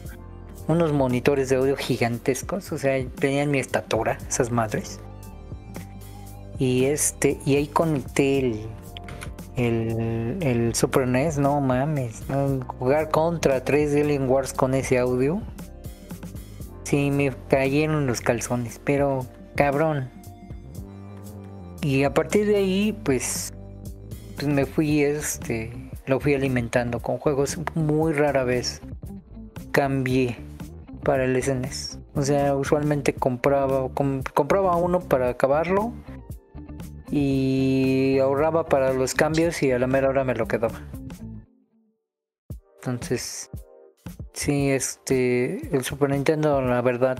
Unos monitores de audio gigantescos. O sea, tenían mi estatura, esas madres. Y este, y ahí conecté el, el, el Super NES, no mames. Jugar contra 3 Alien Wars con ese audio. Sí, me cayeron los calzones, pero cabrón. Y a partir de ahí, pues pues me fui, este, lo fui alimentando con juegos muy rara vez. Cambié para el SNES. O sea, usualmente compraba, compraba uno para acabarlo y ahorraba para los cambios y a la mera hora me lo quedaba. Entonces, sí, este, el Super Nintendo, la verdad,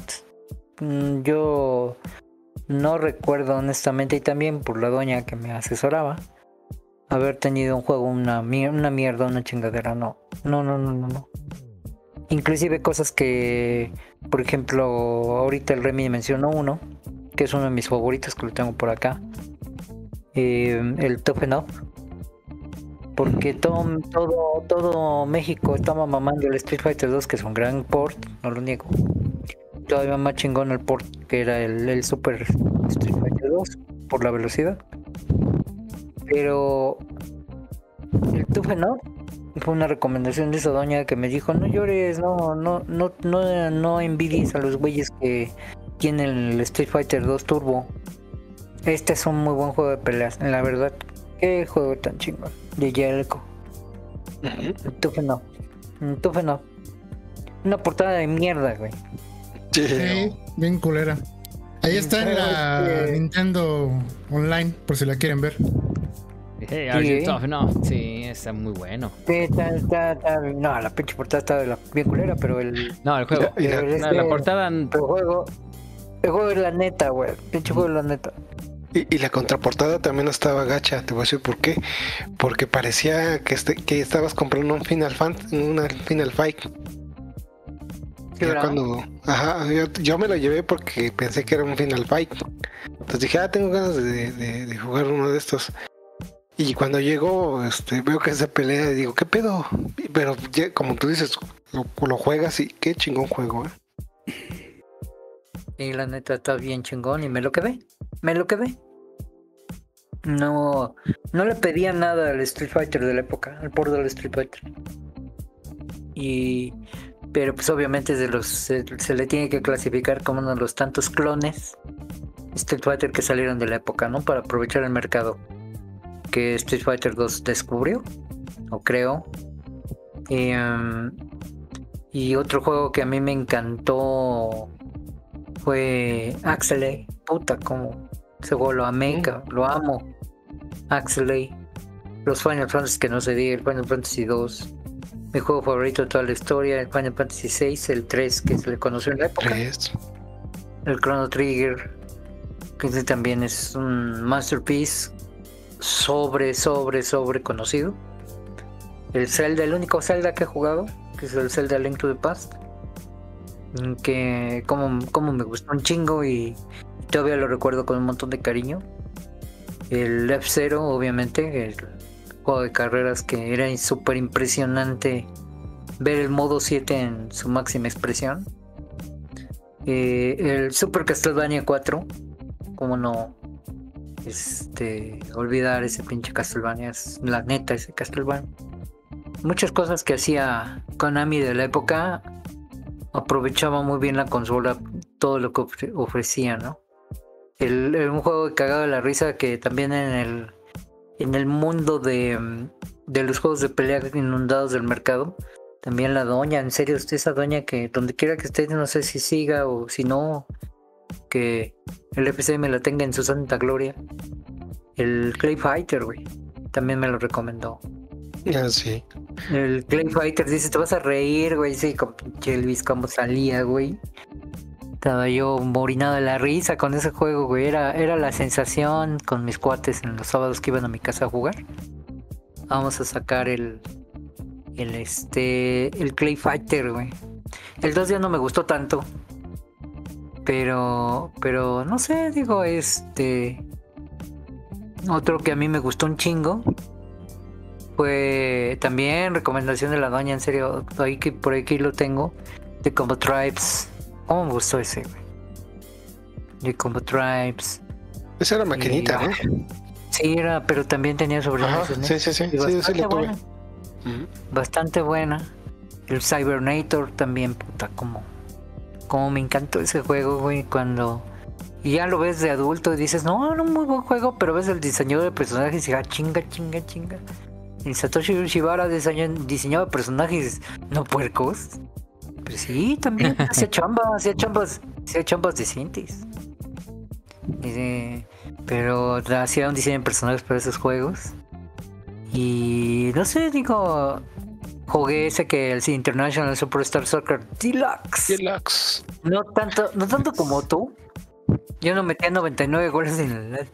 mm, yo no recuerdo honestamente y también por la doña que me asesoraba haber tenido un juego una, una mierda, una chingadera, no. No, no, no, no, no. Inclusive cosas que, por ejemplo, ahorita el Remy mencionó uno, que es uno de mis favoritos que lo tengo por acá. Eh, el Toughen Up. Porque todo, todo, todo México estaba mamando el Street Fighter 2, que es un gran port, no lo niego. Todavía más chingón el port que era el, el Super Street Fighter 2 por la velocidad. Pero el tufe no fue una recomendación de esa doña que me dijo no llores, no, no, no, no, no envidies a los güeyes que tienen el Street Fighter 2 Turbo. Este es un muy buen juego de peleas, la verdad. Qué juego tan chingón. De Jelco. El tufe no. El tufe no. Una portada de mierda, güey. Sí, bien culera. Ahí está en la este Nintendo Online, por si la quieren ver. Hey, are you tough enough? Sí, está muy bueno. no, la pinche portada está bien culera, pero el. No, el juego. no, la portada. El juego. El juego es la neta, güey. El pinche juego es la neta. Y, la contraportada también estaba gacha, te voy a decir por qué. Porque parecía que, este, que estabas comprando un Final Fan, una Final Fight. cuando, ajá, yo, me lo llevé porque pensé que era un Final Fight. Entonces dije, ah, tengo ganas de, jugar uno de estos. Y cuando llego, este, veo que es de pelea y digo, ¿qué pedo? Pero como tú dices, lo, juegas y qué chingón juego, ¿eh? Y la neta está bien chingón y me lo quedé. Me lo quedé no, no le pedía nada al Street Fighter de la época, al por del Street Fighter. Y, pero pues obviamente de los, se, le tiene que clasificar como uno de los tantos clones Street Fighter que salieron de la época, ¿no? Para aprovechar el mercado que Street Fighter 2 descubrió, o creo. Y, um, y otro juego que a mí me encantó fue Axelay. Puta, como ese juego lo amé, lo amo. Axelay, los Final Fantasy que no se diga, el Final Fantasy 2, mi juego favorito de toda la historia, el Final Fantasy 6, el 3 que se le conoció en la época, el Chrono Trigger, que también es un masterpiece sobre, sobre, sobre conocido. El Zelda, el único Zelda que he jugado, que es el Zelda Link to the Past, que como, como me gustó un chingo y todavía lo recuerdo con un montón de cariño. El F-Zero, obviamente, el juego de carreras que era súper impresionante ver el modo 7 en su máxima expresión. Eh, el Super Castlevania 4, como no este, olvidar ese pinche Castlevania, es la neta ese Castlevania. Muchas cosas que hacía Konami de la época aprovechaba muy bien la consola, todo lo que ofrecía, ¿no? el, un juego cagado de la risa que también en el, en el mundo de, de los juegos de pelea inundados del mercado, también la doña, en serio, usted esa doña que donde quiera que esté, no sé si siga o si no, que el FC me la tenga en su santa gloria. El Clay Fighter, güey, también me lo recomendó. Ah, sí. El Clay Fighter dice, te vas a reír, güey, sí, con pinche Elvis, cómo salía, güey. Estaba yo morinado de la risa con ese juego, güey. Era, era la sensación con mis cuates en los sábados que iban a mi casa a jugar. Vamos a sacar el. El este. El Clay Fighter, güey. El 2 ya no me gustó tanto. Pero. Pero no sé, digo, este. Otro que a mí me gustó un chingo. Fue también recomendación de la doña, en serio. Ahí que por aquí lo tengo. De Combo Tribes. ¿Cómo me gustó ese, güey? De Combo Tribes. Esa era maquinita, ¿no? Sí, era, pero también tenía sobre Sí, sí, sí. sí, bastante buena. Bastante buena. El Cybernator también, puta, como. Como me encantó ese juego, güey, cuando. Y ya lo ves de adulto y dices, no, no, muy buen juego, pero ves el diseño de personajes y dices, ah, chinga, chinga, chinga. Y Satoshi Shibara diseñaba personajes no puercos. Pero sí, también hacía chambas, hacía chambas, hacía chambas decentes. pero hacía un diseño de personajes para esos juegos. Y no sé, digo, jugué ese que el International Superstar Soccer Deluxe. Deluxe. No tanto, no tanto como tú, yo no metía 99 goles en el...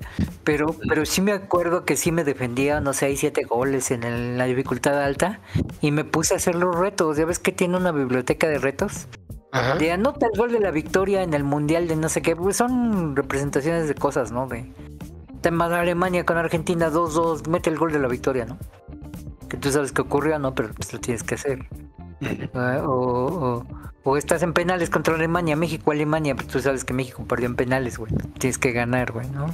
Pero, pero sí me acuerdo que sí me defendía, no sé, hay 7 goles en la dificultad alta. Y me puse a hacer los retos. ¿Ya ves que tiene una biblioteca de retos? Ajá. De anota el gol de la victoria en el mundial de no sé qué. Pues son representaciones de cosas, ¿no? De tema de Alemania con Argentina 2-2, mete el gol de la victoria, ¿no? Tú sabes que ocurrió, ¿no? Pero pues lo tienes que hacer. Ah, o, o, estás en penales contra Alemania, México, Alemania, pues tú sabes que México perdió en penales, güey. Tienes que ganar, güey, ¿no?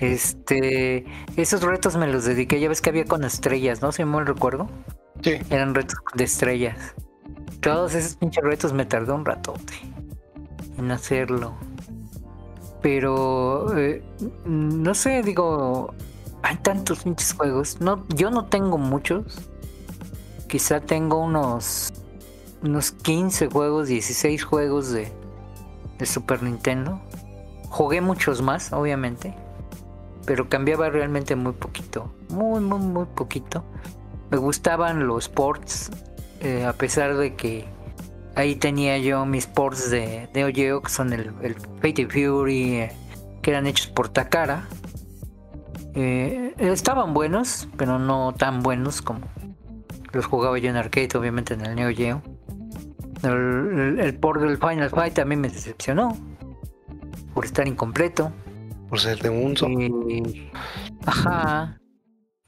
Este, esos retos me los dediqué, ya ves que había con estrellas, ¿no? Si me recuerdo. Sí. Eran retos de estrellas. Todos esos pinches retos me tardó un ratote en hacerlo. Pero, eh, no sé, digo, hay tantos pinches juegos. No, yo no tengo muchos quizá tengo unos unos 15 juegos, 16 juegos de, de Super Nintendo. Jugué muchos más, obviamente, pero cambiaba realmente muy poquito, muy, muy, muy poquito. Me gustaban los ports, eh, a pesar de que ahí tenía yo mis ports de, de Oyo, que son el, el Fate Fury, eh, que eran hechos por Takara. Eh, estaban buenos, pero no tan buenos como los jugaba yo en arcade, obviamente en el Neo Geo. El, el, port del Final Fight mí me decepcionó por estar incompleto. Por ser de un eh, Ajá.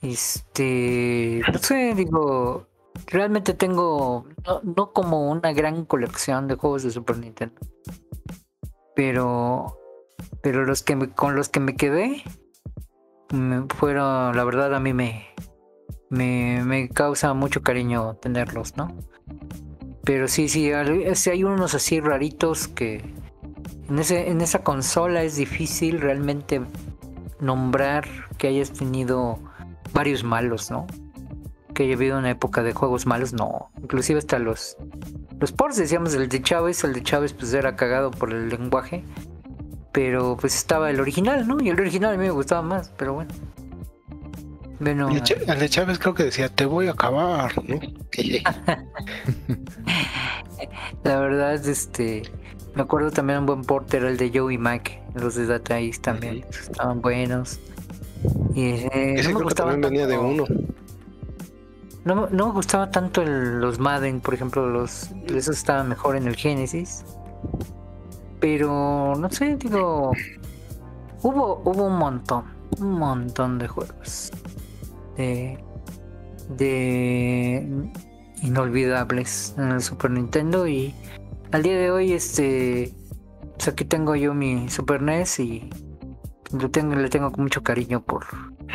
Este. No sé, digo. Realmente tengo. No, como una gran colección de juegos de Super Nintendo. Pero. Pero los que con los que me quedé. Me fueron. La verdad, a mí me. Me, me causa mucho cariño tenerlos, ¿no? Pero sí, sí, hay unos así raritos que en, ese, en esa consola es difícil realmente nombrar que hayas tenido varios malos, ¿no? Que haya habido una época de juegos malos, no. Inclusive hasta los, los ports, decíamos, el de Chávez, el de Chávez pues era cagado por el lenguaje. Pero pues estaba el original, ¿no? Y el original a mí me gustaba más, pero bueno. Bueno, el, de Chávez creo que decía, te voy a acabar, ¿no? La verdad, este, me acuerdo también un buen porter, el de Joey Mac, los de Data East también, estaban buenos. Y eh, Ese no me gustaba también venía de uno. No, no me gustaba tanto los Madden, por ejemplo, los esos estaban mejor en el Genesis. Pero no sé, digo, hubo hubo un montón, un montón de juegos de, de inolvidables en el Super Nintendo y al día de hoy este pues aquí tengo yo mi Super NES y lo tengo, le tengo mucho cariño por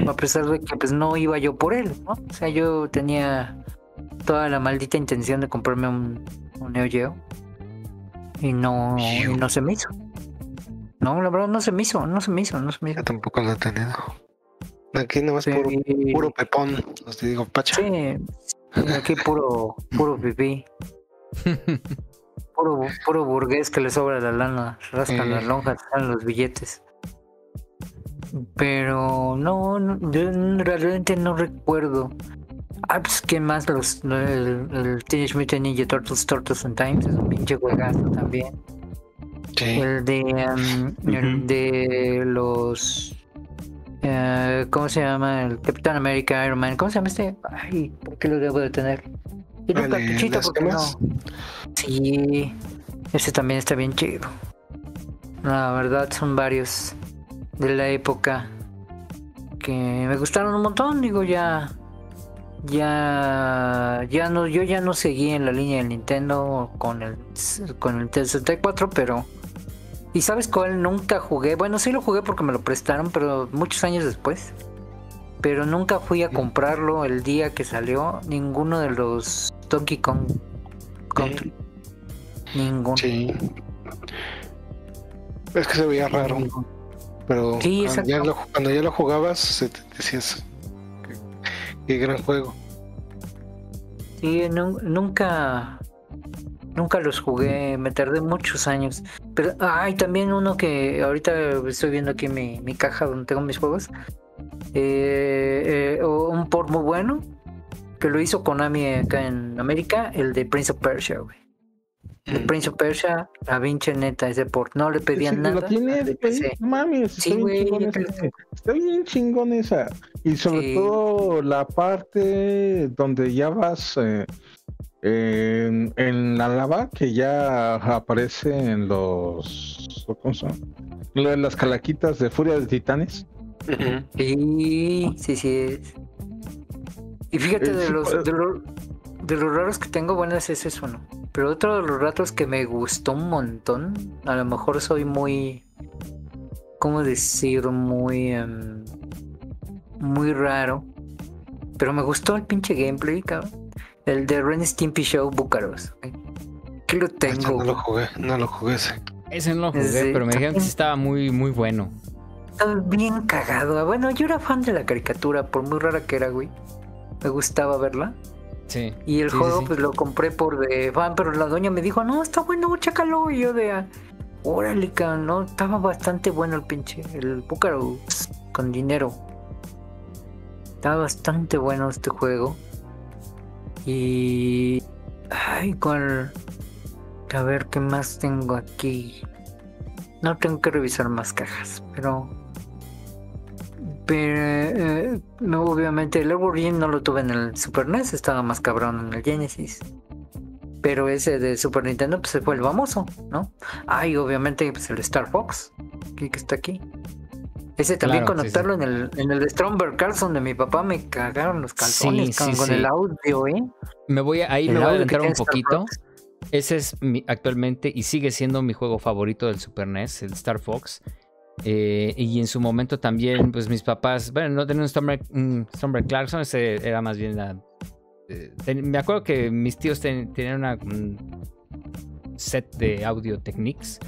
a pesar de que pues no iba yo por él, ¿no? O sea, yo tenía toda la maldita intención de comprarme un, Neo Geo y no, y no se me hizo. No, la verdad no se me hizo, no se me hizo, no se me hizo. Yo tampoco lo he tenido. Aquí nomás puro, puro pepón, os digo, pacha. Sí, aquí puro, puro pipí. puro, puro burgués que le sobra la lana, rascan las lonjas, están los billetes. Pero no, yo realmente no recuerdo. Ah, pues que más los el, Teenage Mutant Ninja Turtles Turtles and Times es un pinche juegazo también. El de um, el de los eh, ¿Cómo se llama? El Capitán América, Iron Man. ¿Cómo se llama este? Ay, ¿por qué lo debo de tener? Y un cartuchito, porque no. Sí, ese también está bien chido. La verdad, son varios de la época que me gustaron un montón. Digo, ya. Ya. Ya no. Yo ya no seguí en la línea del Nintendo con el. Con el 64, pero ¿Y sabes cuál nunca jugué? Bueno, sí lo jugué porque me lo prestaron, pero muchos años después. Pero nunca fui a comprarlo el día que salió ninguno de los Donkey Kong Country. Ninguno. Sí. Es que se veía raro. Pero cuando, ya lo, cuando, ya lo, jugabas, decías qué, gran juego. Sí, nunca Nunca los jugué, me tardé muchos años. Pero hay también uno que ahorita estoy viendo aquí mi, mi caja donde tengo mis juegos. Eh, eh, un port muy bueno que lo hizo Konami acá en América, el de Prince of Persia, güey. El mm. Prince of Persia, a Vinci neta ese port. No le pedían nada. Tiene, mami, está, bien chingón esa, está bien chingón esa. Y sobre todo la parte donde ya vas eh, en, la lava que ya aparece en los ¿cómo son? las calaquitas de Furia de Titanes. Sí, sí, sí. Y fíjate de, los, de, los, raros que tengo, bueno, ese es eso, ¿no? Pero otro de los ratos que me gustó un montón, a lo mejor soy muy, ¿cómo decir? Muy, em, muy raro. Pero me gustó el pinche gameplay, cabrón. El de Ren Stimpy Show Búcaros. Que lo tengo. no lo jugué, no lo jugué ese. Ese no lo jugué, pero me dijeron que estaba muy, muy bueno. Estaba bien cagado. Bueno, yo era fan de la caricatura, por muy rara que era, güey. Me gustaba verla. Sí. Y el juego, pues lo compré por de fan, pero la doña me dijo, no, está bueno, chácalo. Y yo de, órale, no, estaba bastante bueno el pinche, el Búcaro con dinero. Estaba bastante bueno este juego. Y. Ay, cuál. A ver qué más tengo aquí. No tengo que revisar más cajas, pero. Pero no, obviamente el Origin no lo tuve en el Super NES, estaba más cabrón en el Genesis. Pero ese de Super Nintendo pues fue el famoso, ¿no? Ay, obviamente pues el Star Fox, que está aquí. Ese también conectarlo en el en el Stromberg Carlson de mi papá me cagaron los calzones con, el audio, ¿eh? Me voy a, ahí me voy a adelantar un poquito. Ese es mi, actualmente y sigue siendo mi juego favorito del Super NES, el Star Fox. Eh, y en su momento también, pues mis papás, bueno, no tenían un Stormberg, Clarkson, ese era más bien la... Eh, me acuerdo que mis tíos tenían una, un set de Audio Techniques,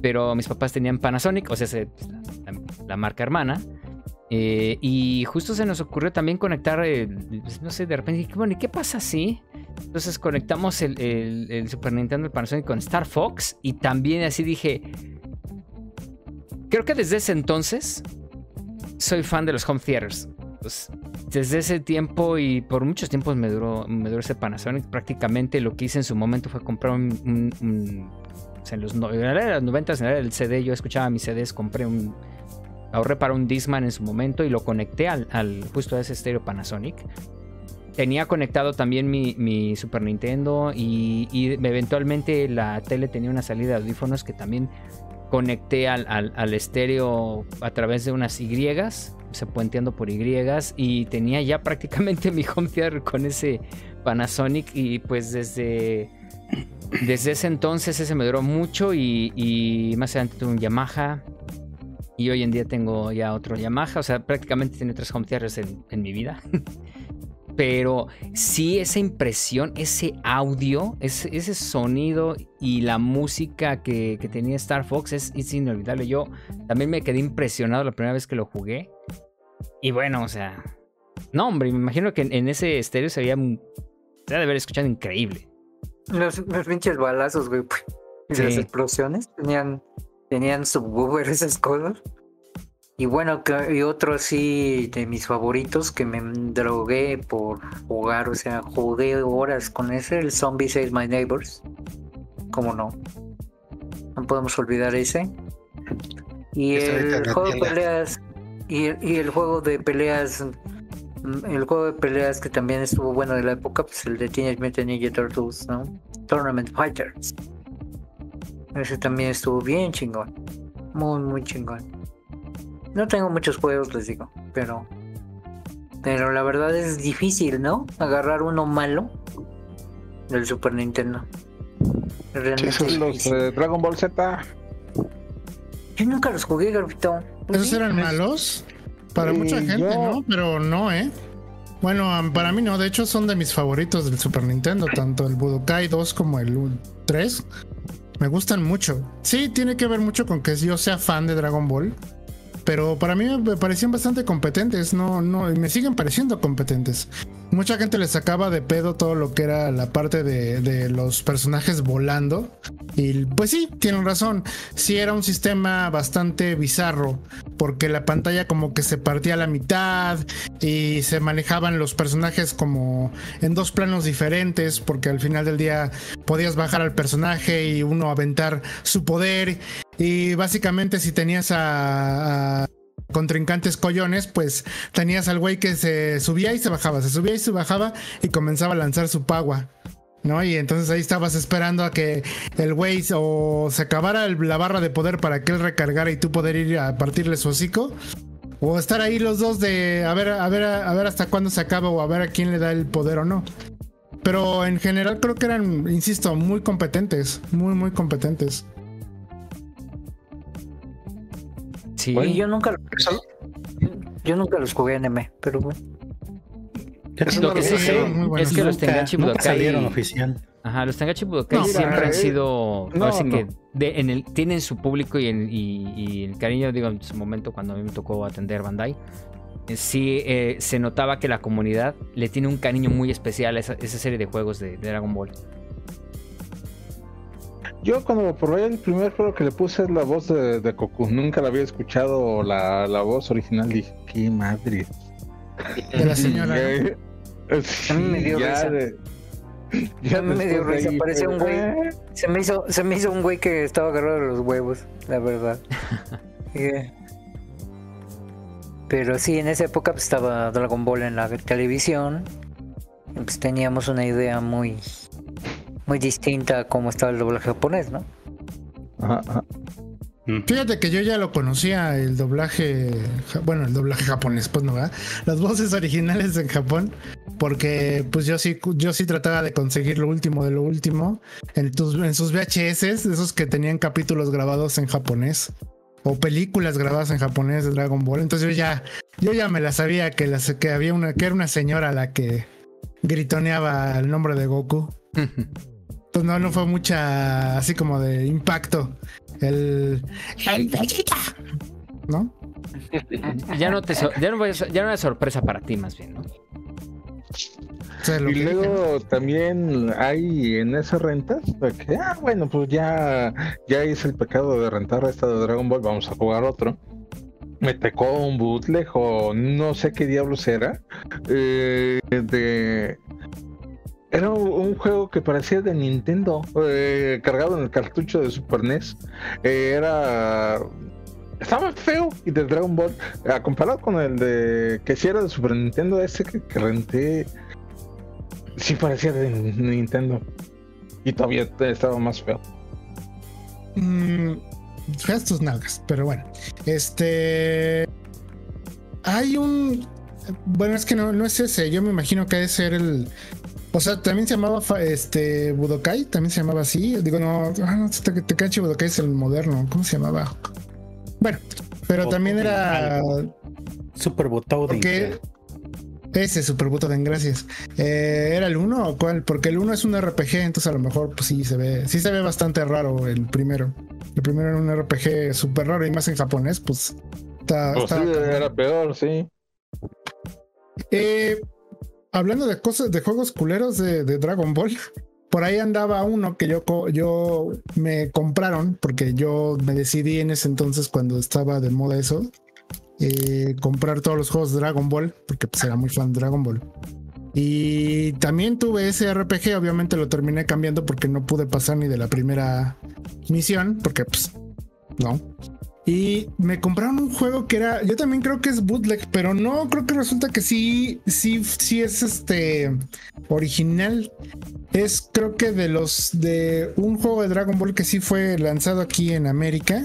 pero mis papás tenían Panasonic, o sea, la, marca hermana. Eh, y justo se nos ocurrió también conectar, pues, no sé, de repente, bueno, ¿y qué pasa si? Entonces conectamos el, el Super Nintendo, el Panasonic con Star Fox y también así dije, Creo que desde ese entonces soy fan de los home theaters. Pues, desde ese tiempo y por muchos tiempos me duró, me duró ese Panasonic. Prácticamente lo que hice en su momento fue comprar un. en los, 90 en el CD, yo escuchaba mis CDs, compré un. Ahorré para un Disman en su momento y lo conecté al, justo a ese estéreo Panasonic. Tenía conectado también mi, Super Nintendo y, eventualmente la tele tenía una salida de audífonos que también conecté al, estéreo a través de unas Y, se puenteando por Y, y tenía ya prácticamente mi home theater con ese Panasonic y pues desde, desde ese entonces ese me duró mucho y, más adelante tuve un Yamaha y hoy en día tengo ya otro Yamaha, o sea, prácticamente tiene tres home theaters en, en mi vida. Pero sí, esa impresión, ese audio, ese, ese sonido y la música que, tenía Star Fox es, inolvidable. Yo también me quedé impresionado la primera vez que lo jugué. Y bueno, o sea. No, hombre, me imagino que en, ese estéreo se debe haber escuchado increíble. Los, pinches balazos, güey. Y las explosiones tenían, tenían subwoofer esas cosas. Y bueno, y otro así de mis favoritos que me drogué por jugar, o sea, jugué horas con ese, el Zombie Save My Neighbors. ¿Cómo no? No podemos olvidar ese. Y el juego de peleas, y, el juego de peleas, mm, el juego de peleas que también estuvo bueno de la época, pues el de Teenage Mutant Ninja Turtles, ¿no? Tournament Fighters. Ese también estuvo bien chingón. Muy, muy chingón. No tengo muchos juegos, les digo, pero. Pero la verdad es difícil, ¿no? Agarrar uno malo del Super Nintendo. Realmente los Dragon Ball Z. Yo nunca los jugué, Garbito. ¿Esos eran malos? Para mucha gente, ¿no? Pero no, ¿eh? Bueno, para mí no. De hecho, son de mis favoritos del Super Nintendo. Tanto el Budokai 2 como el 3. Me gustan mucho. Sí, tiene que ver mucho con que yo sea fan de Dragon Ball pero para mí me parecían bastante competentes, no, no, me siguen pareciendo competentes. Mucha gente le sacaba de pedo todo lo que era la parte de, los personajes volando. Y pues sí, tienen razón. Sí era un sistema bastante bizarro. Porque la pantalla como que se partía a la mitad. Y se manejaban los personajes como en dos planos diferentes. Porque al final del día podías bajar al personaje y uno aventar su poder. Y básicamente si tenías a contrincantes collones, pues tenías al güey que se subía y se bajaba, se subía y se bajaba y comenzaba a lanzar su pagua. ¿No? Y entonces ahí estabas esperando a que el güey o se acabara la barra de poder para que él recargara y tú poder ir a partirle su hocico. O estar ahí los dos de a ver, a ver, a ver hasta cuándo se acaba o a ver a quién le da el poder o no. Pero en general creo que eran, insisto, muy competentes, muy, muy competentes. Sí. yo nunca yo nunca los jugué en M, pero bueno. Lo que sí sé es que los Tengachi Budokai salieron oficial. Ajá, los Tengachi Budokai siempre han sido. No, que en el, tienen su público y, y, el cariño, digo, en su momento cuando a mí me tocó atender Bandai. Eh, sí, eh, se notaba que la comunidad le tiene un cariño muy especial a esa, serie de juegos de Dragon Ball. Yo cuando probé el primer juego que le puse es la voz de, de Goku. Nunca la había escuchado la, la voz original. Dije, qué madre. De la señora. a mí me dio risa. ya a mí me dio risa. Parecía un güey. Se me, hizo, se me hizo un güey que estaba agarrado de los huevos, la verdad. Pero sí, en esa época pues, estaba Dragon Ball en la televisión. Pues teníamos una idea muy, muy distinta a cómo estaba el doblaje japonés, ¿no? Ajá, mm. Fíjate que yo ya lo conocía, el doblaje, bueno, el doblaje japonés, pues no, ¿verdad? Las voces originales en Japón, porque pues yo sí, yo sí trataba de conseguir lo último de lo último en, en sus VHS, esos que tenían capítulos grabados en japonés o películas grabadas en japonés de Dragon Ball. Entonces yo ya, yo ya me la sabía que, las, que había una, que era una señora la que gritoneaba el nombre de Goku. Pues no, no fue mucha así como de impacto. El. El ¿No? Ya no te ya no, ya no es sorpresa para ti, más bien, ¿no? y luego también hay en esas rentas que, ah, bueno, pues ya, ya hice el pecado de rentar esta de Dragon Ball, vamos a jugar otro. Me tocó un bootleg o no sé qué diablos era. Eh, de. Era un juego que parecía de Nintendo, eh, cargado en el cartucho de Super NES. Eh, era estaba feo y de Dragon Ball, comparado con el de que si era de Super Nintendo, ese que renté, Sí parecía de Nintendo. Y todavía estaba más feo. Mm, feas tus nalgas, pero bueno. Este. Hay un. Bueno, es que no, no es ese. Yo me imagino que debe ser el. O sea, también se llamaba este Budokai, también se llamaba así. Digo, no, ah, no te, te cacho Budokai es el moderno. ¿Cómo se llamaba? Bueno, pero también era. Super Porque ese Super Butoden, gracias. Eh, ¿Era el 1 o cuál? Porque el 1 es un RPG, entonces a lo mejor pues sí se ve, sí se ve bastante raro el primero. El primero era un RPG súper raro y más en japonés, pues está. Pues era peor, sí. Eh, hablando de cosas, de juegos culeros de, Dragon Ball, por ahí andaba uno que yo, yo me compraron, porque yo me decidí en ese entonces cuando estaba de moda eso, eh, comprar todos los juegos de Dragon Ball, porque pues era muy fan de Dragon Ball. Y también tuve ese RPG, obviamente lo terminé cambiando porque no pude pasar ni de la primera misión, porque pues no. Y me compraron un juego que era, yo también creo que es bootleg, pero no, creo que resulta que sí, sí, sí es este original. Es creo que de los de un juego de Dragon Ball que sí fue lanzado aquí en América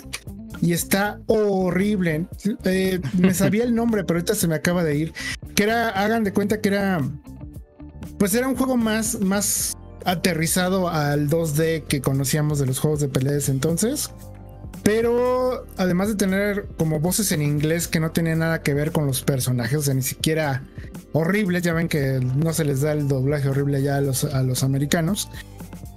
y está horrible. Eh, me sabía el nombre, pero ahorita se me acaba de ir. Que era, hagan de cuenta que era, pues era un juego más, más aterrizado al 2D que conocíamos de los juegos de peleas entonces. Pero además de tener como voces en inglés que no tenían nada que ver con los personajes, o sea, ni siquiera horribles, ya ven que no se les da el doblaje horrible ya a los, a los americanos.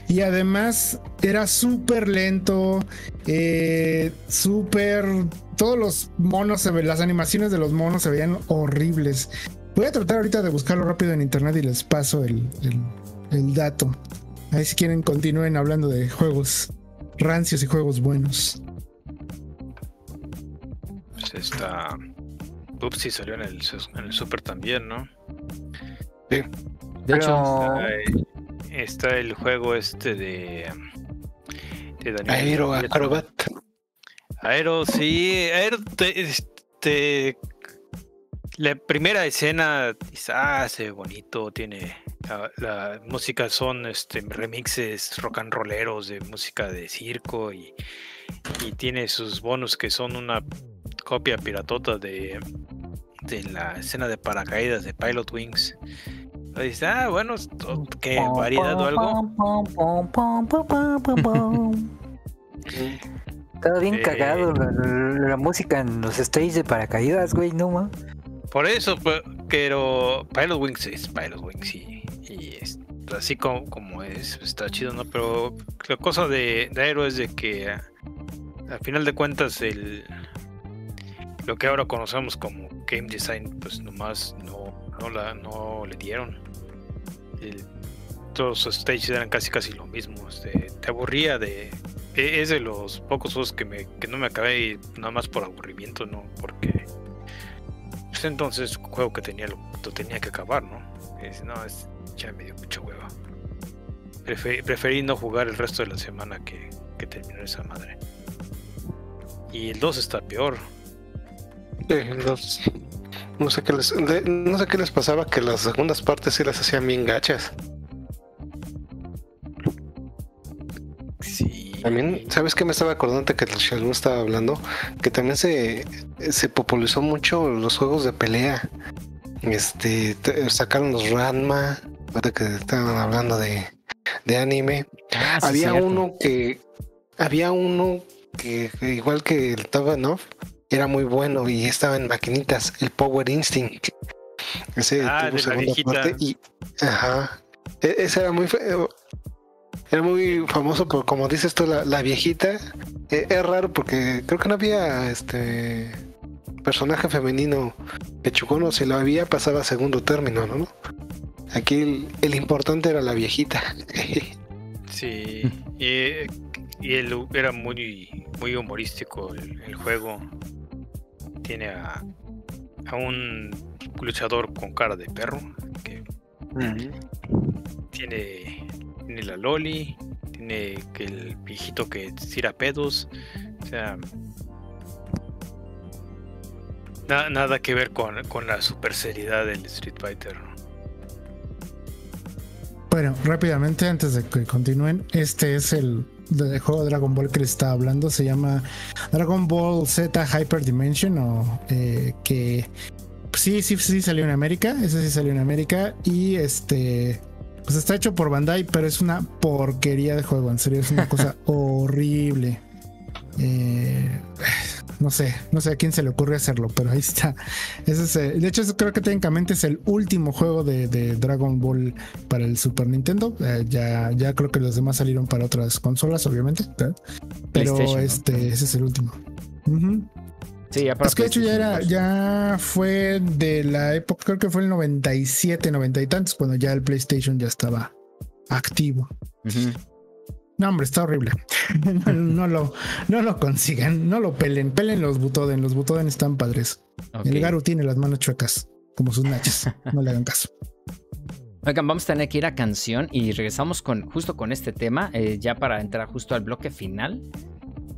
Y además era súper lento, eh, súper... Todos los monos, se las animaciones de los monos se veían horribles. Voy a tratar ahorita de buscarlo rápido en internet y les paso el, el, dato. Ahí si quieren continúen hablando de juegos rancios y juegos buenos. Pues esta... Ups, sí salió en el, en el Super también, ¿no? Sí. De hecho, está el juego este de. de Daniel Aero Acrobat. Aero, sí. Aero, este. La primera escena, ah, se bonito, tiene. La, música son este, remixes rock and rolleros de música de circo y, y tiene sus bonus que son una copia piratota de, de la escena de paracaídas de Pilot Wings. Dice, ah, bueno, qué variedad o algo. Estaba bien eh, cagado la, música en los stages de paracaídas, güey, no más. Por eso, pero Pilot Wings es Pilot Wings y, y es, así como, como, es, está chido, ¿no? Pero la cosa de, de Aero es de que al final de cuentas el lo que ahora conocemos como game design, pues nomás no no, la, no le dieron. todos los stages eran casi casi lo mismo. Este, te aburría de. E, es de los pocos juegos que, me, que no me acabé nada más por aburrimiento, ¿no? Porque. Pues entonces, juego que tenía lo, tenía que acabar, ¿no? no, es, ya me dio mucho hueva. Preferí, no jugar el resto de la semana que, que terminó esa madre. Y el 2 está peor. Sí, el 2. No sé qué les, no sé qué les pasaba que las segundas partes sí las hacían bien gachas. Sí. También, ¿sabes qué me estaba acordando que el Shalom estaba hablando? Que también se, se popularizó mucho los juegos de pelea. Este, sacaron los Ranma, que estaban hablando de, de anime. Ah, había uno que, había uno que, igual que el Off era muy bueno y estaba en maquinitas, el Power Instinct. Ese ah, tuvo segunda parte y, ajá, e, ese era muy era muy famoso por como dices tú la, viejita. E, es raro porque creo que no había este personaje femenino pechugono si lo había pasaba a segundo término no aquí el, importante era la viejita. Sí y, y él era muy muy humorístico el, juego tiene a, a un luchador con cara de perro que tiene tiene la Loli, tiene que el viejito que tira pedos, o sea, nada que ver con, la super seriedad del Street Fighter. Bueno, rápidamente, antes de que continúen, este es el, juego de Dragon Ball que les estaba hablando. Se llama Dragon Ball Z Hyper Dimension, o eh, que sí, sí, sí salió en América. Ese sí salió en América. Y este pues está hecho por Bandai, pero es una porquería de juego, en serio, es una cosa horrible. Eh, no sé, no sé a quién se le ocurre hacerlo, pero ahí está. Ese de hecho, creo que técnicamente es el último juego de, Dragon Ball para el Super Nintendo. Eh, ya, ya creo que los demás salieron para otras consolas, obviamente. Pero este, ese es el último. Sí, es que de hecho ya era, ya fue de la época, creo que fue el 97, 90 y tantos, cuando ya el PlayStation ya estaba activo. No, hombre, está horrible. no, lo, no lo consigan, no lo pelen, pelen los Butoden, los Butoden están padres. El Garu tiene las manos chuecas, como sus nachas, no le hagan caso. Oigan, vamos a tener que ir a canción y regresamos con justo con este tema, eh, ya para entrar justo al bloque final.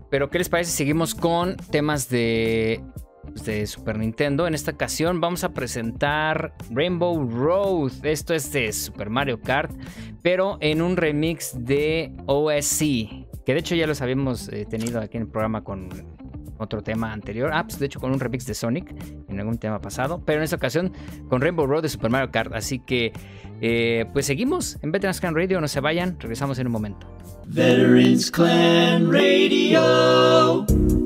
Pero ¿qué les parece? Seguimos con temas de, de Super Nintendo. En esta ocasión vamos a presentar Rainbow Road. Esto es de Super Mario Kart, pero en un remix de OSC. Que de hecho ya los habíamos eh, tenido aquí en el programa con otro tema anterior. Ah, pues de hecho con un remix de Sonic en algún tema pasado. Pero en esta ocasión con Rainbow Road de Super Mario Kart. Así que eh, pues seguimos en Veterans Scan Radio. No se vayan. Regresamos en un momento. Veterans Clan Radio.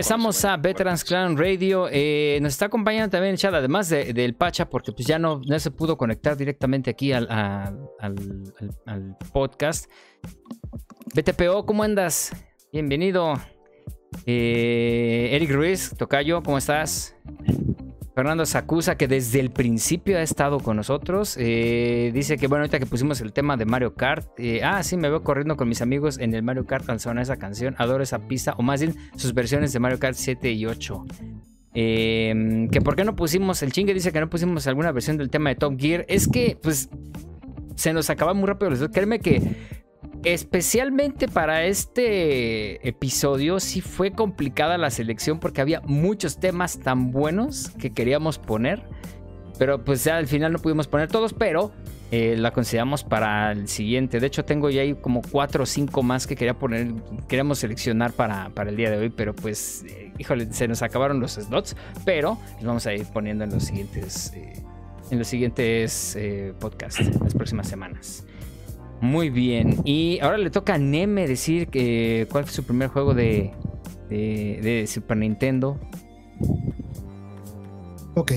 Regresamos a Veterans Clan Radio. Eh, nos está acompañando también el chat, además del Pacha, porque pues ya no, se pudo conectar directamente aquí al, al, podcast. BTPO, ¿cómo andas? Bienvenido. Eh, Eric Ruiz, Tocayo, ¿cómo estás? Fernando Sacusa, que desde el principio ha estado con nosotros. Eh, dice que, bueno, ahorita que pusimos el tema de Mario Kart. Eh, ah, sí, me veo corriendo con mis amigos en el Mario Kart al sonar esa canción. Adoro esa pista, o más bien sus versiones de Mario Kart 7 y 8. Eh, que por qué no pusimos, el chingue dice que no pusimos alguna versión del tema de Top Gear. Es que, pues, se nos acaba muy rápido. Créeme que Especialmente para este episodio sí fue complicada la selección porque había muchos temas tan buenos que queríamos poner. Pero pues al final no pudimos poner todos, pero eh, la consideramos para el siguiente. De hecho tengo ya ahí como cuatro o cinco más que quería poner, queríamos seleccionar para, para el día de hoy, pero pues, eh, híjole, se nos acabaron los slots, pero los vamos a ir poniendo en los siguientes, eh, en los siguientes podcasts, las próximas semanas. Muy bien. Y ahora le toca a Neme decir que, cuál fue su primer juego de, de, Super Nintendo. Ok.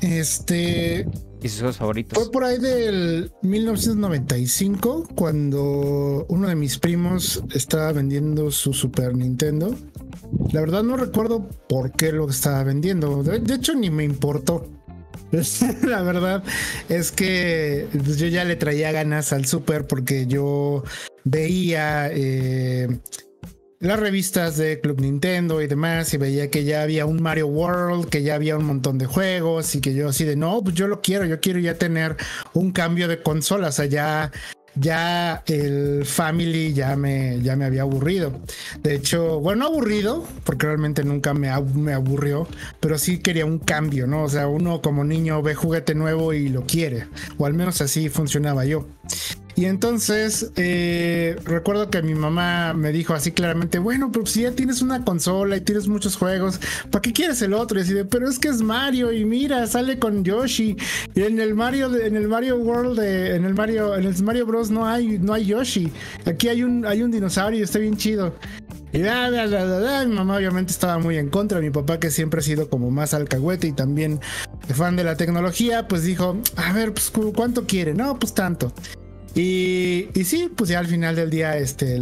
Este. ¿Y sus juegos favoritos? Fue por ahí del 1995 cuando uno de mis primos estaba vendiendo su Super Nintendo. La verdad no recuerdo por qué lo estaba vendiendo. de hecho, ni me importó. la verdad es que pues, yo ya le traía ganas al super porque yo veía eh, las revistas de Club Nintendo y demás y veía que ya había un Mario World, que ya había un montón de juegos y que yo así de no, pues yo lo quiero, yo quiero ya tener un cambio de consolas, allá ya el Family ya me, ya me había aburrido. De hecho, bueno, aburrido, porque realmente nunca me, me aburrió, pero sí quería un cambio, ¿no? O sea, uno como niño ve juguete nuevo y lo quiere, o al menos así funcionaba yo. Y entonces eh, recuerdo que mi mamá me dijo así claramente, bueno, pero si ya tienes una consola y tienes muchos juegos, ¿para qué quieres el otro? Y así de, pero es que es Mario y mira, sale con Yoshi. Y en el Mario, en el Mario World, en el Mario, en el Mario Bros no hay, no hay Yoshi. Aquí hay un, hay un dinosaurio y está bien chido. Y mi mamá obviamente estaba muy en contra. Mi papá, que siempre ha sido como más alcahuete y también fan de la tecnología, pues dijo: A ver, pues ¿cuánto quiere? No, pues tanto. Y, y, sí, pues ya al final del día, este,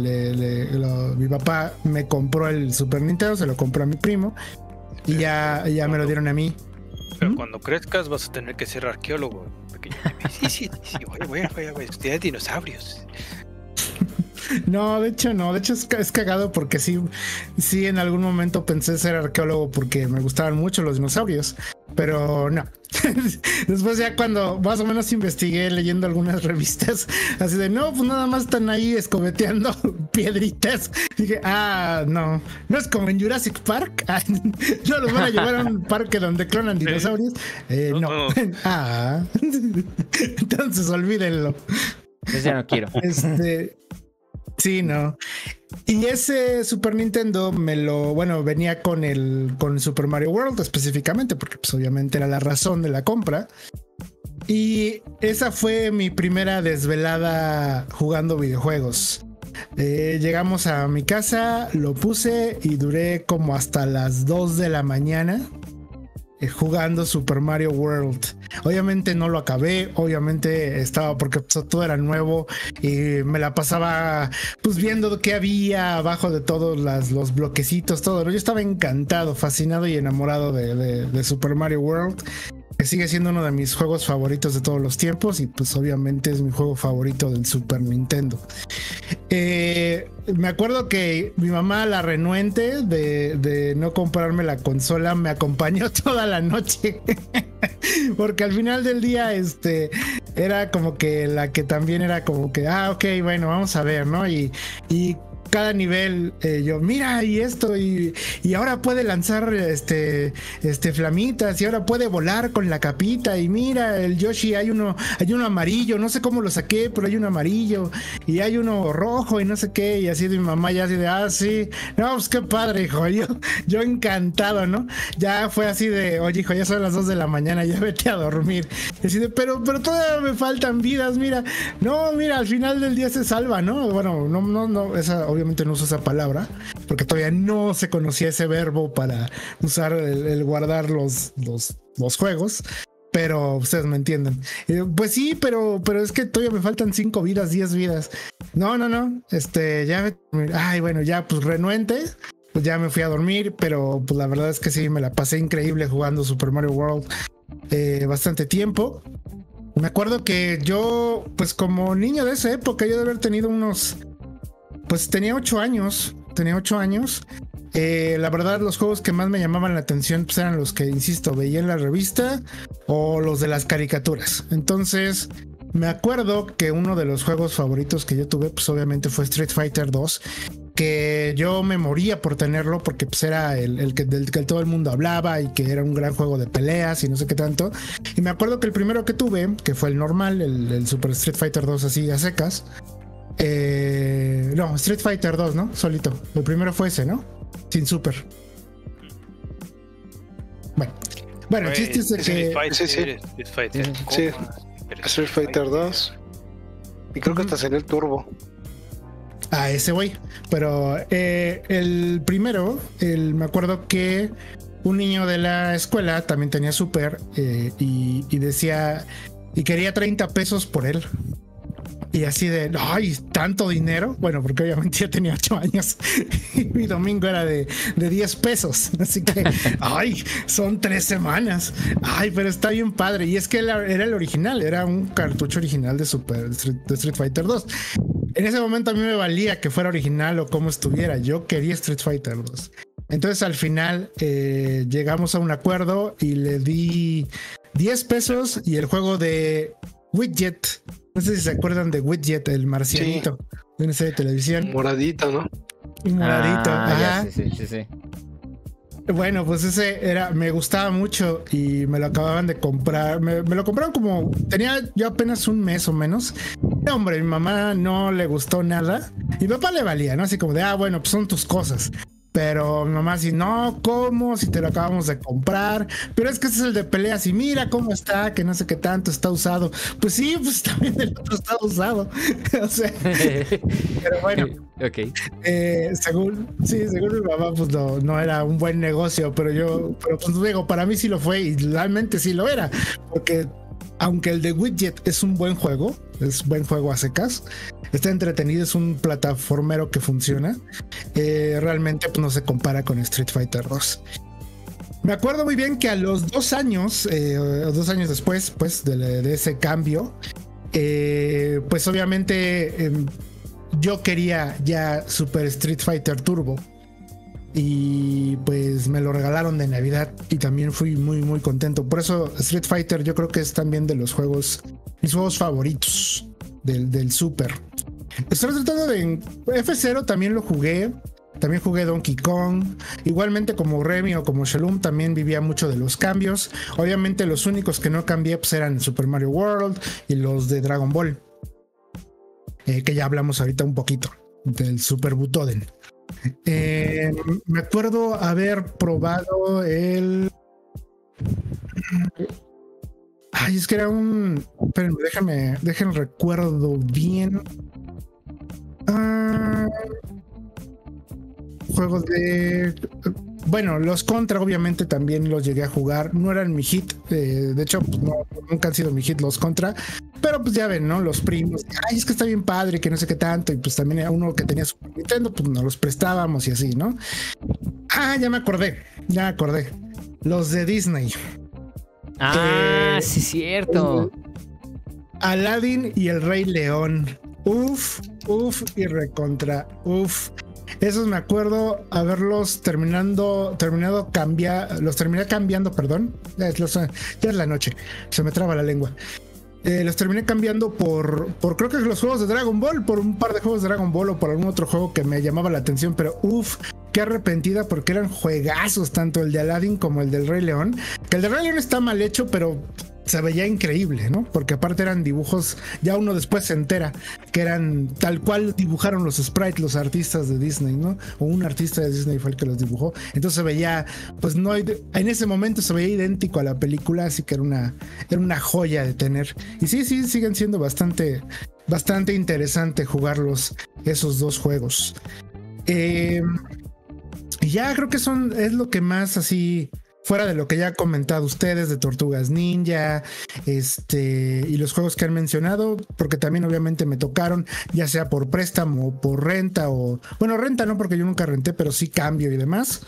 mi papá me compró el Super Nintendo, se lo compró a mi primo y ya, ya me lo dieron a mí. Pero ¿Mm? cuando crezcas vas a tener que ser arqueólogo. Sí, sí, sí, voy, voy, voy, voy a estudiar dinosaurios. No, de hecho no, de hecho es, cagado porque sí, sí en algún momento pensé ser arqueólogo porque me gustaban mucho los dinosaurios, pero no. Después ya cuando más o menos investigué leyendo algunas revistas, así de, no, pues nada más están ahí escobeteando piedritas. Dije, ah, no, no es como en Jurassic Park. no los van a llevar a un parque donde clonan dinosaurios. Eh, no. ah, entonces olvídenlo. Pues ya no quiero. Este, Sí, no. Y ese Super Nintendo me lo, bueno, venía con el con Super Mario World específicamente, porque pues obviamente era la razón de la compra. Y esa fue mi primera desvelada jugando videojuegos. Eh, llegamos a mi casa, lo puse y duré como hasta las 2 de la mañana jugando Super Mario World. Obviamente no lo acabé, obviamente estaba porque pues, todo era nuevo y me la pasaba pues viendo qué había abajo de todos los bloquecitos, todo. Yo estaba encantado, fascinado y enamorado de Super Mario World que sigue siendo uno de mis juegos favoritos de todos los tiempos y pues obviamente es mi juego favorito del Super Nintendo. Eh, me acuerdo que mi mamá, la renuente de, no comprarme la consola, me acompañó toda la noche. Porque al final del día, este, era como que la que también era como que, ah, ok, bueno, vamos a ver, ¿no? Y cada nivel eh, yo mira y esto y, y, ahora puede lanzar este este flamitas y ahora puede volar con la capita y mira el Yoshi hay uno hay uno amarillo no sé cómo lo saqué pero hay uno amarillo y hay uno rojo y no sé qué y así de mi mamá ya así de ah sí no pues qué padre hijo yo yo encantado no ya fue así de oye hijo ya son las dos de la mañana ya vete a dormir y así de pero pero todavía me faltan vidas mira no mira al final del día se salva no bueno no no no esa obviamente no uso esa palabra, porque todavía no se conocía ese verbo para usar el, guardar los, los, juegos pero ustedes me entienden. pues sí, pero, pero es que todavía me faltan cinco vidas, diez vidas. No, no, no. Este, ya ay, bueno, ya, pues renuente. Pues ya me fui a dormir, pero pues la verdad es que sí, me la pasé increíble jugando Super Mario World eh, bastante tiempo. Me acuerdo que yo, pues como niño de esa época, yo de haber tenido unos, pues tenía ocho años, tenía ocho años eh, la verdad, los juegos que más me llamaban la atención pues, eran los que, insisto, veía en la revista o los de las caricaturas. Entonces, me acuerdo que uno de los juegos favoritos que yo tuve, pues obviamente fue Street Fighter 2, que yo me moría por tenerlo porque pues, era el, que, del que todo el mundo hablaba y que era un gran juego de peleas y no sé qué tanto. Y me acuerdo que el primero que tuve, que fue el normal, el, el Super Street Fighter 2 así a secas, eh, no, Street Fighter 2, ¿no? Solito. El primero fue ese, ¿no? Sin super. Bueno, bueno el chiste es que. sí, sí. Street Fighter. Sí, Street Fighter 2. Y creo que hasta salió el turbo. Ah, ese güey. Pero eh, el primero, el, me acuerdo que un niño de la escuela también tenía super eh, y, y decía. Y quería 30 pesos por él. Y así de, ay, tanto dinero. Bueno, porque obviamente ya tenía ocho años y mi domingo era de, de 10 pesos. Así que, ay, son tres semanas. Ay, pero está bien padre. Y es que era, el original, era un cartucho original de, Street Fighter 2. En ese momento a mí me valía que fuera original o como estuviera. Yo quería Street Fighter 2. Entonces al final eh, llegamos a un acuerdo y le di 10 pesos y el juego de Widget no sé si se acuerdan de Widget, el marcianito de una serie de televisión. Moradito, ¿no? Moradito, ah, ajá. sí, sí, sí. Bueno, pues ese era, me gustaba mucho y me lo acababan de comprar. Me, me, lo compraron como, tenía yo apenas un mes o menos. Hombre, mi mamá no le gustó nada y mi papá le valía, ¿no? Así como de, ah, bueno, pues son tus cosas. Pero nomás si no, ¿cómo? Si te lo acabamos de comprar. Pero es que ese es el de peleas y mira cómo está, que no sé qué tanto está usado. Pues sí, pues también el otro está usado. o sea, pero bueno. Ok. Eh, según, sí, según mi mamá, pues no, no, era un buen negocio, pero yo, pero pues digo, para mí sí lo fue y realmente sí lo era. Porque aunque el de Widget es un buen juego, es buen juego a secas, está entretenido, es un plataformero que funciona, eh, realmente pues, no se compara con Street Fighter 2. Me acuerdo muy bien que a los dos años, eh, dos años después, pues, de, ese cambio, eh, pues obviamente em, yo quería ya Super Street Fighter Turbo y pues me lo regalaron de Navidad y también fui muy muy contento. Por eso Street Fighter yo creo que es también de los juegos, mis juegos favoritos del, del Super. Estoy tratando de... F0 también lo jugué. También jugué Donkey Kong. Igualmente como Remy o como Shalom también vivía mucho de los cambios. Obviamente los únicos que no cambié pues, eran Super Mario World y los de Dragon Ball. Eh, que ya hablamos ahorita un poquito del Super Butoden. Eh, me acuerdo haber probado el. Ay, es que era un. Espérenme, déjame, déjenme recuerdo bien. Ah, juegos de. Bueno, los Contra, obviamente, también los llegué a jugar. No eran mi hit. Eh, de hecho, pues, nunca han sido mi hit los Contra. Pero pues ya ven, ¿no? Los primos. Ay, es que está bien padre, que no sé qué tanto. Y pues también era uno que tenía su Nintendo, pues nos los prestábamos y así, ¿no? Ah, ya me acordé. Ya me acordé. Los de Disney. Ah, eh, sí, cierto. Aladdin y el Rey León. Uf, uf y recontra. Uf. Esos me acuerdo haberlos terminando, terminado cambiar, los terminé cambiando, perdón. Ya es, ya es la noche, se me traba la lengua. Eh, los terminé cambiando por, por creo que los juegos de Dragon Ball, por un par de juegos de Dragon Ball o por algún otro juego que me llamaba la atención, pero uff, qué arrepentida porque eran juegazos, tanto el de Aladdin como el del Rey León. Que el del Rey León está mal hecho, pero se veía increíble, ¿no? Porque aparte eran dibujos, ya uno después se entera que eran tal cual dibujaron los sprites los artistas de Disney, ¿no? O un artista de Disney fue el que los dibujó. Entonces se veía, pues no, en ese momento se veía idéntico a la película, así que era una, era una joya de tener. Y sí, sí, siguen siendo bastante, bastante interesante jugarlos, esos dos juegos. Eh, y ya creo que son, es lo que más así, fuera de lo que ya han comentado ustedes de Tortugas Ninja, este, y los juegos que han mencionado, porque también obviamente me tocaron, ya sea por préstamo o por renta, o, bueno, renta no, porque yo nunca renté, pero sí cambio y demás.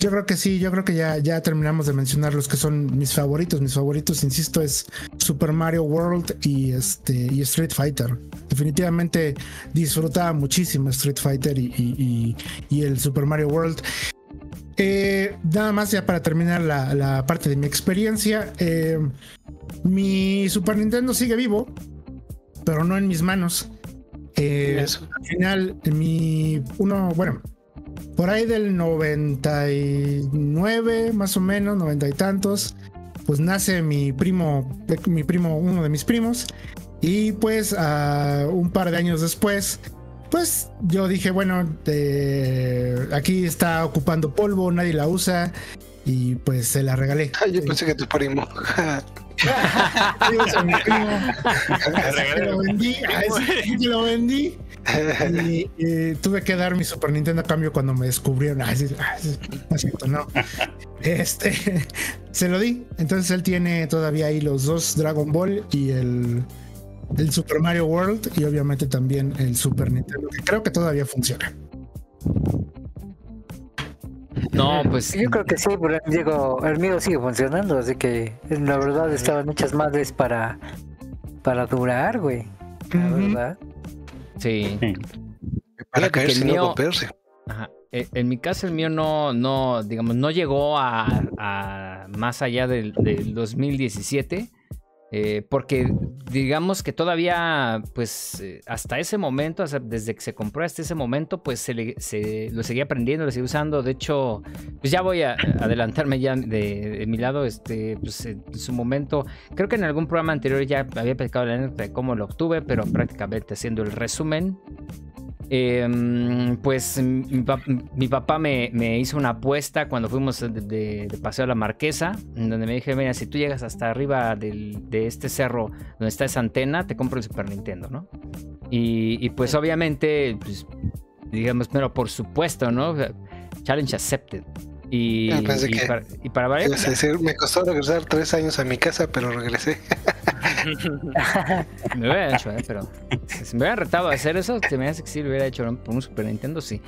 Yo creo que sí, yo creo que ya, ya terminamos de mencionar los que son mis favoritos. Mis favoritos, insisto, es Super Mario World y este y Street Fighter. Definitivamente disfrutaba muchísimo Street Fighter y, el Super Mario World. Eh, nada más ya para terminar la, parte de mi experiencia. Eh, mi Super Nintendo sigue vivo, pero no en mis manos. Eh, al final, mi uno, bueno, por ahí del 99, más o menos, noventa y tantos, pues nace mi primo, mi primo, uno de mis primos, y pues un par de años después, pues yo dije, bueno, aquí está ocupando polvo, nadie la usa, y pues se la regalé. yo pensé que tu primo. lo vendí, lo vendí y, tuve que dar mi Super Nintendo a cambio cuando me descubrieron. no, Este, se lo di. Entonces él tiene todavía ahí los dos Dragon Ball y el, el Super Mario World y obviamente también el Super Nintendo, que creo que todavía funciona. No, pues. Yo creo que sí, pero digo, el mío sigue funcionando, así que la verdad estaban muchas madres para, para durar, güey. La verdad. Sí. Para caerse y no romperse. E, en mi caso el mío no, no, digamos, no llegó a, más allá del, del 2017. Eh, porque digamos que todavía, pues eh, hasta ese momento, desde que se compró hasta ese momento, pues se, lo seguía aprendiendo, lo seguía usando. De hecho, pues ya voy a adelantarme ya de, mi lado, este, pues en su momento, creo que en algún programa anterior ya había platicado la de cómo lo obtuve, pero prácticamente haciendo el resumen. Em, pues mi, papá me, hizo una apuesta cuando fuimos de, paseo a la Marquesa, donde me dije, mira, si tú llegas hasta arriba de este cerro donde está esa antena, te compro el Super Nintendo, ¿no? Y, pues obviamente, pues, digamos, pero por supuesto, ¿no? Challenge accepted. Y, ah, para, variar, me costó regresar tres años a mi casa, pero regresé. me hubiera hecho, ¿eh? pero si me hubiera retado a hacer eso, te me hace que sí lo hubiera hecho por un Super Nintendo, sí.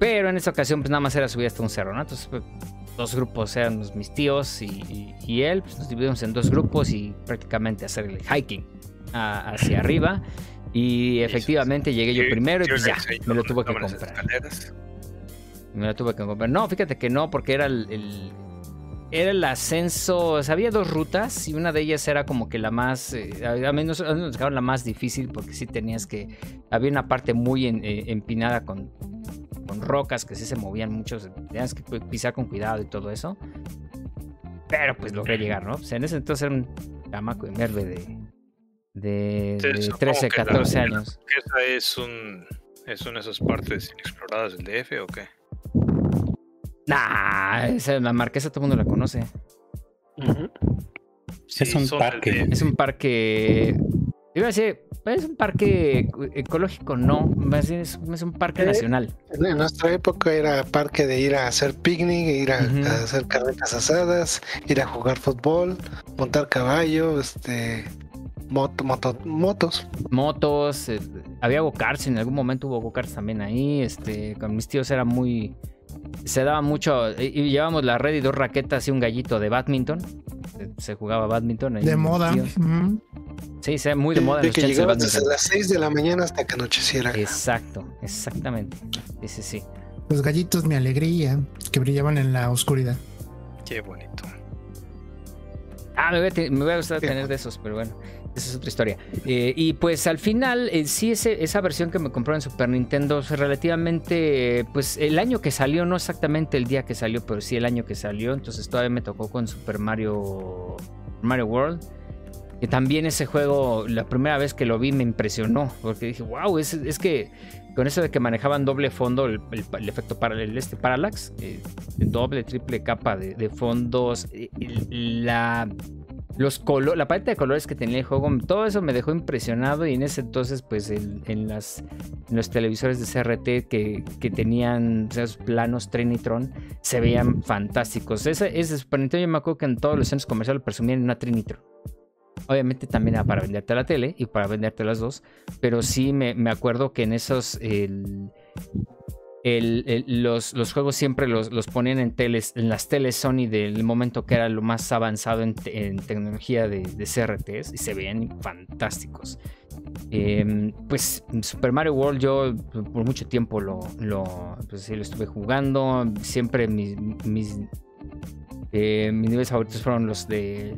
Pero en esta ocasión, pues nada más era subir hasta un cerro, ¿no? Entonces, pues, dos grupos eran mis tíos y, él, pues nos dividimos en dos grupos y prácticamente hacer el hiking hacia arriba. Y efectivamente llegué yo primero y pues ya, me lo tuve que comprar. Me lo tuve que comprar. No, fíjate que no, porque era el, era el ascenso. O sea, había dos rutas y una de ellas era como que la más. Eh, a mí nos, dejaron la más difícil porque sí tenías que. Había una parte muy eh, empinada con, con rocas que sí se movían mucho. Tenías que pisar con cuidado y todo eso. Pero pues logré llegar, ¿no? O sea, en ese entonces era un chamaco de de. De, de 13, 14 años. ¿Esa es un. ¿Es una de esas partes inexploradas del DF o qué? Nah, esa, la marquesa todo el mundo la conoce. es un parque. Es un parque. Iba a decir, es un parque ecológico, no, más bien es, un parque eh, nacional. En nuestra época era parque de ir a hacer picnic, ir a, hacer carretas asadas, ir a jugar fútbol, montar caballo, este, moto, motos. Motos, eh, había go en algún momento hubo go también ahí, este, con mis tíos era muy, se daba mucho. Y llevamos la red y dos raquetas y un gallito de badminton. Se jugaba badminton. de moda. Sí, se muy de moda. De que llegabas desde las 6 de la mañana hasta que anocheciera. Exacto, exactamente. Sí, sí, sí. Los gallitos, mi alegría, que brillaban en la oscuridad. Qué bonito. Ah, me voy a, gustar tener de esos, pero bueno. Esa es otra historia. Eh, y pues al final, eh, sí, esa versión que me compró en Super Nintendo, relativamente, pues el año que salió, no exactamente el día que salió, pero sí el año que salió. Entonces todavía me tocó con Super Mario, Mario World. Que también ese juego, la primera vez que lo vi me impresionó, porque dije, wow, es, es que con eso de que manejaban doble fondo, el, efecto para este parallax, eh, doble, triple capa de fondos, la los colores, la paleta de colores que tenía el juego, todo eso me dejó impresionado y en ese entonces pues en, las, los televisores de CRT que, tenían esos planos Trinitron se veían fantásticos. Ese, ese Super Nintendo yo me acuerdo que en todos los centros comerciales presumían una Trinitron. Obviamente también era para venderte la tele y para venderte las dos, pero sí me, me acuerdo que en esos los, los, juegos siempre los, los, ponían en teles, en las teles Sony del momento que era lo más avanzado en, tecnología de, CRTs y se veían fantásticos. Em, pues Super Mario World yo por mucho tiempo lo, lo, pues, estuve jugando. Siempre mis, mis, eh, mis niveles favoritos fueron los de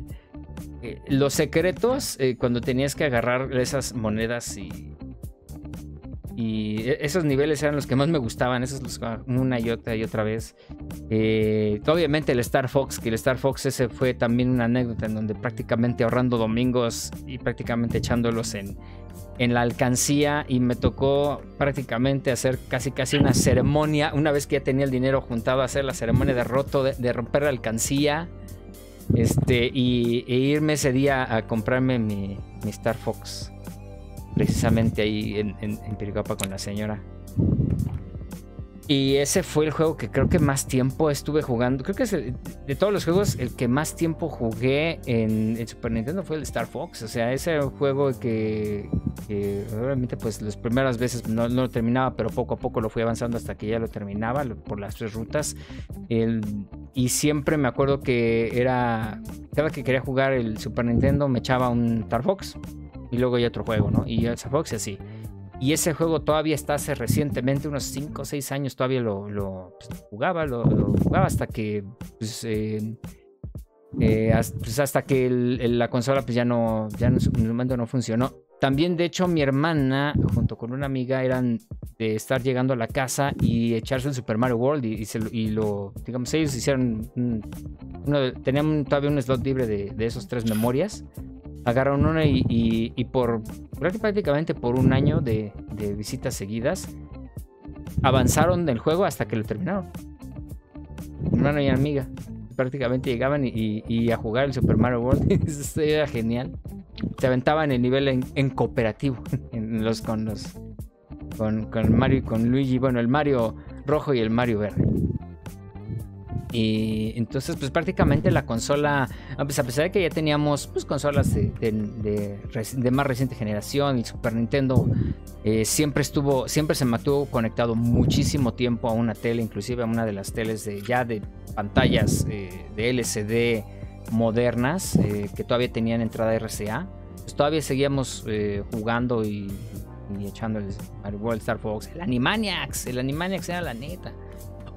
eh, los secretos eh, cuando tenías que agarrar esas monedas y y e, esos niveles eran los que más me gustaban, esos los una y otra y otra vez. Eh, obviamente el Star Fox, que el Star Fox ese fue también una anécdota en donde prácticamente ahorrando domingos y prácticamente echándolos en, en la alcancía y me tocó prácticamente hacer casi casi una ceremonia, una vez que ya tenía el dinero juntado, hacer la ceremonia de roto, de, romper la alcancía. Este, y, e irme ese día a comprarme mi Star Fox precisamente ahí en, en, con la señora. Y ese fue el juego que creo que más tiempo estuve jugando. Creo que es de todos los juegos el que más tiempo jugué en, Super Nintendo fue el Star Fox. O sea, ese juego que, que realmente pues las primeras veces no, lo terminaba, pero poco a poco lo fui avanzando hasta que ya lo terminaba por las tres rutas. y siempre me acuerdo que era, cada que quería jugar el Super Nintendo me echaba un Star Fox y luego hay otro juego, ¿no? Y el Fox y así. Y ese juego todavía está hace recientemente, unos 5 o 6 años, todavía lo, lo pues, jugaba, lo, jugaba hasta que, pues, eh, eh, pues hasta, que la consola pues ya no, ya en el momento no funcionó. También, de hecho, mi hermana, junto con una amiga, eran de estar llegando a la casa y echarse el Super Mario World y, y, lo, digamos, ellos hicieron, uno, tenían todavía un slot libre de, de esos tres memorias agarraron una y, por prácticamente por un año de, visitas seguidas avanzaron del juego hasta que lo terminaron. hermano y amiga prácticamente llegaban y, a jugar el Super Mario World. Era genial. Se aventaban el nivel en, cooperativo en los, con los con, con Mario y con Luigi. Bueno, el Mario rojo y el Mario verde. Y entonces, pues prácticamente la consola, a pesar de que ya teníamos pues, consolas de, de, más reciente generación, el Super Nintendo eh, siempre estuvo, siempre se mantuvo conectado muchísimo tiempo a una tele, inclusive a una de las teles de ya de pantallas eh, de LCD modernas eh, que todavía tenían entrada RCA. Pues todavía seguíamos jugando y, y echando el Mario World Star Fox, el Animaniacs, el Animaniacs era la neta.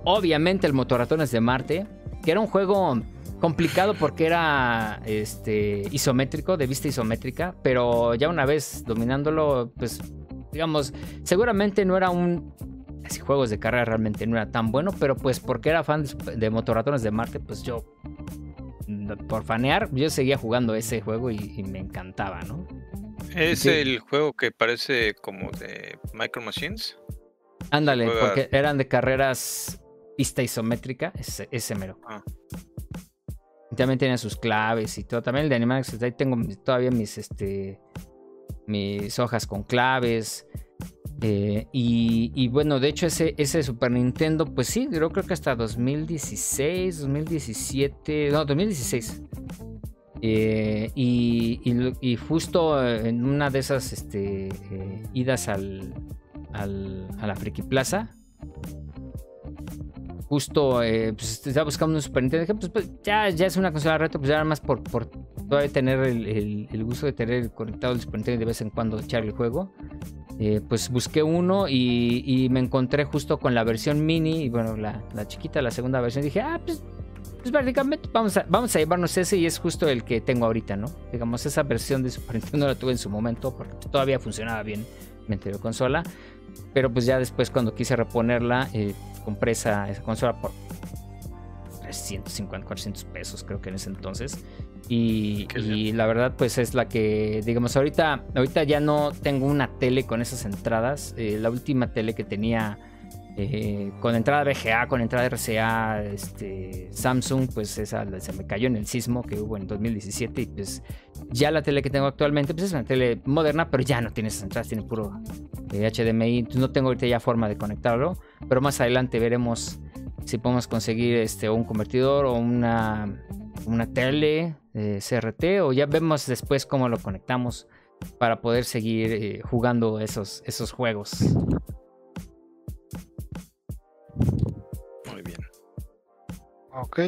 Obviamente el Motorratones de Marte, que era un juego complicado porque era este, isométrico, de vista isométrica, pero ya una vez dominándolo, pues digamos, seguramente no era un... Así juegos de carrera realmente no era tan bueno, pero pues porque era fan de, Motorratones de Marte, pues yo, por fanear, yo seguía jugando ese juego y, me encantaba, ¿no? ¿Es el juego que parece como de Micro Machines? Ándale, porque eran de carreras pista isométrica, ese, ese mero. Ah. También tiene sus claves y todo. También el de Animax, ahí tengo todavía mis, este, mis hojas con claves. Eh, y, bueno, de hecho ese, ese Super Nintendo, pues sí, yo creo que hasta 2016, 2017, no, 2016. Eh, y, justo en una de esas este, eh, idas al, al, a la Friki Plaza, justo eh, pues, estaba buscando un Super Nintendo. Pues, pues, ya, ya es una consola de reto, pues ya más por, por todavía tener el, el, gusto de tener conectado el Super Nintendo y de vez en cuando echar el juego. Eh, pues busqué uno y, y, me encontré justo con la versión mini y bueno, la, la chiquita, la segunda versión. dije, ah, pues, pues prácticamente vamos a, vamos a llevarnos ese y es justo el que tengo ahorita, ¿no? Digamos, esa versión de Super Nintendo la tuve en su momento porque todavía funcionaba bien mi anterior consola. Pero pues ya después cuando quise reponerla, eh, compré esa, consola por 350, 400 pesos creo que en ese entonces. Y, la verdad pues es la que, digamos, ahorita, ahorita ya no tengo una tele con esas entradas. Eh, la última tele que tenía eh, con entrada VGA, con entrada RCA, este, Samsung, pues esa se me cayó en el sismo que hubo en 2017 y pues ya la tele que tengo actualmente pues es una tele moderna, pero ya no tiene esas entradas, tiene puro HDMI, entonces no tengo ahorita ya forma de conectarlo, pero más adelante veremos si podemos conseguir este, un convertidor o una, una tele CRT o ya vemos después cómo lo conectamos para poder seguir eh, jugando esos, esos juegos. Ok.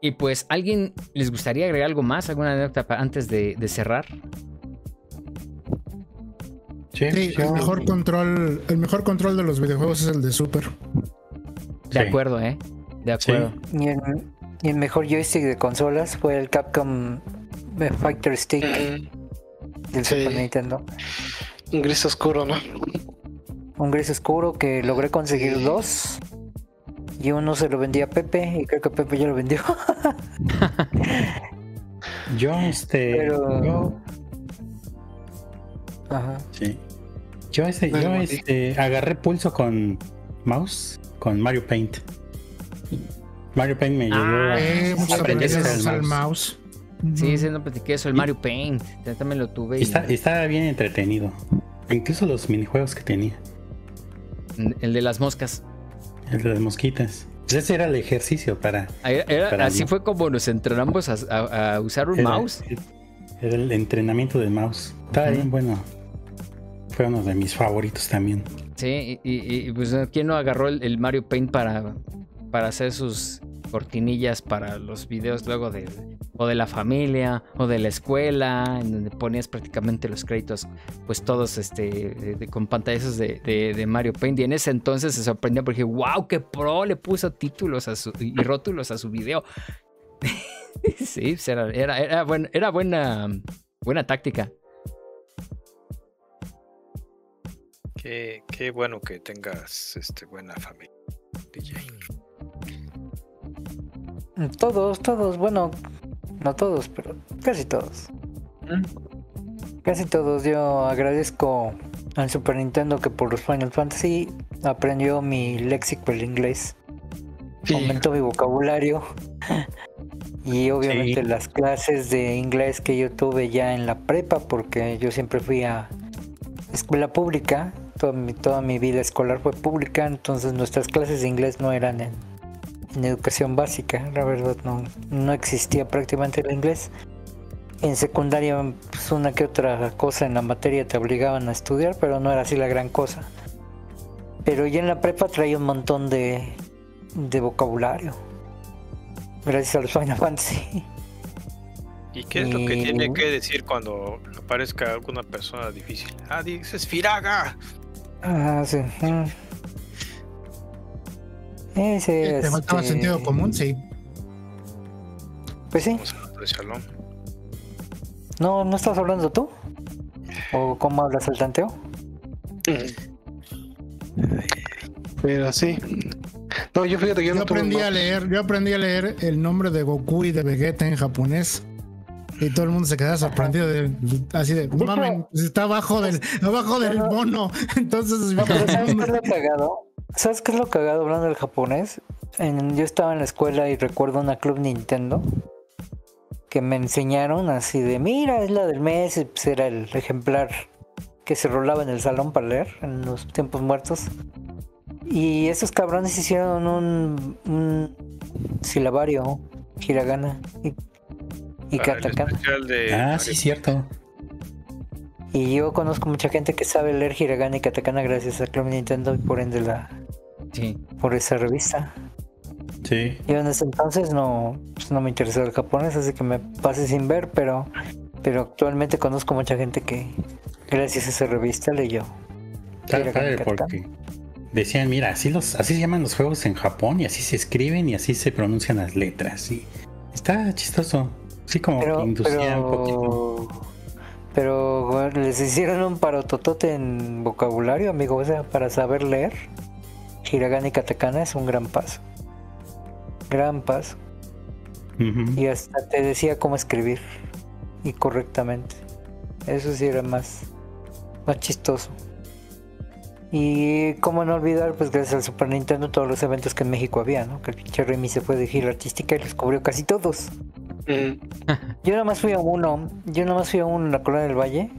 Y pues, ¿alguien les gustaría agregar algo más? ¿Alguna anécdota antes de, cerrar? Sí, el mejor control, el mejor control de los videojuegos es el de Super. De acuerdo, eh. De acuerdo. Y, el, mejor joystick de consolas fue el Capcom Fighter Stick del Super Nintendo. Un gris oscuro, ¿no? Un gris oscuro que logré conseguir dos. Y uno se lo vendía a Pepe y creo que Pepe ya lo vendió. yo, este. Pero... Yo... Ajá. Sí. Yo, este, yo este, agarré pulso con mouse, con Mario Paint. Mario Paint me llevó ah, a, eh, aprender a usar el mouse. Sí, sí, no platiqué eso, el Mario Paint. también lo tuve. Y... Está, bien entretenido. Incluso los minijuegos que tenía. El de las moscas. El de las mosquitas. Pues ese era el ejercicio para. así fue como nos entrenamos a, usar un mouse. Era el entrenamiento del mouse. Estaba bien bueno. Fue uno de mis favoritos también. Sí, y, pues quién no agarró el, Mario Paint para, para hacer sus cortinillas para los videos luego de o de la familia o de la escuela en donde ponías prácticamente los créditos pues todos este con pantallas de, Mario Paint y en ese entonces se sorprendía porque wow qué pro le puso títulos a su, y rótulos a su video sí pues, era, era, era, era buena buena táctica. Qué, qué bueno que tengas este buena familia DJ todos, todos, bueno, no todos, pero casi todos. Casi todos. Yo agradezco al Super Nintendo que por los Final Fantasy aprendió mi léxico el inglés. Aumentó mi vocabulario. y obviamente las clases de inglés que yo tuve ya en la prepa, porque yo siempre fui a escuela pública. Toda mi, toda mi vida escolar fue pública, entonces nuestras clases de inglés no eran en en educación básica, la verdad no, no existía prácticamente el inglés. En secundaria, pues una que otra cosa en la materia te obligaban a estudiar, pero no era así la gran cosa. Pero ya en la prepa traía un montón de, de vocabulario. Gracias a los Final Fantasy. ¿Y qué es lo que tiene que decir cuando aparezca alguna persona difícil? Ah, dices Firaga. Ah, sí. Mm. Ese, Te faltaba este, sentido común, sí. Pues sí. No, ¿no estás hablando tú? ¿O cómo hablas el tanteo? Pero sí. No, yo fíjate que yo, yo aprendí a leer, yo aprendí a leer el nombre de Goku y de Vegeta en japonés. Y todo el mundo se quedaba sorprendido de, así de, mames, está abajo del, abajo del mono. Entonces, no, pero ¿sabes qué es lo cagado? ¿Sabes qué es lo cagado hablando del japonés? yo estaba en la escuela y recuerdo una club Nintendo que me enseñaron así de, mira, es la del mes, y pues era el ejemplar que se rolaba en el salón para leer en los tiempos muertos. Y esos cabrones hicieron un, un silabario, hiragana y, y katakana. Ah, sí, cierto. Y yo conozco mucha gente que sabe leer hiragana y katakana gracias a Club Nintendo y por ende la... Sí. Por esa revista. Sí. Yo en ese entonces no, pues no me interesó el japonés, así que me pasé sin ver, pero, pero actualmente conozco mucha gente que gracias a esa revista leyó. Está padre porque decían, mira, así los, así se llaman los juegos en Japón y así se escriben y así se pronuncian las letras. Y está chistoso. Sí, como que inducía un poquito. Pero les hicieron un parototote en vocabulario, amigo. O sea, para saber leer, hiragana y katakana es un gran paso. Gran paso. Y hasta te decía cómo escribir. Y correctamente. Eso sí era más, más chistoso. Y cómo no olvidar, pues gracias al Super Nintendo, todos los eventos que en México había, ¿no? Que el pinche Remy se fue de gira artística y los cubrió casi todos. yo nada más fui a uno, yo nada más fui a uno en la Colonia del Valle.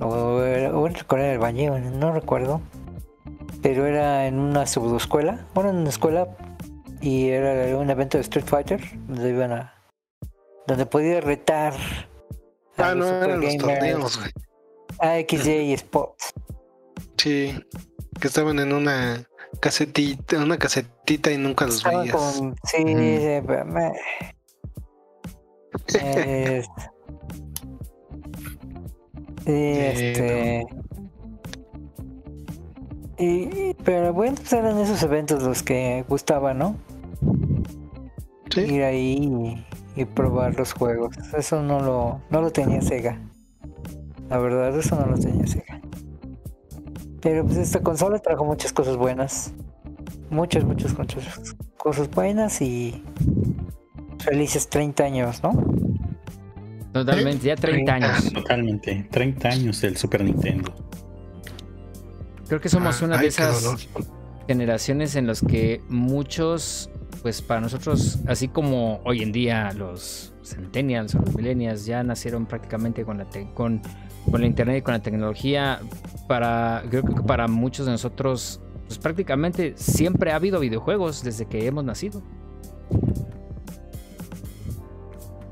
O, en la Colonia del Valle, no recuerdo. Pero era en una subescuela, bueno, en una escuela, y era un evento de Street Fighter, donde iban a. donde podía retar. A ah, no, eran los torneos, A XJ Sports. Sí, que estaban en una casetita, una casetita y nunca los veías. sí, me... este... Y, pero bueno, pues eran esos eventos los que gustaban, ¿no? Sí. Ir ahí y, probar los juegos. Eso no lo, no lo tenía Sega. La verdad, eso no lo tenía Sega. Pero pues esta consola trajo muchas cosas buenas. Muchas, muchas, cosas buenas y felices 30 años, ¿no? Totalmente, ya 30 años. Totalmente, 30 años del Super Nintendo. Creo que somos ah, una de esas generaciones en las que muchos, pues para nosotros, así como hoy en día los centennials o los millennials ya nacieron prácticamente con la, con con la internet y con la tecnología, para, creo que para muchos de nosotros, pues prácticamente siempre ha habido videojuegos desde que hemos nacido.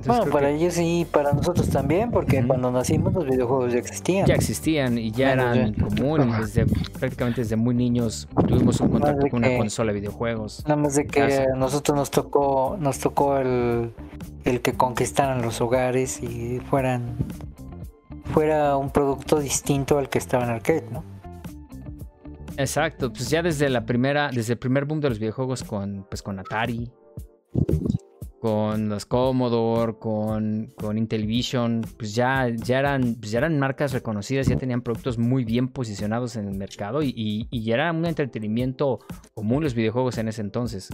bueno, para ellos sí, para nosotros también, porque cuando nacimos los videojuegos ya existían. Ya existían y ya eran comunes, desde, prácticamente desde muy niños tuvimos un contacto con una consola de videojuegos. Nada más de que a nosotros nos tocó, nos tocó el, el que conquistaran los hogares y fueran fuera un producto distinto al que estaba en arcade, ¿no? Exacto, pues ya desde la primera, desde el primer boom de los videojuegos con, pues con Atari, con los Commodore, con, con Intellivision, pues ya, ya, eran, pues ya eran marcas reconocidas, ya tenían productos muy bien posicionados en el mercado y, y ya era un entretenimiento común los videojuegos en ese entonces.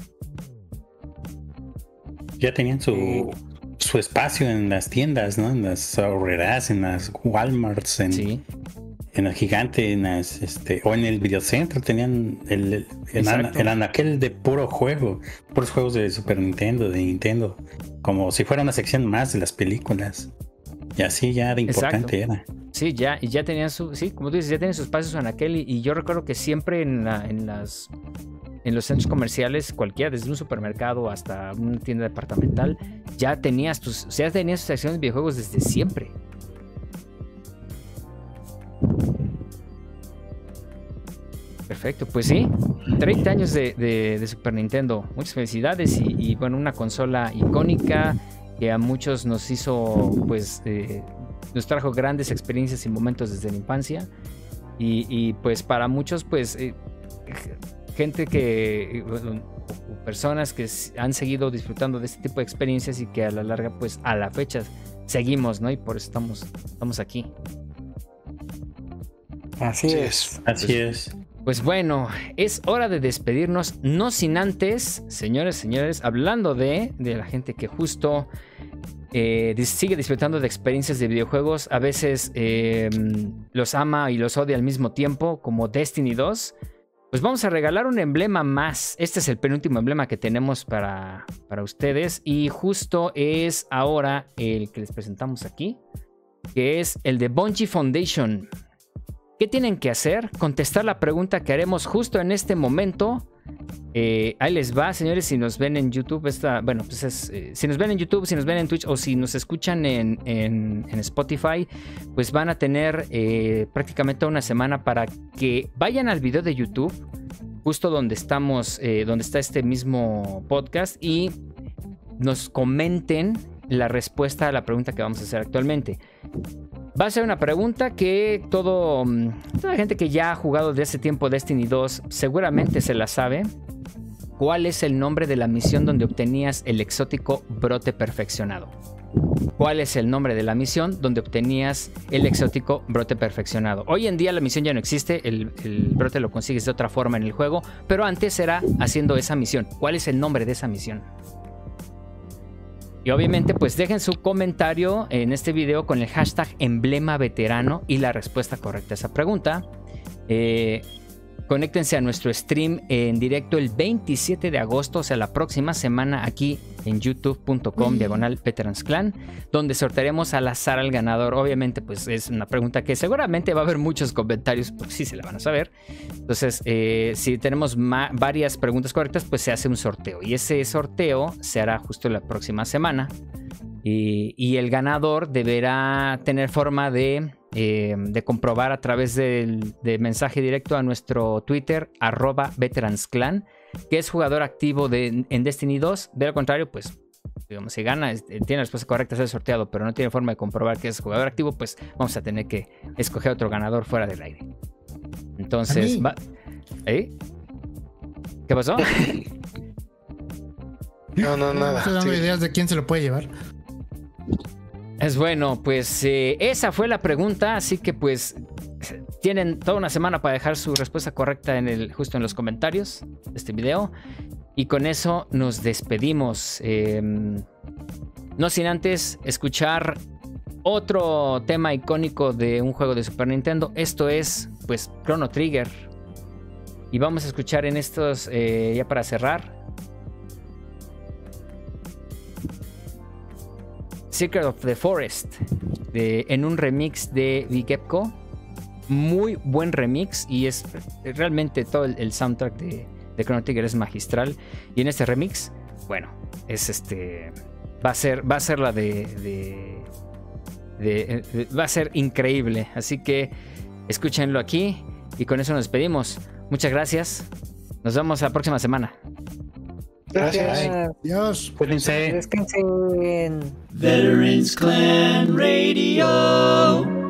Ya tenían su, su espacio en las tiendas, ¿no? En las ahorreras, en las Walmarts, en, en el gigante, en las, este, o en el videocentro tenían el, el, anaquel de puro juego, puros juegos de Super Nintendo, de Nintendo, como si fuera una sección más de las películas. Y así ya de importante era. Sí, ya, y ya tenían su, sí, como tú dices, ya tenían sus espacios en aquel, y, yo recuerdo que siempre en, la, en las en los centros comerciales, cualquiera, desde un supermercado hasta una tienda departamental, ya tenías tus, ya tenías tus secciones de videojuegos desde siempre. Perfecto, pues sí, 30 años de, Super Nintendo. Muchas felicidades y, bueno, una consola icónica que a muchos nos hizo, pues, eh, nos trajo grandes experiencias y momentos desde la infancia. Y, pues para muchos, pues, eh, gente que, personas que han seguido disfrutando de este tipo de experiencias y que a la larga, pues a la fecha seguimos, ¿no? Y por eso estamos, estamos aquí. Así es. Así es. Pues bueno, es hora de despedirnos, no sin antes, señores, señores, hablando de, de la gente que justo eh, sigue disfrutando de experiencias de videojuegos, a veces em, los ama y los odia al mismo tiempo, como Destiny 2. Pues vamos a regalar un emblema más. Este es el penúltimo emblema que tenemos para, para ustedes. Y justo es ahora el que les presentamos aquí. Que es el de Bungie Foundation. ¿Qué tienen que hacer? Contestar la pregunta que haremos justo en este momento. Eh, ahí les va, señores, si nos ven en YouTube, esta, bueno, pues es, eh, si nos ven en YouTube, si nos ven en Twitch o si nos escuchan en, en, Spotify, pues van a tener eh, prácticamente una semana para que vayan al video de YouTube, justo donde estamos, donde está este mismo podcast y nos comenten la respuesta a la pregunta que vamos a hacer actualmente. Va a ser una pregunta que todo, mm, toda la gente que ya ha jugado de ese tiempo Destiny 2 seguramente se la sabe. ¿Cuál es el nombre de la misión donde obtenías el exótico brote perfeccionado? ¿Cuál es el nombre de la misión donde obtenías el exótico brote perfeccionado? Hoy en día la misión ya no existe, el, el, brote lo consigues de otra forma en el juego, pero antes era haciendo esa misión. ¿Cuál es el nombre de esa misión? Y obviamente, pues dejen su comentario en este video con el hashtag emblema veterano y la respuesta correcta a esa pregunta. Eh, Conéctense a nuestro stream en directo el 27 de agosto, o sea, la próxima semana aquí en youtube.com diagonal Veterans Clan, donde sortearemos al azar al ganador. Obviamente, pues es una pregunta que seguramente va a haber muchos comentarios, porque sí se la van a saber. Entonces, eh, si tenemos varias preguntas correctas, pues se hace un sorteo. Y ese sorteo se hará justo la próxima semana. y el ganador deberá tener forma de eh, de comprobar a través del, de mensaje directo a nuestro Twitter, arroba veteransclan, que es jugador activo de, en Destiny 2. De lo contrario, pues, digamos, si gana, tiene la respuesta correcta, ser sorteado, pero no tiene forma de comprobar que es jugador activo, pues vamos a tener que escoger otro ganador fuera del aire. Entonces, ¿Eh? ¿Qué pasó? no, no, nada. Estoy dando ideas de quién se lo puede llevar. Es bueno, pues eh, esa fue la pregunta, así que pues tienen toda una semana para dejar su respuesta correcta en el, justo en los comentarios de este video. Y con eso nos despedimos. Em, no sin antes escuchar otro tema icónico de un juego de Super Nintendo. Esto es, pues, Chrono Trigger. Y vamos a escuchar en estos, eh, ya para cerrar, Secret of the Forest en un remix de Vigepco. Muy buen remix y es realmente todo el, soundtrack de, Chrono Trigger es magistral. Y en este remix, bueno, es este. Va a ser, va a ser la de, de, va a ser increíble. Así que escúchenlo aquí y con eso nos despedimos. Muchas gracias. Nos vemos la próxima semana. Gracias. Adiós. Descansen. Veterans Clan Radio.